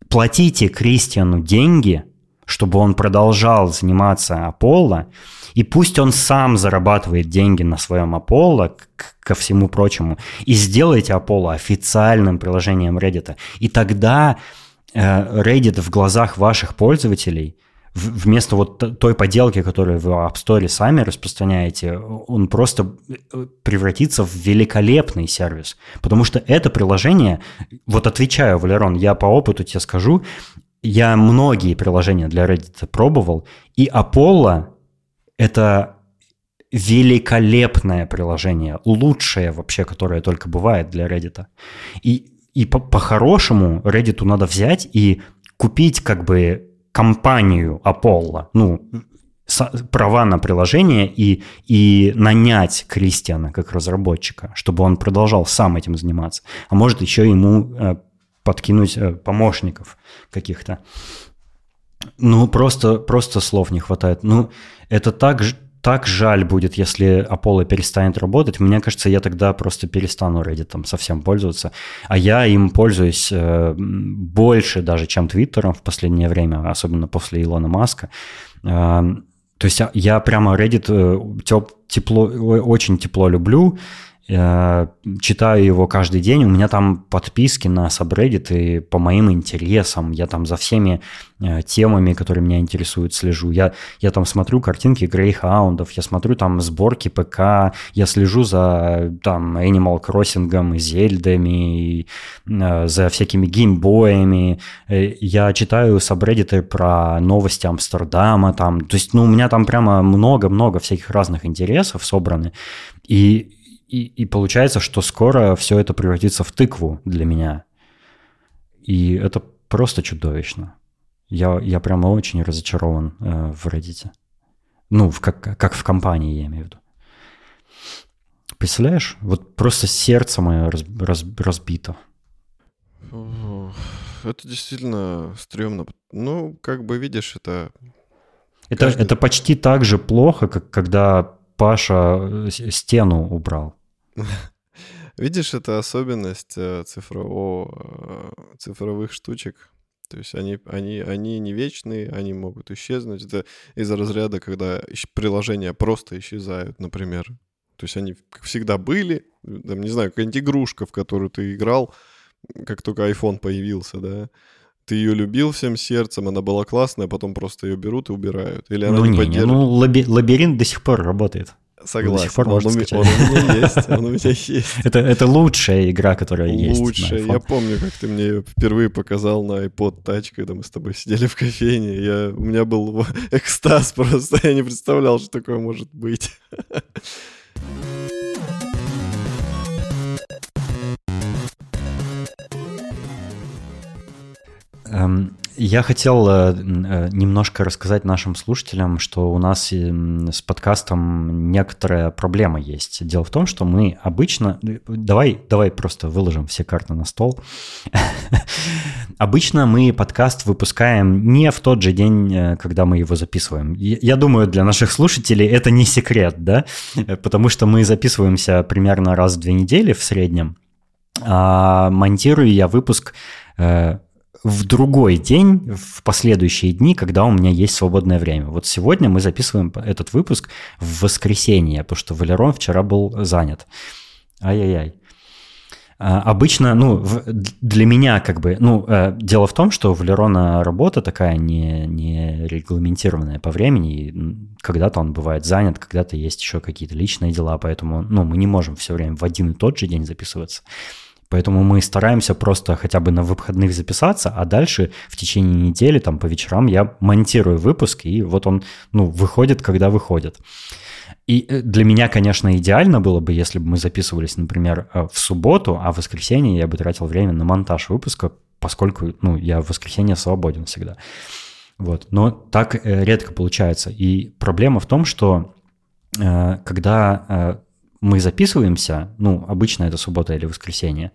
Speaker 1: платите Кристиану деньги, чтобы он продолжал заниматься Аполло, и пусть он сам зарабатывает деньги на своем Аполло, ко всему прочему, и сделайте Аполло официальным приложением Reddit. И тогда э, Reddit в глазах ваших пользователей вместо вот той поделки, которую вы в App Store сами распространяете, он просто э, превратится в великолепный сервис. Потому что это приложение, вот отвечаю, Валерон, я по опыту тебе скажу, я многие приложения для Reddit пробовал, и Apollo — это великолепное приложение, лучшее вообще, которое только бывает для Reddit. И, и по- по-хорошему Reddit надо взять и купить как бы компанию Apollo, ну, права на приложение и, и нанять Кристиана как разработчика, чтобы он продолжал сам этим заниматься. А может еще ему э, подкинуть э, помощников каких-то. Ну, просто, просто слов не хватает. Ну, это так, так жаль будет, если Apollo перестанет работать. Мне кажется, я тогда просто перестану Reddit там совсем пользоваться. А я им пользуюсь э, больше даже, чем Твиттером в последнее время, особенно после Илона Маска. Э, то есть я прямо Reddit э, теп, тепло, очень тепло люблю. Я читаю его каждый день, у меня там подписки на subreddit по моим интересам, я там за всеми э, темами, которые меня интересуют, слежу. Я, я там смотрю картинки грейхаундов, я смотрю там сборки ПК, я слежу за там Animal Crossing Зельдами, э, за всякими геймбоями, э, я читаю subreddit про новости Амстердама, там, то есть, ну, у меня там прямо много-много всяких разных интересов собраны, и и, и получается, что скоро все это превратится в тыкву для меня. И это просто чудовищно. Я, я прямо очень разочарован э, в Reddit. Ну, в, как, как в компании, я имею в виду. Представляешь? Вот просто сердце мое раз, раз, разбито.
Speaker 2: Это действительно стрёмно. Ну, как бы видишь, это...
Speaker 1: Это, каждый... это почти так же плохо, как когда Паша э, стену убрал.
Speaker 2: Видишь, это особенность э, цифрового, э, цифровых штучек. То есть они, они, они не вечные, они могут исчезнуть. Это из-за разряда, когда приложения просто исчезают, например. То есть они всегда были, там, не знаю, какая-нибудь игрушка, в которую ты играл, как только iPhone появился, да, ты ее любил всем сердцем, она была классная, потом просто ее берут и убирают. Или она
Speaker 1: ну,
Speaker 2: не,
Speaker 1: не, ну лаби- лабиринт до сих пор работает.
Speaker 2: Согласен. До сих пор он, он, у меня есть, он у меня есть.
Speaker 1: Это, это лучшая игра, которая есть.
Speaker 2: Лучшая. Я помню, как ты мне ее впервые показал на iPod Touch, когда мы с тобой сидели в кофейне. Я, у меня был экстаз просто. Я не представлял, что такое может быть.
Speaker 1: Я хотел э, э, немножко рассказать нашим слушателям, что у нас с подкастом некоторая проблема есть. Дело в том, что мы обычно... Давай, давай просто выложим все карты на стол. Обычно мы подкаст выпускаем не в тот же день, э, когда мы его записываем. Я думаю, для наших слушателей это не секрет, да? Потому что мы записываемся примерно раз в две недели в среднем. А монтирую я выпуск в другой день, в последующие дни, когда у меня есть свободное время. Вот сегодня мы записываем этот выпуск в воскресенье, потому что Валерон вчера был занят. Ай-яй-яй. А, обычно, ну, для меня как бы, ну, э, дело в том, что у Валерона работа такая не, не регламентированная по времени, и когда-то он бывает занят, когда-то есть еще какие-то личные дела, поэтому, ну, мы не можем все время в один и тот же день записываться. Поэтому мы стараемся просто хотя бы на выходных записаться, а дальше в течение недели, там по вечерам я монтирую выпуск, и вот он, ну, выходит, когда выходит. И э, для меня, конечно, идеально было бы, если бы мы записывались, например, э, в субботу, а в воскресенье я бы тратил время на монтаж выпуска, поскольку, ну, я в воскресенье свободен всегда. Вот. Но так э, редко получается. И проблема в том, что когда мы записываемся, ну, обычно это суббота или воскресенье,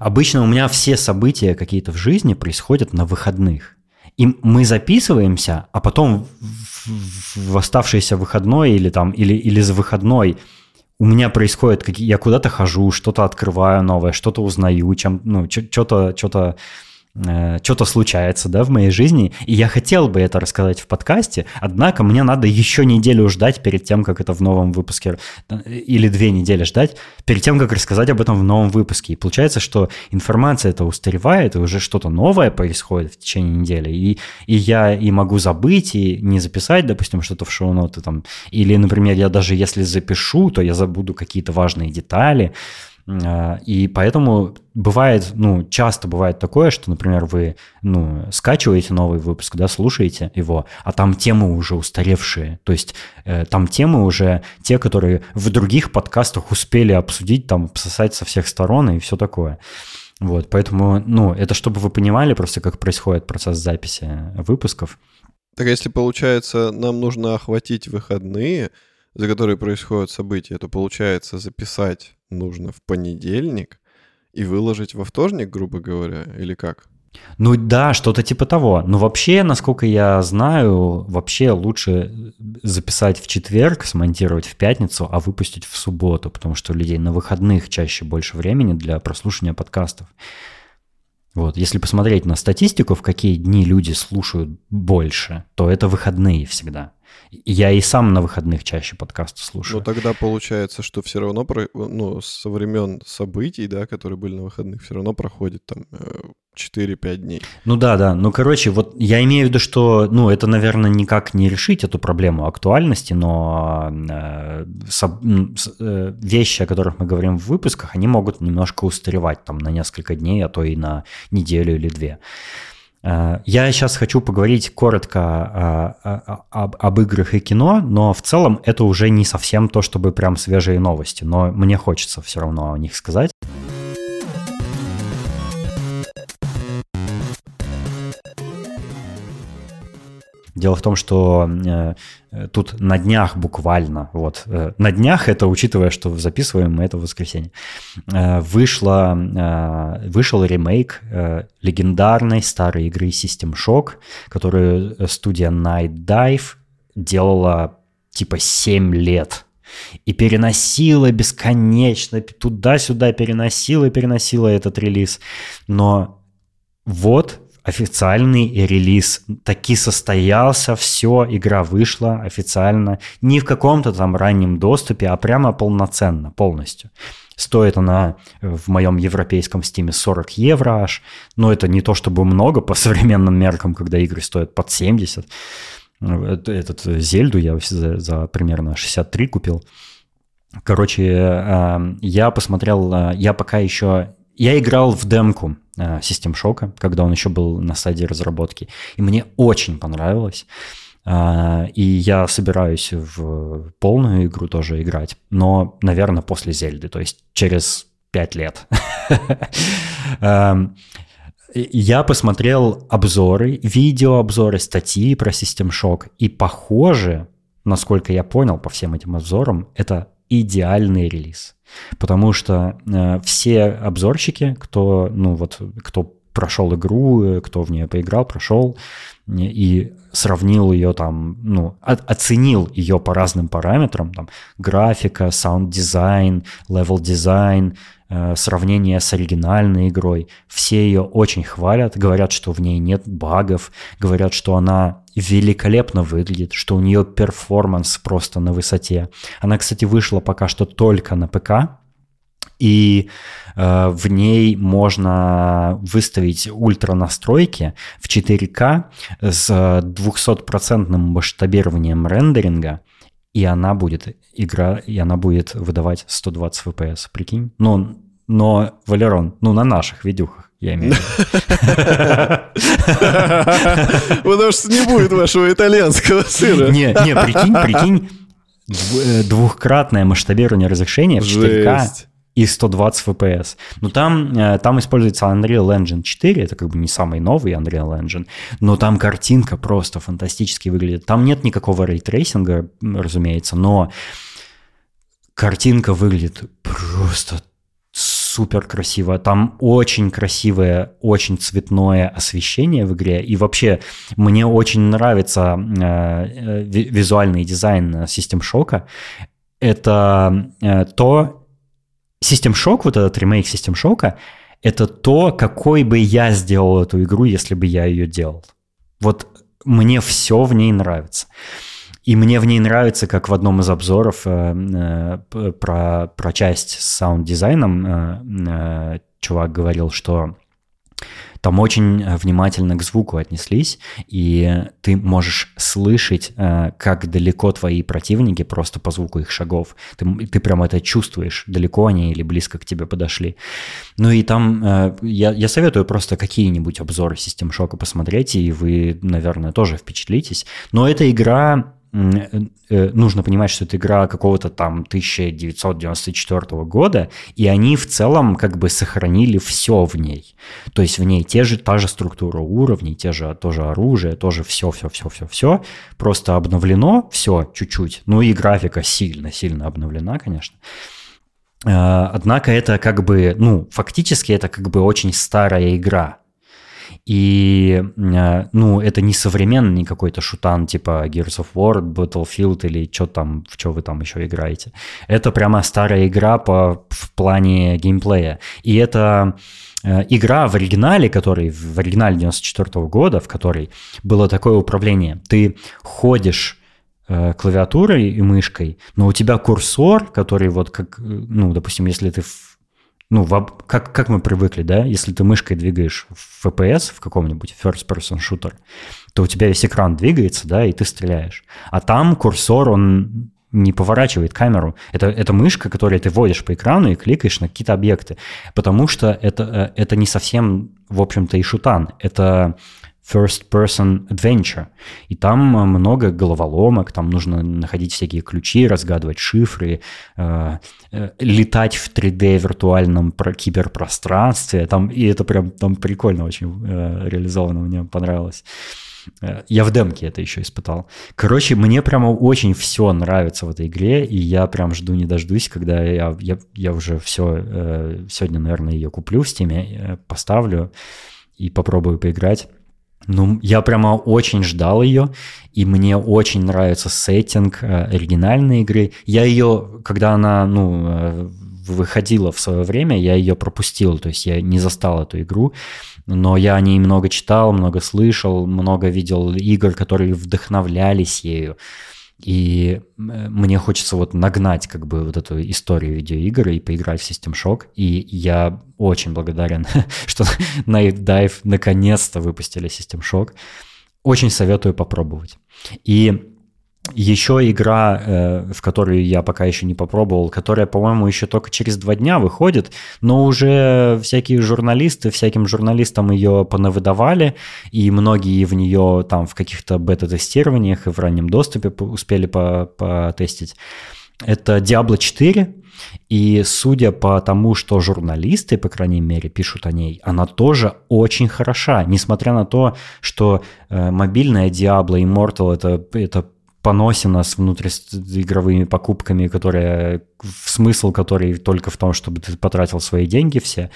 Speaker 1: обычно у меня все события какие-то в жизни происходят на выходных. И мы записываемся, а потом в, оставшийся выходной или там, или, или за выходной у меня происходит, я куда-то хожу, что-то открываю новое, что-то узнаю, чем, ну, что-то, что-то что-то случается, да, в моей жизни, и я хотел бы это рассказать в подкасте, однако мне надо еще неделю ждать перед тем, как это в новом выпуске, э, или две недели ждать, перед тем, как рассказать об этом в новом выпуске. И получается, что информация это устаревает, и уже что-то новое происходит в течение недели, и, и я и могу забыть, и не записать, допустим, что-то в шоу-ноты там, или, например, я даже если запишу, то я забуду какие-то важные детали, и поэтому бывает, ну, часто бывает такое, что, например, вы, ну, скачиваете новый выпуск, да, слушаете его, а там темы уже устаревшие. То есть э, там темы уже те, которые в других подкастах успели обсудить, там, пососать со всех сторон и все такое. Вот, поэтому, ну, это чтобы вы понимали просто, как происходит процесс записи выпусков.
Speaker 2: Так если, получается, нам нужно охватить выходные, за которые происходят события, то, получается, записать нужно в понедельник и выложить во вторник, грубо говоря, или как?
Speaker 1: Ну да, что-то типа того. Но вообще, насколько я знаю, вообще лучше записать в четверг, смонтировать в пятницу, а выпустить в субботу, потому что у людей на выходных чаще больше времени для прослушивания подкастов. Вот, если посмотреть на статистику, в какие дни люди слушают больше, то это выходные всегда. Я и сам на выходных чаще подкасты слушаю.
Speaker 2: Ну тогда получается, что все равно, ну, со времен событий, да, которые были на выходных, все равно проходит там 4-5 э, дней.
Speaker 1: Ну да, да. Ну, короче, вот я имею в виду, что, ну, это, наверное, никак не решить эту проблему актуальности, но э, со, э, вещи, о которых мы говорим в выпусках, они могут немножко устаревать там на несколько дней, а то и на неделю или две. Э, я сейчас хочу поговорить коротко э, об играх и кино, но в целом это уже не совсем то, чтобы прям свежие новости, но мне хочется все равно о них сказать. Дело в том, что э, тут на днях буквально, вот, э, на днях, это учитывая, что записываем мы это в воскресенье, э, вышло, э, вышел ремейк э, легендарной старой игры System Shock, которую студия Night Dive делала типа 7 лет и переносила бесконечно, туда-сюда переносила и переносила этот релиз. Но вот официальный релиз таки состоялся, все, игра вышла официально, не в каком-то там раннем доступе, а прямо полноценно, полностью. Стоит она в моем европейском стиме 40 евро аж, но это не то чтобы много по современным меркам, когда игры стоят под 70. Этот Зельду я за, за примерно 63 купил. Короче, э, я посмотрел, э, я пока еще... Я играл в демку System Shock, когда он еще был на стадии разработки. И мне очень понравилось. Э, и я собираюсь в полную игру тоже играть, но, наверное, после Зельды, то есть через пять лет. Эм, я посмотрел обзоры, видеообзоры, статьи про System Shock, и похоже, насколько я понял по всем этим обзорам, это идеальный релиз. Потому что э, все обзорщики, кто, ну вот, кто прошел игру, кто в нее поиграл, прошел и сравнил ее там, ну, оценил ее по разным параметрам, там, графика, саунд-дизайн, level-дизайн, э, сравнение с оригинальной игрой. Все ее очень хвалят, говорят, что в ней нет багов, говорят, что она великолепно выглядит, что у нее performance просто на высоте. Она, кстати, вышла пока что только на ПК, и э, в ней можно выставить ультра настройки в 4К с 200% масштабированием рендеринга, и она будет игра, и она будет выдавать 120 FPS, прикинь? Но, но Валерон, ну на наших видюхах я имею в виду.
Speaker 2: Потому что не будет вашего итальянского сыра.
Speaker 1: Не, не, прикинь, прикинь, э, двухкратное масштабирование разрешения в 4К и 120 FPS. Но там, э, там используется Unreal Engine 4, это как бы не самый новый Unreal Engine, но там картинка просто фантастически выглядит. Там нет никакого ray tracing а, разумеется, но картинка выглядит просто супер красиво. Там очень красивое, очень цветное освещение в игре. И вообще мне очень нравится э, э визуальный дизайн System Shock. Это э, то, System Shock, вот этот ремейк System Shock, это то, какой бы я сделал эту игру, если бы я ее делал. Вот мне все в ней нравится. И мне в ней нравится, как в одном из обзоров э, э, про, про часть с саунд-дизайном э, э, чувак говорил, что там очень э, внимательно к звуку отнеслись, и ты можешь слышать, э, как далеко твои противники просто по звуку их шагов. Ты, ты прям это чувствуешь, далеко они или близко к тебе подошли. Ну и там э, я, я советую просто какие-нибудь обзоры System Shock посмотреть, и вы, наверное, тоже впечатлитесь. Но эта игра нужно понимать, что это игра какого-то там 1994 года, и они в целом как бы сохранили все в ней. То есть в ней те же, та же структура уровней, те же тоже оружие, тоже все, все, все, все, все. Просто обновлено все чуть-чуть. Ну и графика сильно-сильно обновлена, конечно. Э, однако это как бы, ну, фактически это как бы очень старая игра. И, э, ну, это не современный какой-то шутан типа Gears of War, Battlefield или что там, в что вы там еще играете. Это прямо старая игра по, в плане геймплея. И это э, игра в оригинале, который в оригинале 94 -го года, в которой было такое управление. Ты ходишь э, клавиатурой и мышкой, но у тебя курсор, который вот как, ну, допустим, если ты ну, как, как мы привыкли, да, если ты мышкой двигаешь в FPS, в каком-нибудь first-person shooter, то у тебя весь экран двигается, да, и ты стреляешь. А там курсор, он не поворачивает камеру. Это, это мышка, которую ты вводишь по экрану и кликаешь на какие-то объекты. Потому что это, э, это не совсем, в общем-то, и шутан. Это first-person adventure. И там э, много головоломок, там нужно находить всякие ключи, разгадывать шифры, э, э, летать в 3D виртуальном про киберпространстве. Там, и это прям там прикольно очень э, реализовано, мне понравилось. Э, я в демке это еще испытал. Короче, мне прямо очень все нравится в этой игре, и я прям жду не дождусь, когда я, я, я уже все, э, сегодня, наверное, ее куплю в стиме, э, поставлю и попробую поиграть. Ну, я прямо очень ждал ее, и мне очень нравится сеттинг э, оригинальной игры. Я ее, когда она, ну, э, выходила в свое время, я ее пропустил, то есть я не застал эту игру, но я о ней много читал, много слышал, много видел игр, которые вдохновлялись ею. И э, мне хочется вот нагнать как бы вот эту историю видеоигр и поиграть в System Shock. И я очень благодарен, что Night Dive наконец-то выпустили System Shock. Очень советую попробовать. И еще игра, э, в которую я пока еще не попробовал, которая, по-моему, еще только через два дня выходит, но уже всякие журналисты, всяким журналистам ее понавыдавали, и многие в нее там в каких-то бета-тестированиях и в раннем доступе успели потестить. Это Diablo 4, и судя по тому, что журналисты, по крайней мере, пишут о ней, она тоже очень хороша, несмотря на то, что э, мобильная Diablo Immortal это, это поносина с внутриигровыми покупками, которые, смысл который только в том, чтобы ты потратил свои деньги все.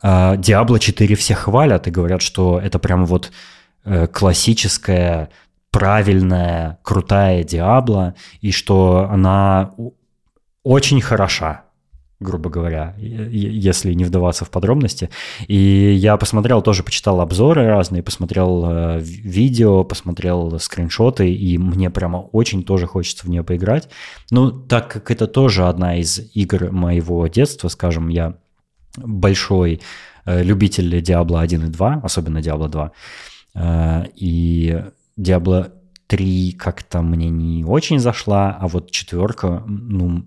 Speaker 1: А Diablo 4 все хвалят и говорят, что это прям вот э, классическая, правильная, крутая Diablo, и что она очень хороша, грубо говоря, если не вдаваться в подробности. И я посмотрел, тоже почитал обзоры разные, посмотрел э, видео, посмотрел скриншоты, и мне прямо очень тоже хочется в нее поиграть. Ну, так как это тоже одна из игр моего детства, скажем, я большой э, любитель Diablo 1 и 2, особенно Diablo 2, э, и Diablo 3 как-то мне не очень зашла, а вот четверка, ну,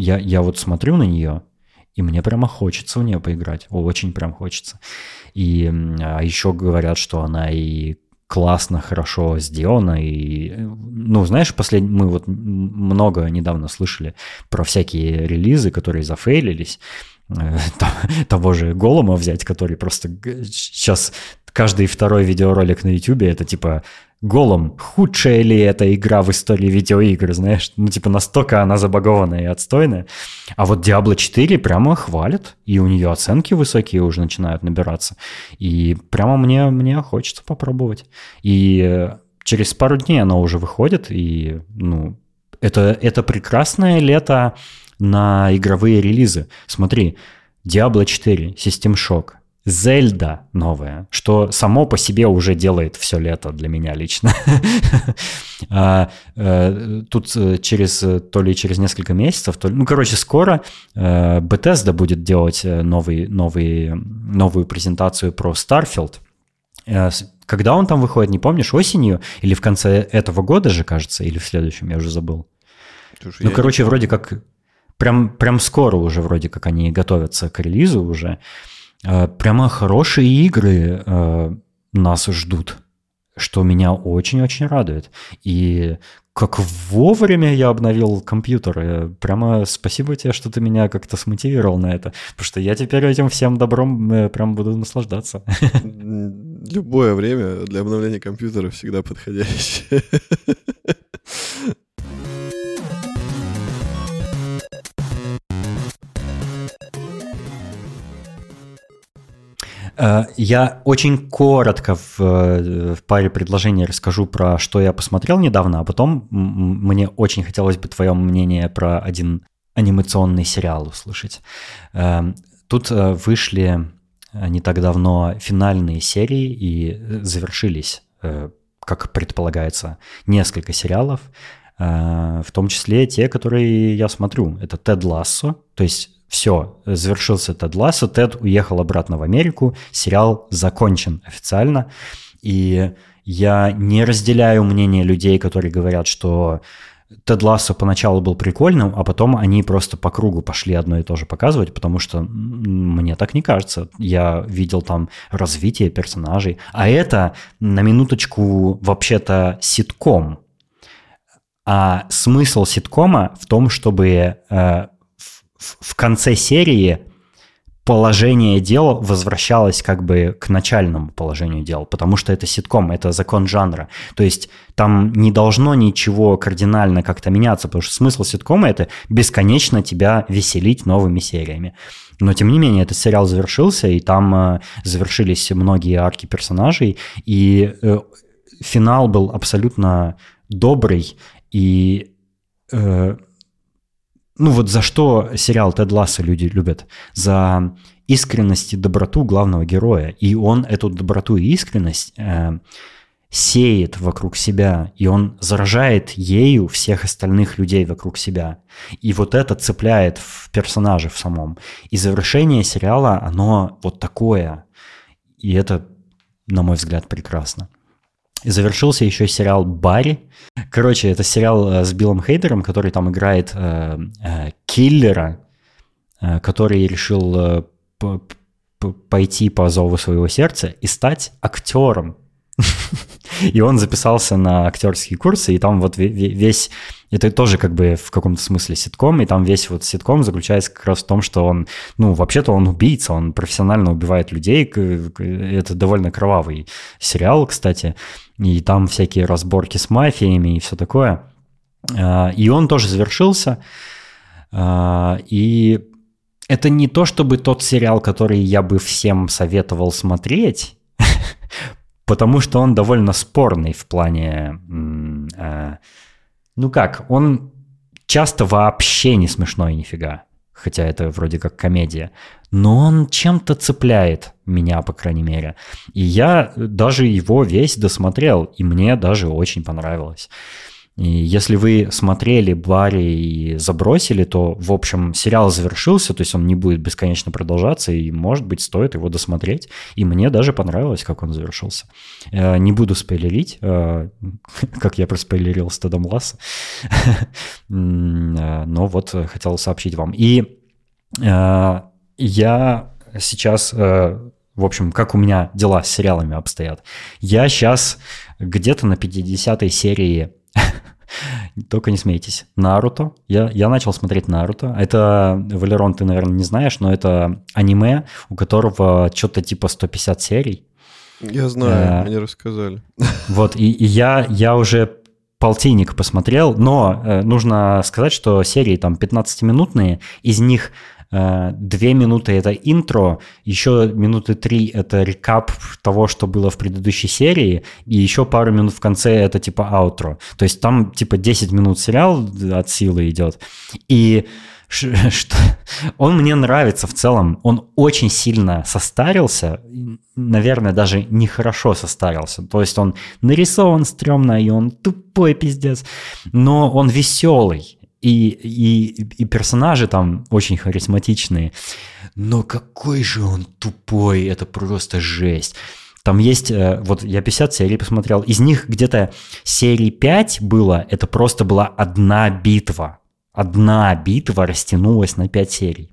Speaker 1: я, я вот смотрю на нее, и мне прямо хочется в нее поиграть. Очень прям хочется. И а еще говорят, что она и классно, хорошо сделана. И, ну, знаешь, послед... мы вот много недавно слышали про всякие релизы, которые зафейлились. Э, того же Голома взять, который просто сейчас каждый второй видеоролик на YouTube это типа Голом, худшая ли эта игра в истории видеоигр, знаешь? Ну, типа, настолько она забагованная и отстойная. А вот Diablo 4 прямо хвалят, и у нее оценки высокие уже начинают набираться. И прямо мне, мне хочется попробовать. И через пару дней она уже выходит, и, ну, это, это прекрасное лето на игровые релизы. Смотри, Diablo 4, System Shock, Зельда новая, что само по себе уже делает все лето для меня лично. А, э, тут э, через то ли через несколько месяцев, то ли, ну, короче, скоро э, Bethesda будет делать новый, новый, новую презентацию про Starfield. Когда он там выходит, не помнишь, осенью или в конце этого года же, кажется, или в следующем, я уже забыл. Слушай, ну, короче, вроде как прям, прям скоро уже вроде как они готовятся к релизу уже. Э, прямо хорошие игры э, нас ждут, что меня очень-очень радует. И как вовремя я обновил компьютер. Э, прямо спасибо тебе, что ты меня как-то смотивировал на это. Потому что я теперь этим всем добром прям буду наслаждаться.
Speaker 2: Любое время для обновления компьютера всегда подходящее.
Speaker 1: Я очень коротко в, э, в паре предложений расскажу про что я посмотрел недавно, а потом мне очень хотелось бы твое мнение про один анимационный сериал услышать. Эм, тут э, вышли не так давно финальные серии и завершились, как предполагается, несколько сериалов, в том числе те, которые я смотрю. Это «Тед Лассо», то есть все, завершился Тед Лассо, Тед уехал обратно в Америку, сериал закончен официально, и я не разделяю мнение людей, которые говорят, что Тед Лассо поначалу был прикольным, а потом они просто по кругу пошли одно и то же показывать, потому что мне так не кажется. Я видел там развитие персонажей. А это, на минуточку, вообще-то ситком. А смысл ситкома в том, чтобы э, в конце серии положение дел возвращалось как бы к начальному положению дел, потому что это ситком, это закон жанра. То есть там не должно ничего кардинально как-то меняться, потому что смысл ситкома – это бесконечно тебя веселить новыми сериями. Но, тем не менее, этот сериал завершился, и там э, завершились многие арки персонажей, и э, финал был абсолютно добрый, и э, ну вот за что сериал Тед Ласса люди любят? За искренность и доброту главного героя. И он эту доброту и искренность э, сеет вокруг себя, и он заражает ею всех остальных людей вокруг себя. И вот это цепляет в персонаже в самом. И завершение сериала, оно вот такое. И это, на мой взгляд, прекрасно. И завершился еще сериал «Барри». Короче, это сериал э, с Биллом Хейдером, который там играет э, э, киллера, э, который решил э, пойти по зову своего сердца и стать актером. И он записался на актерские курсы, и там вот весь... Это тоже как бы в каком-то смысле ситком, и там весь вот ситком заключается как раз в том, что он, ну, вообще-то он убийца, он профессионально убивает людей. Это довольно кровавый сериал, кстати. И там всякие разборки с мафиями и все такое. А, и он тоже завершился. А, и это не то, чтобы тот сериал, который я бы всем советовал смотреть, потому что он довольно спорный в плане... Э, ну как, он часто вообще не смешной нифига, хотя это вроде как комедия, но он чем-то цепляет меня, по крайней мере. И я даже его весь досмотрел, и мне даже очень понравилось. И если вы смотрели Барри и забросили, то, в общем, сериал завершился, то есть он не будет бесконечно продолжаться, и, может быть, стоит его досмотреть. И мне даже понравилось, как он завершился. Э, не буду спойлерить, э, как я проспойлерил Стадом Ласса, э, но вот хотел сообщить вам. И я сейчас в общем, как у меня дела с сериалами обстоят. Я сейчас где-то на 50-й серии только не смейтесь. Наруто. Я, я начал смотреть Наруто. Это, Валерон, ты, наверное, не знаешь, но это аниме, у которого что-то типа 150 серий.
Speaker 2: Я знаю, э, мне рассказали.
Speaker 1: Вот, и, и я, я уже полтинник посмотрел, но э, нужно сказать, что серии там 15-минутные, из них две минуты это интро, еще минуты три это рекап того, что было в предыдущей серии, и еще пару минут в конце это типа аутро. То есть там типа 10 минут сериал от силы идет. И что он мне нравится в целом. Он очень сильно состарился, наверное, даже нехорошо состарился. То есть он нарисован стрёмно, и он тупой пиздец, но он веселый и, и, и персонажи там очень харизматичные. Но какой же он тупой, это просто жесть. Там есть, э, вот я 50 серий посмотрел, из них где-то серии 5 было, это просто была одна битва. Одна битва растянулась на 5 серий.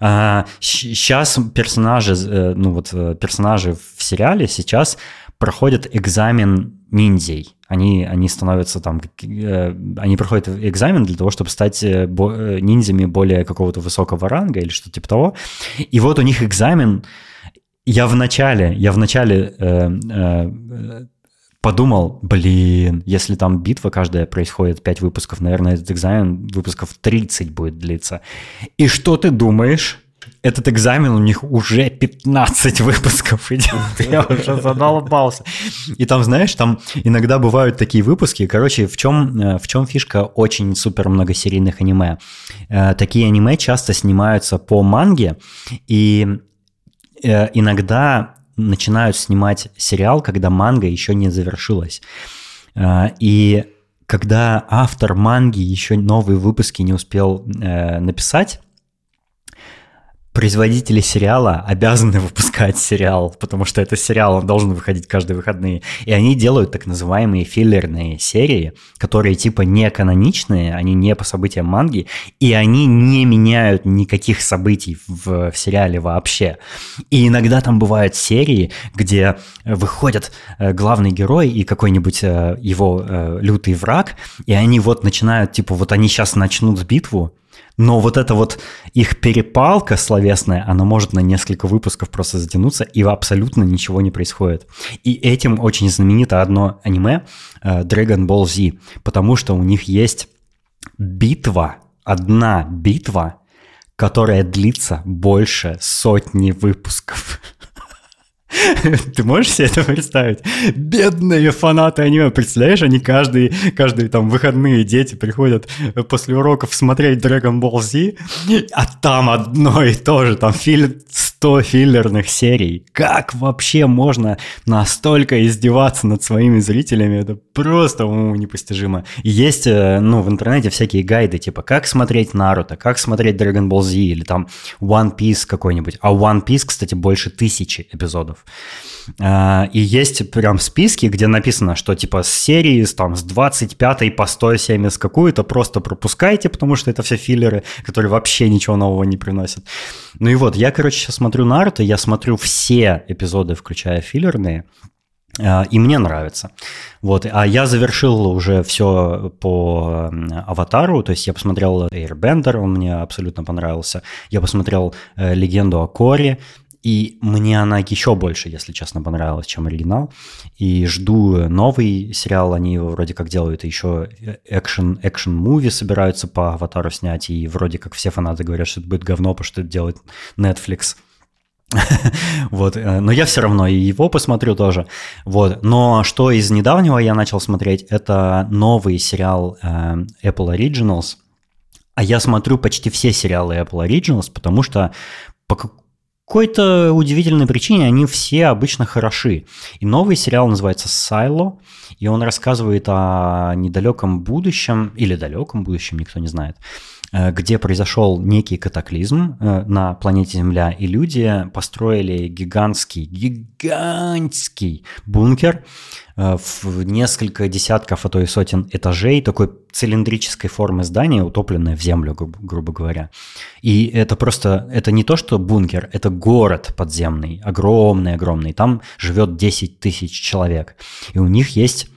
Speaker 1: А, сейчас персонажи, э, ну вот э, персонажи в сериале сейчас проходят экзамен ниндзей. Они, они становятся там, э, они проходят экзамен для того, чтобы стать э, э, ниндзями более какого-то высокого ранга или что-то типа того. И вот у них экзамен. Я в начале, я в начале подумал, блин, если там битва каждая происходит 5 выпусков, наверное, этот экзамен выпусков 30 будет длиться. И что ты думаешь? Этот экзамен у них уже 15 выпусков идет. Я уже задолбался. И там, знаешь, там иногда бывают такие выпуски. Короче, в чем, э, в чем фишка очень супер многосерийных аниме? Э, такие аниме часто снимаются по манге, и э, иногда начинают снимать сериал, когда манга еще не завершилась. И когда автор манги еще новые выпуски не успел написать, производители сериала обязаны выпускать сериал, потому что это сериал, он должен выходить каждые выходные. И они делают так называемые филлерные серии, которые типа не каноничные, они не по событиям манги, и они не меняют никаких событий в, в сериале вообще. И иногда там бывают серии, где выходят э, главный герой и какой-нибудь э, его э, лютый враг, и они вот начинают, типа, вот они сейчас начнут битву, но вот эта вот их перепалка словесная, она может на несколько выпусков просто затянуться, и абсолютно ничего не происходит. И этим очень знаменито одно аниме э, Dragon Ball Z, потому что у них есть битва, одна битва, которая длится больше сотни выпусков. Ты можешь себе это представить? Бедные фанаты аниме, представляешь, они каждый, каждые там выходные дети приходят после уроков смотреть Dragon Ball Z, а там одно и то же, там фильм 100 филлерных серий. Как вообще можно настолько издеваться над своими зрителями? Это просто уму непостижимо. Есть, э, ну, в интернете всякие гайды, типа, как смотреть Наруто, как смотреть Dragon Ball Z, или там One Piece какой-нибудь. А One Piece, кстати, больше тысячи эпизодов. А, и есть прям списки, где написано, что типа с серии там, с 25 по 170 какую-то просто пропускайте, потому что это все филлеры, которые вообще ничего нового не приносят. Ну и вот, я, короче, сейчас смотрю Наруто, я смотрю все эпизоды, включая филлерные, Э, и мне нравится. Вот. А я завершил уже все по Аватару, то есть я посмотрел Airbender, он мне абсолютно понравился. Я посмотрел э, Легенду о Коре, и мне она еще больше, если честно, понравилась, чем оригинал. И жду новый сериал, они его вроде как делают, и еще экшен, экшен-муви собираются по Аватару снять, и вроде как все фанаты говорят, что это будет говно, потому что это делает Netflix. вот, э, но я все равно и его посмотрю тоже. Вот, но что из недавнего я начал смотреть, это новый сериал э, Apple Originals. А я смотрю почти все сериалы Apple Originals, потому что по какой-то удивительной причине они все обычно хороши. И новый сериал называется «Сайло», и он рассказывает о недалеком будущем, или далеком будущем, никто не знает, Э, где произошел некий катаклизм э, на планете Земля, и люди построили гигантский, гигантский бункер в несколько десятков, а то и сотен этажей, такой цилиндрической формы здания, утопленное в землю, гру- грубо говоря. И это просто, это не то, что бункер, это город подземный, огромный-огромный. Там живет 10 тысяч человек. И у них есть Э,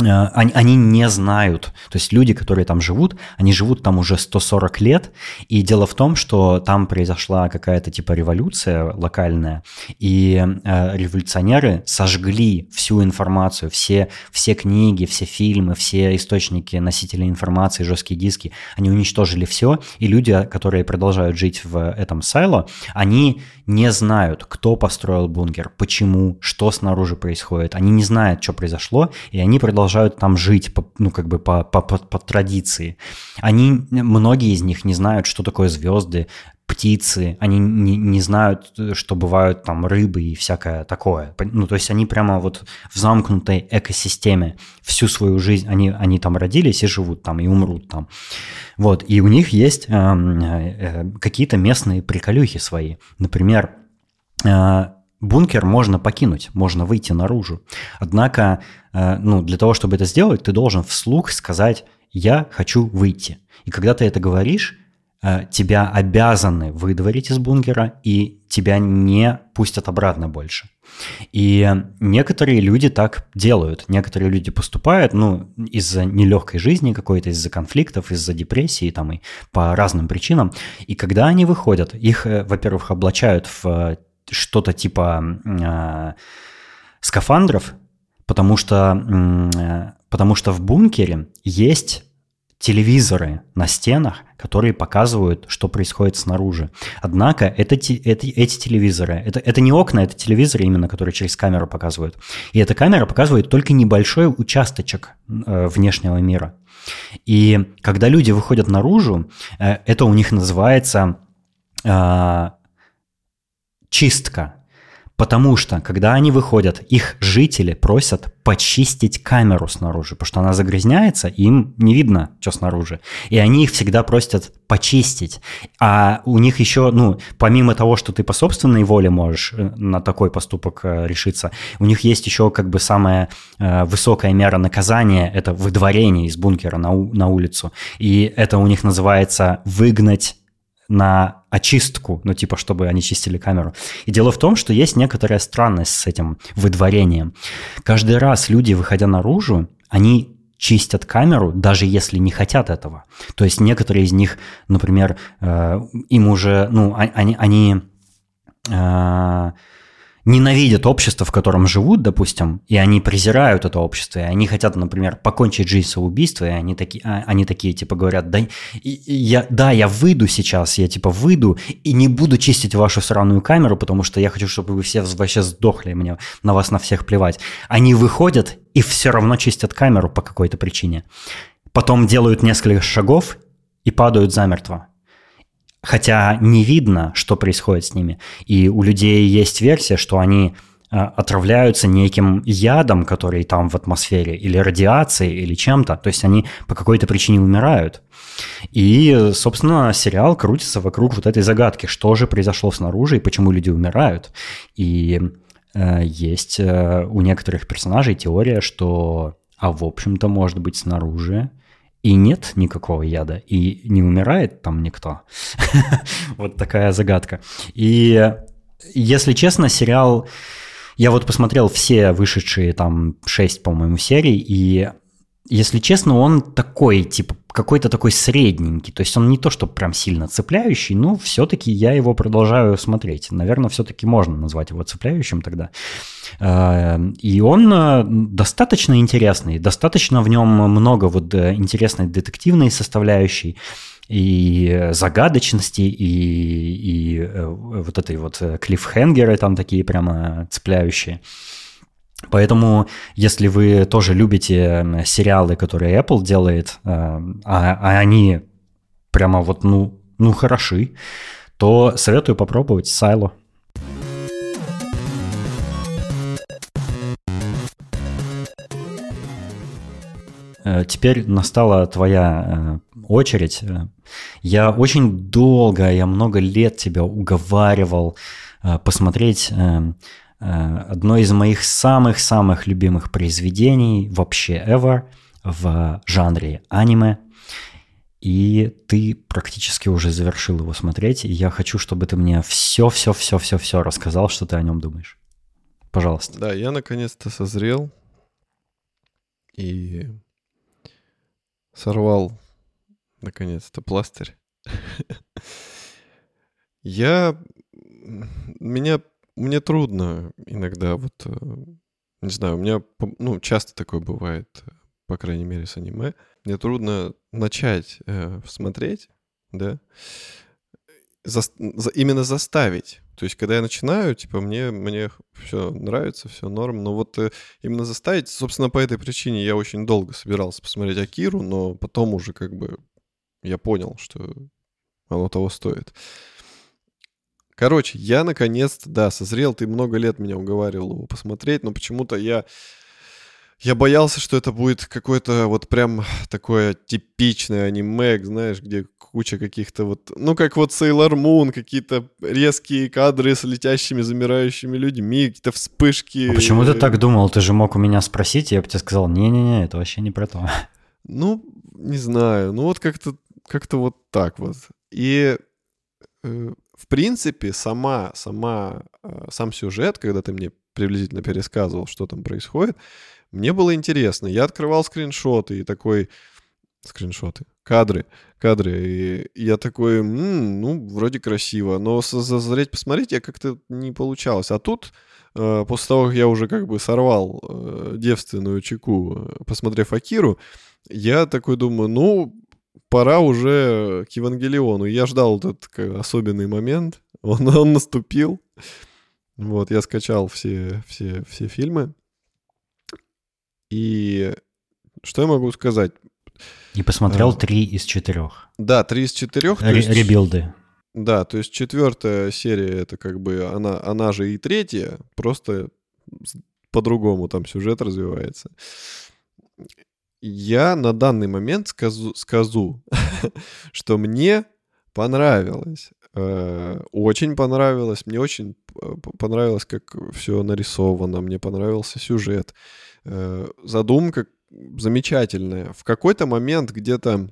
Speaker 1: они, они не знают, то есть люди, которые там живут, они живут там уже 140 лет, и дело в том, что там произошла какая-то типа революция локальная, и э, революционеры сожгли всю информацию, все, все книги, все фильмы, все источники, носители информации, жесткие диски, они уничтожили все, и люди, которые продолжают жить в этом сайло, они не знают, кто построил бункер, почему, что снаружи происходит, они не знают, что произошло, и они продолжают там жить, ну, как бы по, по, по, по традиции. Они, многие из них не знают, что такое звезды, птицы, они не, не знают, что бывают там рыбы и всякое такое. Ну, то есть они прямо вот в замкнутой экосистеме всю свою жизнь, они, они там родились и живут там, и умрут там. Вот, и у них есть э, э, какие-то местные приколюхи свои. Например, э, Бункер можно покинуть, можно выйти наружу. Однако, э, ну, для того, чтобы это сделать, ты должен вслух сказать «я хочу выйти». И когда ты это говоришь, тебя обязаны выдворить из бункера, и тебя не пустят обратно больше. И некоторые люди так делают. Некоторые люди поступают, ну, из-за нелегкой жизни какой-то, из-за конфликтов, из-за депрессии там и по разным причинам. И когда они выходят, их, э, во-первых, облачают в что-то типа э, скафандров, потому что, э, потому что в бункере есть телевизоры на стенах, которые показывают, что происходит снаружи. Однако это, это, эти телевизоры, это, это не окна, это телевизоры именно, которые через камеру показывают. И эта камера показывает только небольшой участочек э, внешнего мира. И когда люди выходят наружу, э, это у них называется э, чистка. Потому что, когда они выходят, их жители просят почистить камеру снаружи, потому что она загрязняется, им не видно, что снаружи. И они их всегда просят почистить. А у них еще, ну, помимо того, что ты по собственной воле можешь э, на такой поступок э, решиться, у них есть еще как бы самая э, высокая мера наказания – это выдворение из бункера на, на улицу. И это у них называется выгнать на очистку, ну типа, чтобы они чистили камеру. И дело в том, что есть некоторая странность с этим выдворением. Каждый раз люди, выходя наружу, они чистят камеру, даже если не хотят этого. То есть некоторые из них, например, э, им уже, ну, а, они, они э, ненавидят общество, в котором живут, допустим, и они презирают это общество, и они хотят, например, покончить жизнь самоубийством, и они такие, а, они такие типа говорят, да, я, да, я выйду сейчас, я типа выйду и не буду чистить вашу сраную камеру, потому что я хочу, чтобы вы все вообще сдохли, мне на вас на всех плевать. Они выходят и все равно чистят камеру по какой-то причине. Потом делают несколько шагов и падают замертво хотя не видно, что происходит с ними. И у людей есть версия, что они э, отравляются неким ядом, который там в атмосфере, или радиацией, или чем-то. То есть они по какой-то причине умирают. И, собственно, сериал крутится вокруг вот этой загадки, что же произошло снаружи и почему люди умирают. И э, есть э, у некоторых персонажей теория, что, а в общем-то, может быть, снаружи и нет никакого яда, и не умирает там никто. вот такая загадка. И, если честно, сериал... Я вот посмотрел все вышедшие там шесть, по-моему, серий, и если честно, он такой, типа, какой-то такой средненький. То есть он не то, что прям сильно цепляющий, но все-таки я его продолжаю смотреть. Наверное, все-таки можно назвать его цепляющим тогда. Э, и он э, достаточно интересный, достаточно в нем много вот э, интересной детективной составляющей и загадочности, и, и вот этой вот клиффхенгеры там такие прямо цепляющие. Поэтому, если вы тоже любите сериалы, которые Apple делает, а, а они прямо вот, ну, ну, хороши, то советую попробовать Silo. Э, теперь настала твоя э, очередь. Я очень долго, я много лет тебя уговаривал э, посмотреть одно из моих самых-самых любимых произведений вообще ever в жанре аниме. И ты практически уже завершил его смотреть, и я хочу, чтобы ты мне все-все-все-все-все рассказал, что ты о нем думаешь. Пожалуйста.
Speaker 2: Да, я наконец-то созрел и сорвал наконец-то пластырь. Я... Меня... Мне трудно иногда вот... Э, не знаю, у меня, ну, часто такое бывает, по крайней мере, с аниме. Мне трудно начать э, смотреть, да, за, за, именно заставить. То есть, когда я начинаю, типа, мне, мне все нравится, все норм, но вот э, именно заставить, собственно, по этой причине я очень долго собирался посмотреть Акиру, но потом уже как бы я понял, что оно того стоит. Короче, я наконец-то, да, созрел, ты много лет меня уговаривал его посмотреть, но почему-то я я боялся, что это будет какое-то вот прям такое типичное аниме, знаешь, где куча каких-то вот, ну как вот Sailor Moon, какие-то резкие кадры с летящими, замирающими людьми, какие-то вспышки.
Speaker 1: А почему ты так думал? Ты же мог у меня спросить, я бы тебе сказал, не-не-не, это вообще не про то.
Speaker 2: Ну, не знаю, ну вот как-то как вот так вот. И э, в принципе, сама, сама, э, сам сюжет, когда ты мне приблизительно пересказывал, что там происходит, мне было интересно. Я открывал скриншоты и такой... Скриншоты. Кадры. Кадры. И я такой, м-м, ну, вроде красиво. Но зазреть, посмотреть я как-то не получалось. А тут, э, после того, как я уже как бы сорвал э, девственную чеку, посмотрев Акиру, я такой думаю, ну, пора уже к Евангелиону. Я ждал этот особенный момент. Он, он наступил. Вот, я скачал все, все, все фильмы. И что я могу сказать?
Speaker 1: И посмотрел а, три из четырех.
Speaker 2: Да, три из четырех.
Speaker 1: Ре- есть, ребилды.
Speaker 2: Да, то есть четвертая серия это как бы она, она же и третья, просто по-другому там сюжет развивается. Я на данный момент скажу, скажу что мне понравилось. Э, очень понравилось. Мне очень понравилось, как все нарисовано. Мне понравился сюжет. Э, задумка замечательная. В какой-то момент где-то,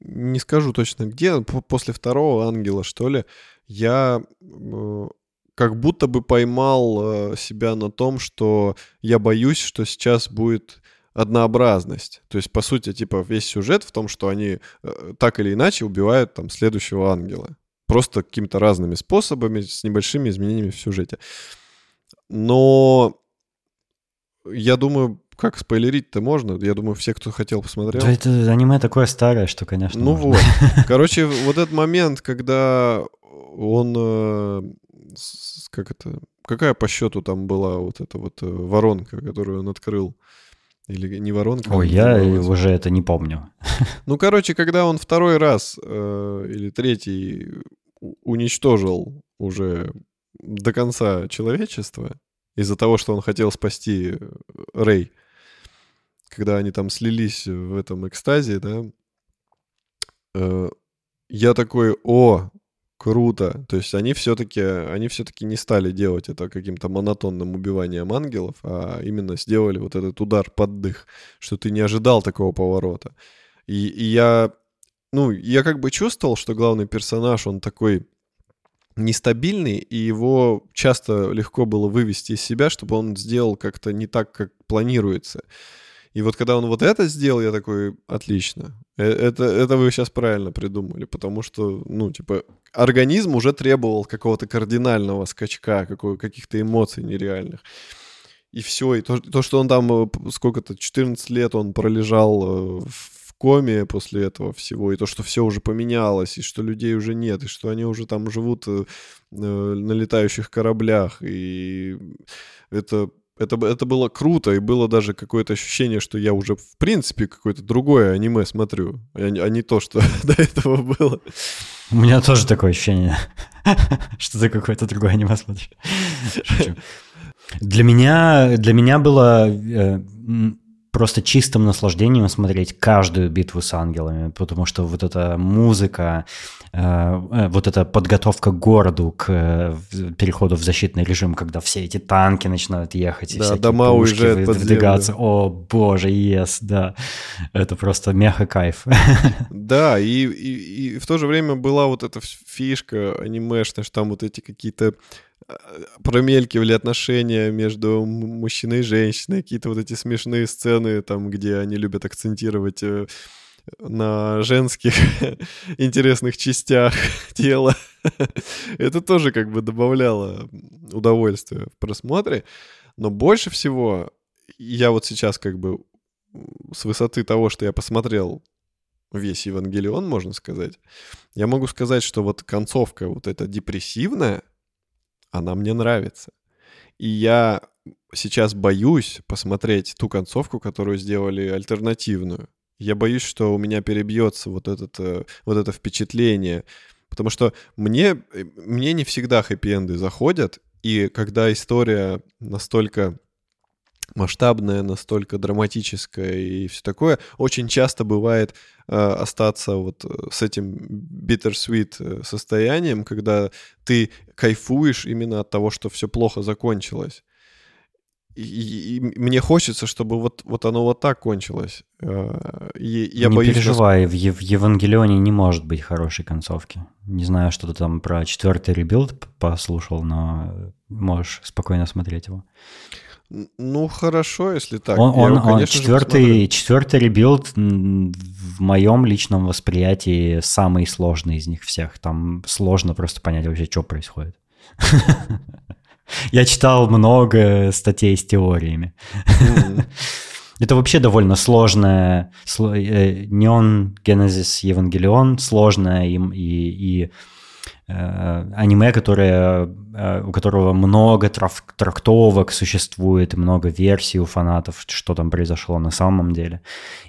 Speaker 2: не скажу точно где, после второго ангела, что ли, я как будто бы поймал э, себя на том, что я боюсь, что сейчас будет однообразность. То есть, по сути, типа, весь сюжет в том, что они так или иначе убивают там следующего ангела. Просто какими-то разными способами, с небольшими изменениями в сюжете. Но я думаю, как спойлерить-то можно? Я думаю, все, кто хотел, посмотрел.
Speaker 1: Да это аниме такое старое, что, конечно,
Speaker 2: Ну можно. вот. Короче, вот этот момент, когда он... Э, как это... Какая по счету там была вот эта вот э, воронка, которую он открыл? Или не воронка?
Speaker 1: Ой, я уже это не помню.
Speaker 2: Ну, короче, когда он второй раз э, или третий уничтожил уже до конца человечества, из-за того, что он хотел спасти э, Рэй, когда они там слились в этом экстазе, да, э, я такой, о, круто. То есть они все-таки, они все-таки не стали делать это каким-то монотонным убиванием ангелов, а именно сделали вот этот удар под дых, что ты не ожидал такого поворота. И, и я, ну, я как бы чувствовал, что главный персонаж, он такой нестабильный, и его часто легко было вывести из себя, чтобы он сделал как-то не так, как планируется. И вот когда он вот это сделал, я такой, отлично. Э, это, это вы сейчас правильно придумали, потому что, ну, типа, организм уже требовал какого-то кардинального скачка, какого, каких-то эмоций нереальных. И все, и то, то, что он там э, сколько-то, 14 лет он пролежал э, в коме после этого всего, и то, что все уже поменялось, и что людей уже нет, и что они уже там живут на летающих кораблях, и это это, это было круто, и было даже какое-то ощущение, что я уже, в принципе, какое-то другое аниме смотрю, а, а не то, что до этого было.
Speaker 1: У меня тоже такое ощущение, что ты какое-то другое аниме смотришь. Для меня, для меня было э, просто чистым наслаждением смотреть каждую битву с ангелами, потому что вот эта музыка, э, э, вот эта подготовка к городу, к э, переходу в защитный режим, когда все эти танки начинают ехать, и да, дома уезжают выдвигаться. О, боже, yes, да. Это просто меха кайф.
Speaker 2: Да, и, и, и в то же время была вот эта фишка анимешная, что там вот эти какие-то промелькивали отношения между мужчиной и женщиной, какие-то вот эти смешные сцены, там, где они любят акцентировать э, на женских интересных частях тела. Это тоже как бы добавляло удовольствия в просмотре. Но больше всего я вот сейчас как бы с высоты того, что я посмотрел весь Евангелион, можно сказать, я могу сказать, что вот концовка вот эта депрессивная — она мне нравится. И я сейчас боюсь посмотреть ту концовку, которую сделали альтернативную. Я боюсь, что у меня перебьется вот, этот, э, вот это впечатление, потому что мне, э, мне не всегда хэппи-энды заходят, и когда история настолько масштабная, настолько драматическая и все такое, очень часто бывает э, остаться вот э, с этим bittersweet э, состоянием, когда ты кайфуешь именно от того, что все плохо закончилось. И, и, и мне хочется, чтобы вот, вот оно вот так кончилось. Э, и я
Speaker 1: не
Speaker 2: боюсь,
Speaker 1: переживай, в, в Евангелионе не может быть хорошей концовки. Не знаю, что ты там про четвертый rebuild послушал, но можешь спокойно смотреть его.
Speaker 2: Ну, хорошо, если так.
Speaker 1: Он, он, его, он четвертый, четвертый rebuild в моем личном восприятии самый сложный из них всех. Там сложно просто понять вообще, что происходит. Я читал много статей с теориями. Это вообще довольно сложная, Неон Генезис Евангелион, сложная и, и, и Э, аниме, которое, э, у которого много трактовок существует, много версий у фанатов, что там произошло на самом деле.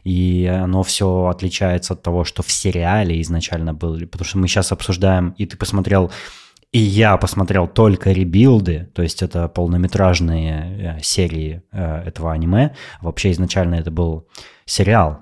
Speaker 1: И оно все отличается от того, что в сериале изначально было. Потому что мы сейчас обсуждаем, и ты посмотрел и я посмотрел только ребилды, то есть это полнометражные э, серии этого аниме. Вообще изначально это был сериал,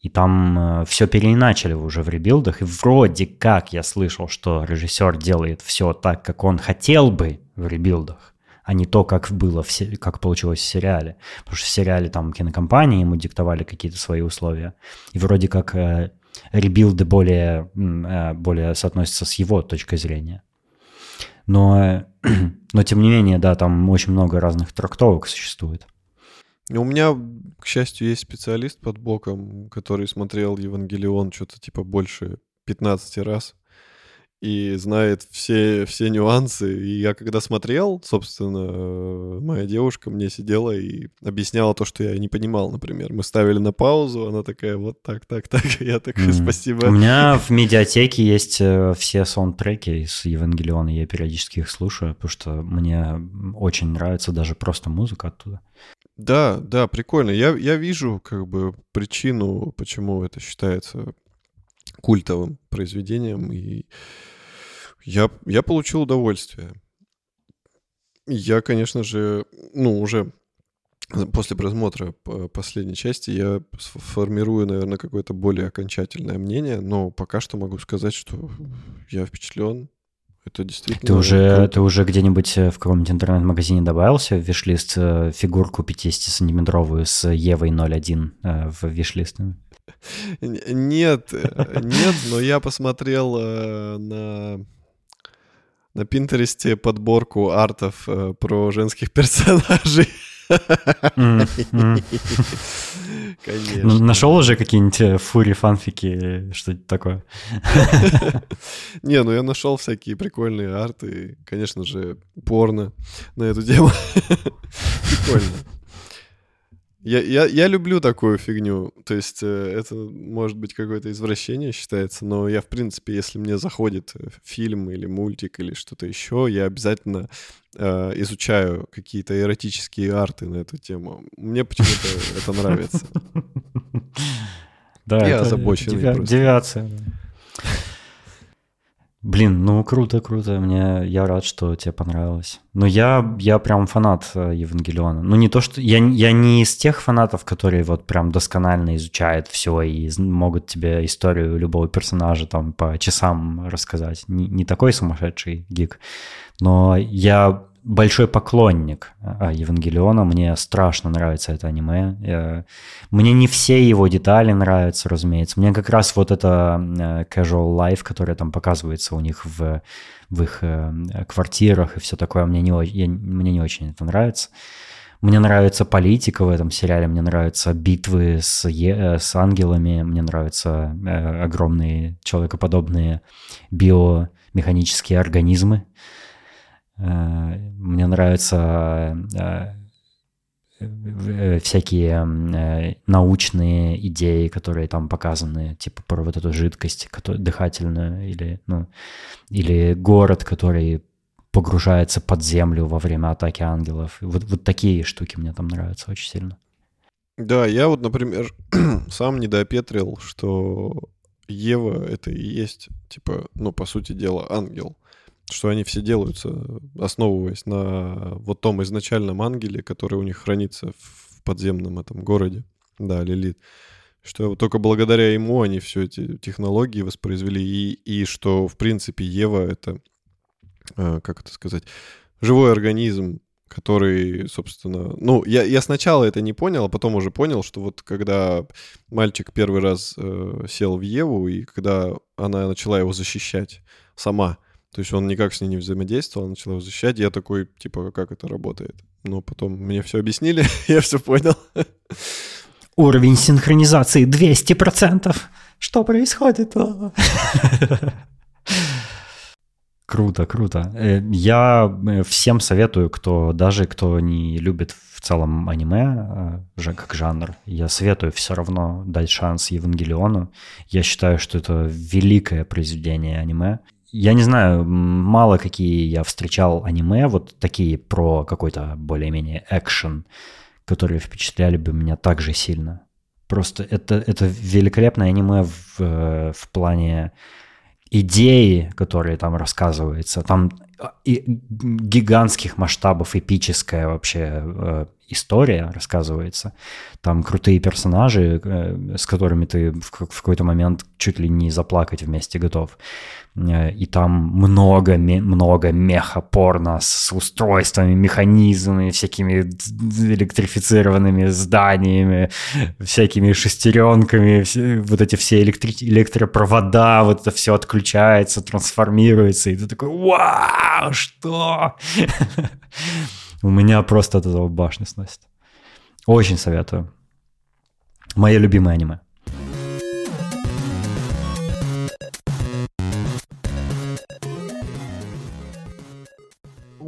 Speaker 1: и там э, все переиначили уже в ребилдах, и вроде как я слышал, что режиссер делает все так, как он хотел бы в ребилдах, а не то, как было, в, как получилось в сериале. Потому что в сериале там кинокомпании ему диктовали какие-то свои условия. И вроде как э, ребилды более, э, более соотносятся с его точкой зрения. Но, но тем не менее, да, там очень много разных трактовок существует.
Speaker 2: У меня, к счастью, есть специалист под боком, который смотрел Евангелион что-то типа больше 15 раз и знает все, все нюансы. И я когда смотрел, собственно, э, моя девушка мне сидела и объясняла то, что я не понимал, например. Мы ставили на паузу, она такая, вот так, так, так. Я такой, mm. спасибо.
Speaker 1: У меня в медиатеке есть э, все саундтреки из Евангелиона, я периодически их слушаю, потому что мне очень нравится даже просто музыка оттуда.
Speaker 2: Да, да, прикольно. Я, я вижу как бы причину, почему это считается культовым произведением, и я, я получил удовольствие. Я, конечно же, ну, уже после просмотра последней части я формирую, наверное, какое-то более окончательное мнение, но пока что могу сказать, что я впечатлен, это действительно...
Speaker 1: Ты уже, ты уже где-нибудь э, в каком-нибудь интернет-магазине добавился в вишлист э, фигурку 50-сантиметровую с Евой 01 э, в вишлист?
Speaker 2: Нет, нет, но я посмотрел на на Пинтересте подборку артов про женских персонажей.
Speaker 1: Конечно. Нашел уже какие-нибудь э, фури фанфики, что-нибудь такое?
Speaker 2: Не, ну я нашел всякие прикольные арты, конечно же, порно на эту тему. Прикольно. Я, я, я люблю такую фигню. То есть э, это может быть какое-то извращение считается, но я, в принципе, если мне заходит э, фильм или мультик или что-то еще, я обязательно э, изучаю какие-то эротические арты на эту тему. Мне почему-то это нравится.
Speaker 1: Да, я озабоченный просто. Девиация. Блин, ну круто, круто. Мне я рад, что тебе понравилось. Но я, я прям фанат э, Евангелиона. Ну, не то, что... Я, я не из тех фанатов, которые вот прям досконально изучают все и могут тебе историю любого персонажа там по часам рассказать. Не, не такой сумасшедший гик. Но я большой поклонник а, Евангелиона. Мне страшно нравится это аниме. Мне не все его детали нравятся, разумеется. Мне как раз вот это э, casual life, которое там показывается у них в, в их э, квартирах и все такое, мне не, я, мне не очень это нравится. Мне нравится политика в этом сериале, мне нравятся битвы с, е, с ангелами, мне нравятся э, огромные человекоподобные биомеханические организмы, Э, мне нравятся э, э, всякие научные идеи, которые там показаны, типа про вот эту жидкость дыхательную, или, ну, или город, который погружается под землю во время атаки ангелов. Вот, вот такие штуки мне там нравятся очень сильно.
Speaker 2: Да, я вот, например, сам недопетрил, что Ева — это и есть, типа, ну, по сути дела, ангел что они все делаются, основываясь на вот том изначальном ангеле, который у них хранится в подземном этом городе, да, Лилит. Что только благодаря ему они все эти технологии воспроизвели, и, и что, в принципе, Ева — это, э, как это сказать, живой организм, который, собственно... Ну, я, я сначала это не понял, а потом уже понял, что вот когда мальчик первый раз э, сел в Еву, и когда она начала его защищать сама — то есть он никак с ней не взаимодействовал, начал его защищать. Я такой, типа, как это работает? Но потом мне все объяснили, я все понял.
Speaker 1: Уровень синхронизации 200%. Что происходит? Круто, круто. Э, я э, всем советую, кто даже кто не любит в целом аниме э, как жанр, я советую все равно дать шанс Евангелиону. Я считаю, что это великое произведение аниме я не знаю, мало какие я встречал аниме, вот такие про какой-то более-менее экшен, которые впечатляли бы меня так же сильно. Просто это, это великолепное аниме в, в плане идеи, которые там рассказываются. Там а, и гигантских масштабов эпическая вообще э, история рассказывается. Там крутые персонажи, э, с которыми ты в, в какой-то момент чуть ли не заплакать вместе готов. Э, и там много, много меха порно с устройствами, механизмами, всякими электрифицированными зданиями, всякими шестеренками, вот эти все электри- электропровода, вот это все отключается, трансформируется, и ты такой, вау, что? У меня просто от этого башня сносит. Очень советую. Мое любимое аниме.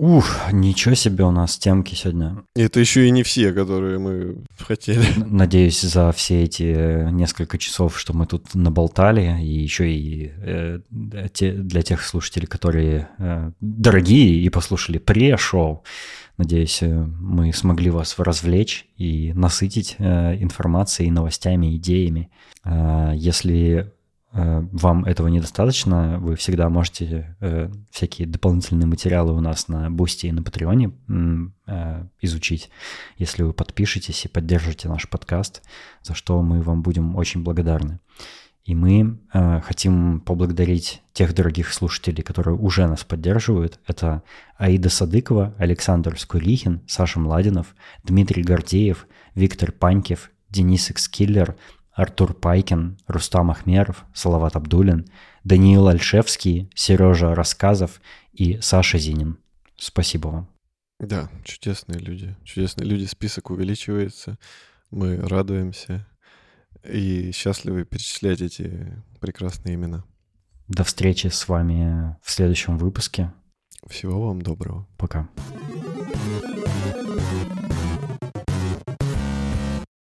Speaker 1: Ух, ничего себе у нас темки сегодня.
Speaker 2: Это еще и не все, которые мы хотели.
Speaker 1: Надеюсь, за все эти несколько часов, что мы тут наболтали, и еще и э, для тех слушателей, которые э, дорогие и послушали пре-шоу, надеюсь, э, мы смогли вас развлечь и насытить э, информацией, новостями, идеями. Э, если Э, вам этого недостаточно, вы всегда можете э, всякие дополнительные материалы у нас на Бусти и на Патреоне э, изучить, если вы подпишетесь и поддержите наш подкаст, за что мы вам будем очень благодарны. И мы э, хотим поблагодарить тех дорогих слушателей, которые уже нас поддерживают. Это Аида Садыкова, Александр Скурихин, Саша Младинов, Дмитрий Гордеев, Виктор Панькев, Денис Экскиллер, Артур Пайкин, Рустам Ахмеров, Салават Абдулин, Даниил Альшевский, Сережа Рассказов и Саша Зинин. Спасибо вам.
Speaker 2: Да, чудесные люди. Чудесные люди. Список увеличивается. Мы радуемся и счастливы перечислять эти прекрасные имена.
Speaker 1: До встречи с вами в следующем выпуске.
Speaker 2: Всего вам доброго.
Speaker 1: Пока.